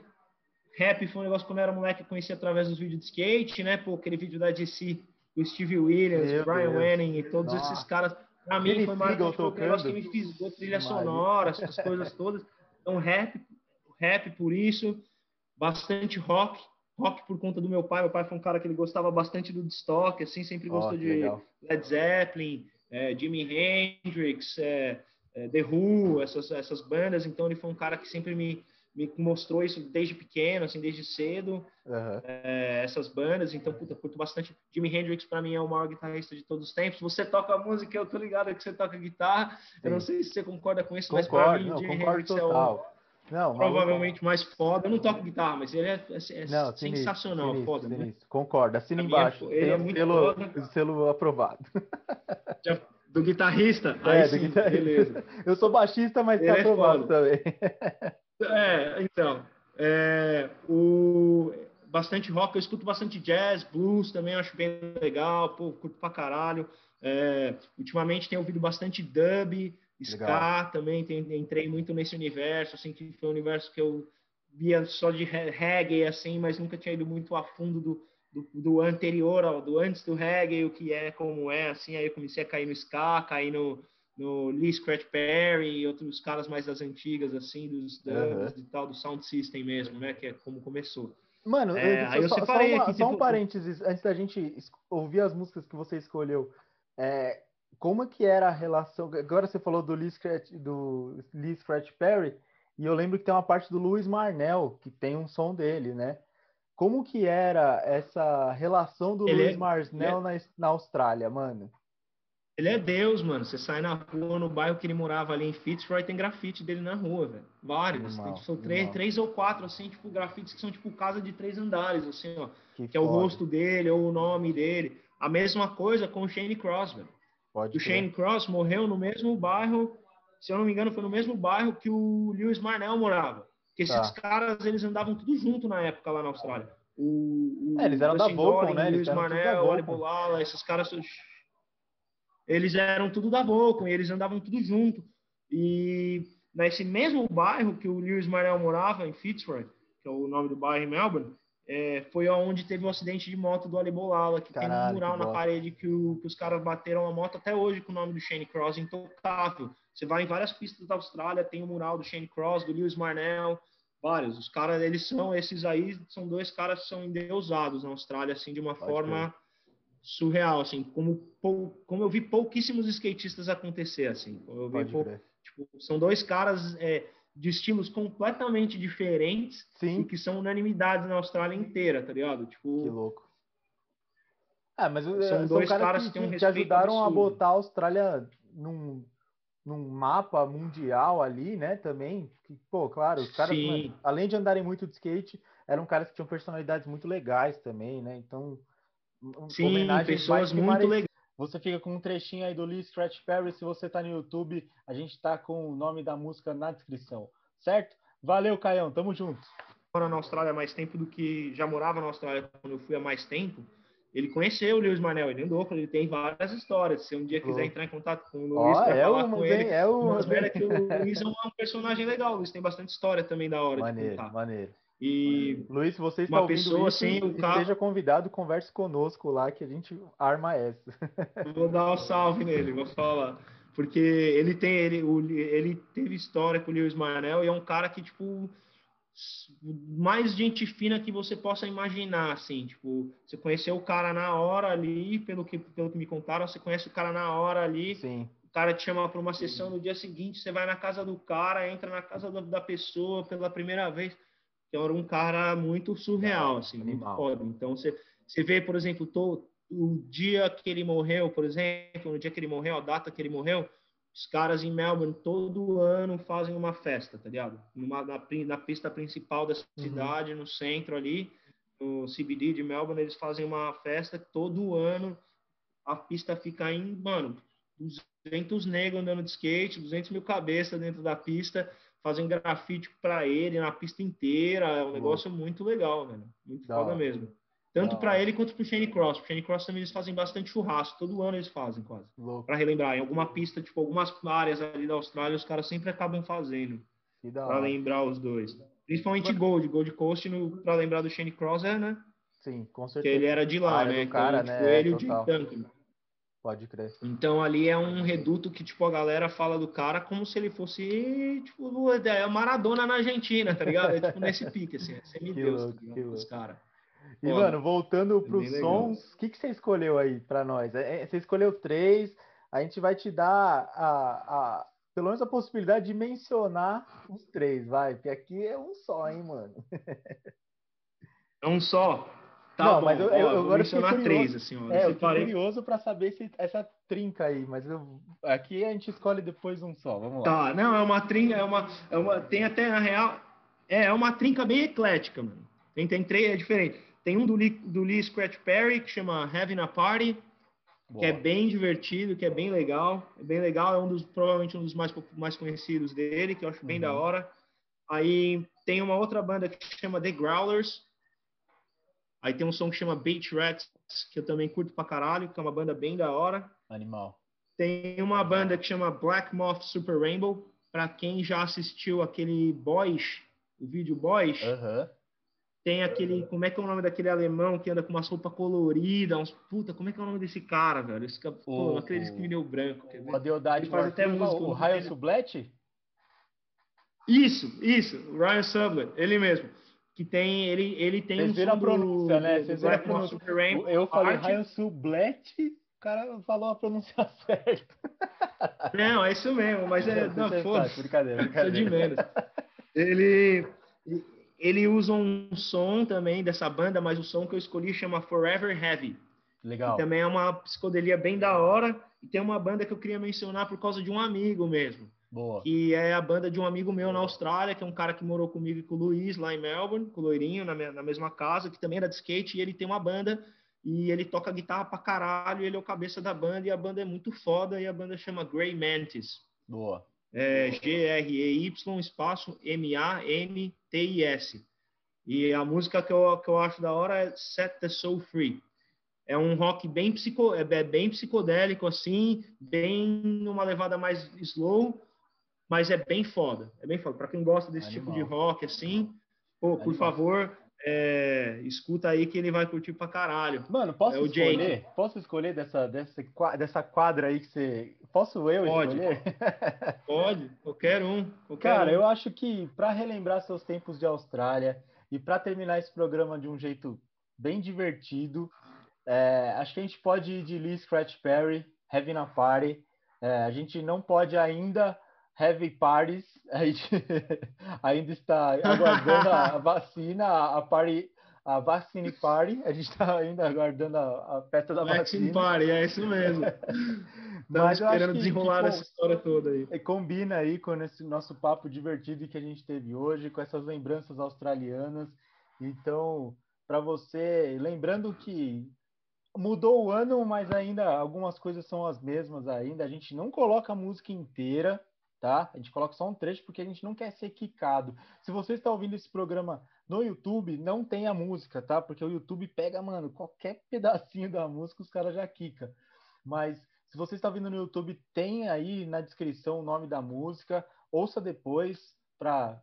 rap foi um negócio quando eu era moleque, eu conheci através dos vídeos de skate, né? Pô, aquele vídeo da DC, do Steve Williams, Meu Brian Wenning e todos Nossa. esses caras. Pra mim foi mais um negócio que me fisgou trilha sonora, essas coisas todas. Então, rap, rap por isso, bastante rock, rock por conta do meu pai. Meu pai foi um cara que ele gostava bastante do Stock, assim, sempre gostou oh, de. Led Zeppelin, é, Jimi Hendrix, é, é, The Who, essas, essas bandas. Então, ele foi um cara que sempre me, me mostrou isso desde pequeno, assim, desde cedo, uhum. é, essas bandas. Então, puta, curto bastante. Jimi Hendrix, para mim, é o maior guitarrista de todos os tempos. Você toca música, eu tô ligado que você toca guitarra. Sim. Eu não sei se você concorda com isso, concordo, mas para mim, não, Jimi Hendrix total. é o não, provavelmente mais foda. Eu não toco guitarra, mas ele é, é, é não, sensacional, sinistro, foda. Sinistro. Né? Concordo, assina embaixo. É, ele é muito selo, foda. selo aprovado. Do guitarrista? É, sim, do guitarrista. beleza. Eu sou baixista, mas tá aprovado também. É, então. É, o, bastante rock, eu escuto bastante jazz, blues também, acho bem legal, pô, curto pra caralho. É, ultimamente tenho ouvido bastante dub, ska também, tem, entrei muito nesse universo, assim, que foi um universo que eu via só de reggae, assim, mas nunca tinha ido muito a fundo do, do, do anterior, do antes do reggae, o que é, como é, assim, aí eu comecei a cair no ska, cair no, no Lee Scratch Perry e outros caras mais das antigas, assim, dos dubs uhum. e tal, do Sound System mesmo, né? Que é como começou. Mano, é, eu, aí eu só, só, uma, aqui, só um tipo... parênteses, antes da gente ouvir as músicas que você escolheu. É, como que era a relação... Agora você falou do Lee Scratch, do Lee Scratch Perry, e eu lembro que tem uma parte do Louis Marnell, que tem um som dele, né? Como que era essa relação do Ele Louis é, Marnell é... na, na Austrália, mano? Ele é Deus, mano. Você sai na rua, no bairro que ele morava ali em Fitzroy, tem grafite dele na rua, velho. Vários. Tem, tipo, três, três ou quatro, assim, tipo, grafites que são tipo casa de três andares, assim, ó. Que, que é o rosto dele ou o nome dele. A mesma coisa com o Shane Cross, velho. Pode o Shane Cross morreu no mesmo bairro, se eu não me engano, foi no mesmo bairro que o Lewis Marnell morava. Porque tá. esses caras, eles andavam tudo junto na época lá na Austrália. O, o é, eles eram da Volcom, né? Lewis Marnell, o Ali Bolala, esses caras eles eram tudo da Volcom e eles andavam tudo junto. E nesse mesmo bairro que o Lewis Marnell morava, em Fitzroy, que é o nome do bairro em Melbourne, é, foi onde teve o um acidente de moto do Ali Bolala, que Caralho, tem um mural na parede que, o, que, os caras bateram a moto até hoje com o nome do Shane Cross, intocável. Você vai em várias pistas da Austrália, tem o um mural do Shane Cross, do Lewis Marnell, vários. Os caras, eles são, esses aí, são dois caras que são endeusados na Austrália, assim, de uma Pode forma... Surreal, assim, como, como eu vi pouquíssimos skatistas acontecer, assim. Eu vi pou, tipo, são dois caras é, de estilos completamente diferentes Sim. e que são unanimidades na Austrália inteira, tá ligado? Tipo, Que louco. Ah, mas São eh, são dois caras caras que, que um ajudaram a botar a Austrália num, num mapa mundial ali, né, também. Que, pô, claro, os caras, Sim. mano, além de andarem muito de skate, eram caras que tinham personalidades muito legais também, né? Então, sim, pessoas muito legais. Você fica com um trechinho aí do Lee Scratch Perry. Se você tá no YouTube, a gente tá com o nome da música na descrição, certo? Valeu, Caião. Tamo junto. mora na Austrália há mais tempo do que já morava na Austrália quando eu fui há mais tempo. Ele conheceu o Lewis Manel, ele andou ele, tem várias histórias. Se um dia quiser entrar em contato com o Luiz Ó, para é falar uma, com ele, É uma. umas merda que o Luiz é um personagem legal. O Luiz tem bastante história também da hora de Maneiro, contar. maneiro. E Luiz, se você está Uma ouvindo pessoa, isso, assim, o carro- esteja convidado, converse conosco lá que a gente arma essa. vou dar um salve nele, vou falar. Porque ele tem, ele, ele teve história com o Lewis Manel e é um cara que, tipo, mais gente fina que você possa imaginar, assim, tipo, você conheceu o cara na hora ali, pelo que, pelo que me contaram, você conhece o cara na hora ali, Sim, o cara te chama para uma sessão no dia seguinte, você vai na casa do cara, entra na casa da pessoa pela primeira vez, que era um cara muito surreal, assim, muito foda. Então, você, você vê, por exemplo, o dia que ele morreu, por exemplo, no dia que ele morreu, a data que ele morreu, os caras em Melbourne todo ano fazem uma festa, tá ligado? Numa, na, na pista principal da cidade, no centro ali, no CBD de Melbourne, eles fazem uma festa todo ano a pista fica em, mano, 200 negros andando de skate, 200 mil cabeças dentro da pista, fazem grafite para ele na pista inteira. É um negócio muito legal, velho. Muito Da foda mesmo. Tanto para ele quanto pro Shane Cross. Pro Shane Cross também eles fazem bastante churrasco. Todo ano eles fazem, quase. Para relembrar. Em alguma pista, tipo, algumas áreas ali da Austrália, os caras sempre acabam fazendo. Que Para lembrar os dois. Principalmente Gold. Gold Coast, para lembrar do Shane Cross, é, né? Sim, com Que certeza. ele era de lá, né? do cara, então, né? tipo, ele e o total. Duncan. Pode crer. Então ali é um reduto que tipo a galera fala do cara como se ele fosse tipo é Maradona na Argentina, tá ligado? É tipo nesse pique assim, é semideus, louco, tá ligado? Os caras. E, mano, voltando É bem legal. sons, o que, que você escolheu aí pra nós? É, é, Você escolheu três, a gente vai te dar a, a, pelo menos a possibilidade de mencionar os três, vai, porque aqui é um só, hein, mano. É um só. Tá Não, bom, mas eu- eu- vou agora eu fiquei mencionar curioso. três assim, ó. É, eu separei. curioso pra saber se essa trinca aí, mas eu, aqui a gente escolhe depois um só, vamos lá. Tá, não, é uma trinca, é uma, é uma tem até na real é, é uma trinca bem eclética, mano. Tem, tem três, é diferente. Tem um do Lee, do Lee Scratch Perry que chama Having a Party, que é Boa. bem divertido, que é bem legal. É bem legal, é um dos provavelmente um dos mais mais conhecidos dele, que eu acho bem Uhum. da hora. Aí tem uma outra banda que chama The Growlers. Aí tem um som que chama Beach Rats, que eu também curto pra caralho, que é uma banda bem da hora. Animal. Tem uma banda que chama Black Moth Super Rainbow, pra quem já assistiu aquele Boys, o vídeo Boys. Aham. Tem aquele, como é que é o nome daquele alemão que anda com umas roupas coloridas, uns puta, como é que é o nome desse cara, velho? Esse cara, pô, O- não acredito que me deu branco. quer Adeodade Ele faz até música, o Ryan Sublette? Isso, isso, o Ryan Sublet, ele mesmo. Que tem, ele, ele tem Vocês um viram a som do- pronúncia, né? Vocês viram a pronúncia. Super Rainbow, Eu falei. Ryan Sublette, o cara falou a pronúncia certa. Não, é isso mesmo, mas é, não, Você foda sabe, brincadeira, Isso é de brincadeira. menos. Ele, ele usa um som também dessa banda, mas o som que eu escolhi chama Forever Heavy. Legal. Também é uma psicodelia bem da hora. E tem uma banda que eu queria mencionar por causa de um amigo mesmo. Boa. Que é a banda de um amigo meu na Austrália, que é um cara que morou comigo e com o Luiz lá em Melbourne, com o Loirinho, na, me- na mesma casa, que também era de skate. E ele tem uma banda e ele toca guitarra pra caralho. E ele é o cabeça da banda. E a banda é muito foda. E a banda chama Grey Mantis. Boa. É G-R-E-Y espaço M-A-N-T-I-S. E a música que eu, que eu acho da hora é Set the Soul Free. É um rock bem, psico, é é bem psicodélico, assim, bem numa levada mais slow, mas é bem foda. É bem foda. Pra quem gosta desse tipo de Animal. rock, assim, pô, por Animal. favor, é, escuta aí que ele vai curtir pra caralho. Mano, posso É escolher? Jake. Posso escolher dessa, dessa, dessa quadra aí que você. Posso eu Pode. escolher? Pode, qualquer um. Qualquer Cara, um. eu acho que para relembrar seus tempos de Austrália e para terminar esse programa de um jeito bem divertido, é, acho que a gente pode ir de Lee Scratch Perry, Having a Party. É, a gente não pode ainda Heavy Parties. A gente ainda está aguardando a vacina, a party, a Vaccine Party. A gente está ainda aguardando a, a festa da Vaccine vacina. Party, é isso mesmo. Estamos esperando desenrolar que, essa história toda aí. Combina aí com esse nosso papo divertido que a gente teve hoje, com essas lembranças australianas. Então, para você, lembrando que mudou o ano, mas ainda algumas coisas são as mesmas ainda. A gente não coloca a música inteira, tá? A gente coloca só um trecho porque a gente não quer ser quicado. Se você está ouvindo esse programa no YouTube, não tem a música, tá? Porque o YouTube pega, mano, qualquer pedacinho da música os caras já quica. Mas se você está ouvindo no YouTube, tem aí na descrição o nome da música. Ouça depois para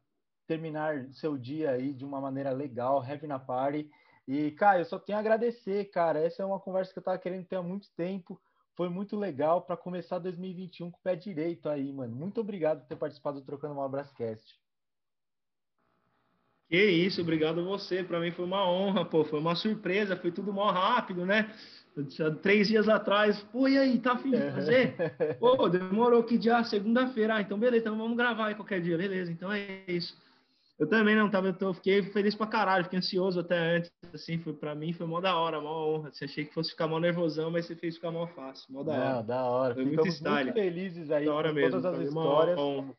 terminar seu dia aí de uma maneira legal, Heavy na Party. E, cara, eu só tenho a agradecer, cara. Essa é uma conversa que eu tava querendo ter há muito tempo. Foi muito legal para começar 2021 com o pé direito aí, mano. Muito obrigado por ter participado do Trocando uma Brascast. Que isso, obrigado a você. Para mim foi uma honra, pô. Foi uma surpresa, foi tudo mó rápido, né? Três dias atrás, pô, e aí, tá afim de fazer? Pô, demorou que dia? Segunda-feira. Ah, então beleza, então vamos gravar aí qualquer dia, beleza. Então é isso. Eu também não tava, eu fiquei feliz pra caralho, fiquei ansioso até antes, assim, foi para mim foi mó da hora, mó honra. Você achei que fosse ficar mó nervosão, mas você fez ficar mó fácil, mó da hora. Não, da hora. Foi muito, muito felizes aí com mesmo, todas as histórias. Honra,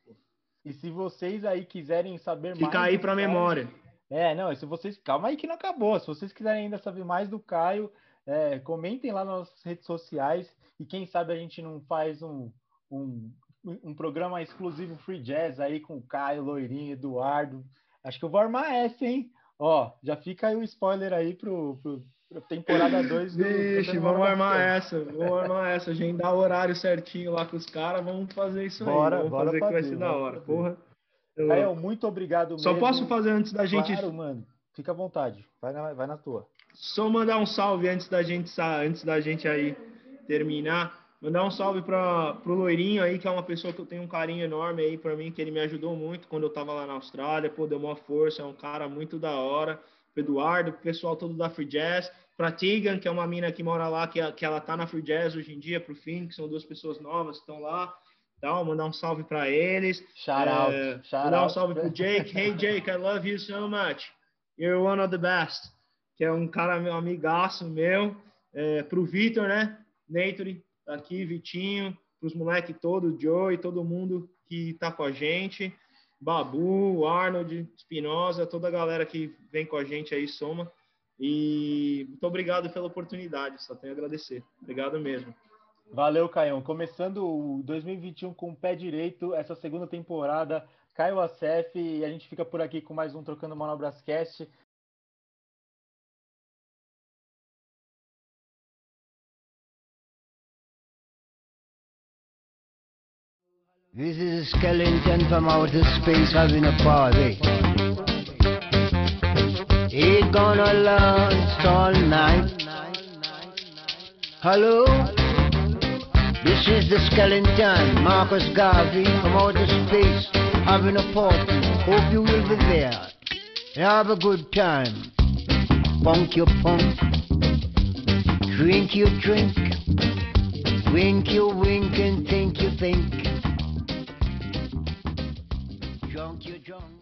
e se vocês aí quiserem saber Fica mais. Fica aí pra Caio, memória. É, não, se vocês. Calma aí que não acabou. Se vocês quiserem ainda saber mais do Caio, é, comentem lá nas nossas redes sociais. E quem sabe a gente não faz um, um um programa exclusivo Free Jazz aí com o Caio, Loirinho, Eduardo. Acho que eu vou armar essa, hein? Ó, já fica aí o spoiler aí pro, pro, temporada 2 do. Vixe, vamos armar essa, vamos armar essa, agendar o horário certinho lá com os caras, vamos fazer isso bora, aí. Vamos bora fazer, fazer que vai ser da hora, porra. Eu... Caio, muito obrigado Só mesmo. posso fazer antes da gente. Claro, mano. Fica à vontade. Vai na, vai na tua. Só mandar um salve antes da gente antes da gente aí terminar. Mandar um salve para o Loirinho aí, que é uma pessoa que eu tenho um carinho enorme aí para mim, que ele me ajudou muito quando eu estava lá na Austrália, pô, deu uma força, é um cara muito da hora. Pro Eduardo, pro pessoal todo da Free Jazz, pra Tegan, que é uma mina que mora lá, que, que ela tá na Free Jazz hoje em dia, pro Finn, que são duas pessoas novas que estão lá. Então, mandar um salve para eles. Shout é, out. Shout mandar um salve pro Jake. Hey, Jake, I love you so much. You're one of the best. Que é um cara, meu amigaço meu. É, pro Vitor, né? Nathan, aqui, Vitinho, os moleques todos, Joey, todo mundo que tá com a gente, Babu, Arnold, Espinosa, toda a galera que vem com a gente aí, soma. E muito obrigado pela oportunidade, só tenho a agradecer. Obrigado mesmo. Valeu, Caião. Começando o 2021 com o pé direito, essa segunda temporada, Caio Acef, e a gente fica por aqui com mais um Trocando Manobras Cast. This is a skeleton from outer space having a party. He gonna last all night. Hello? This is the skeleton, Marcus Garvey from outer space having a party. Hope you will be there. Have a good time. Punk your punk. Drink your drink. Wink your wink and think you think you, John.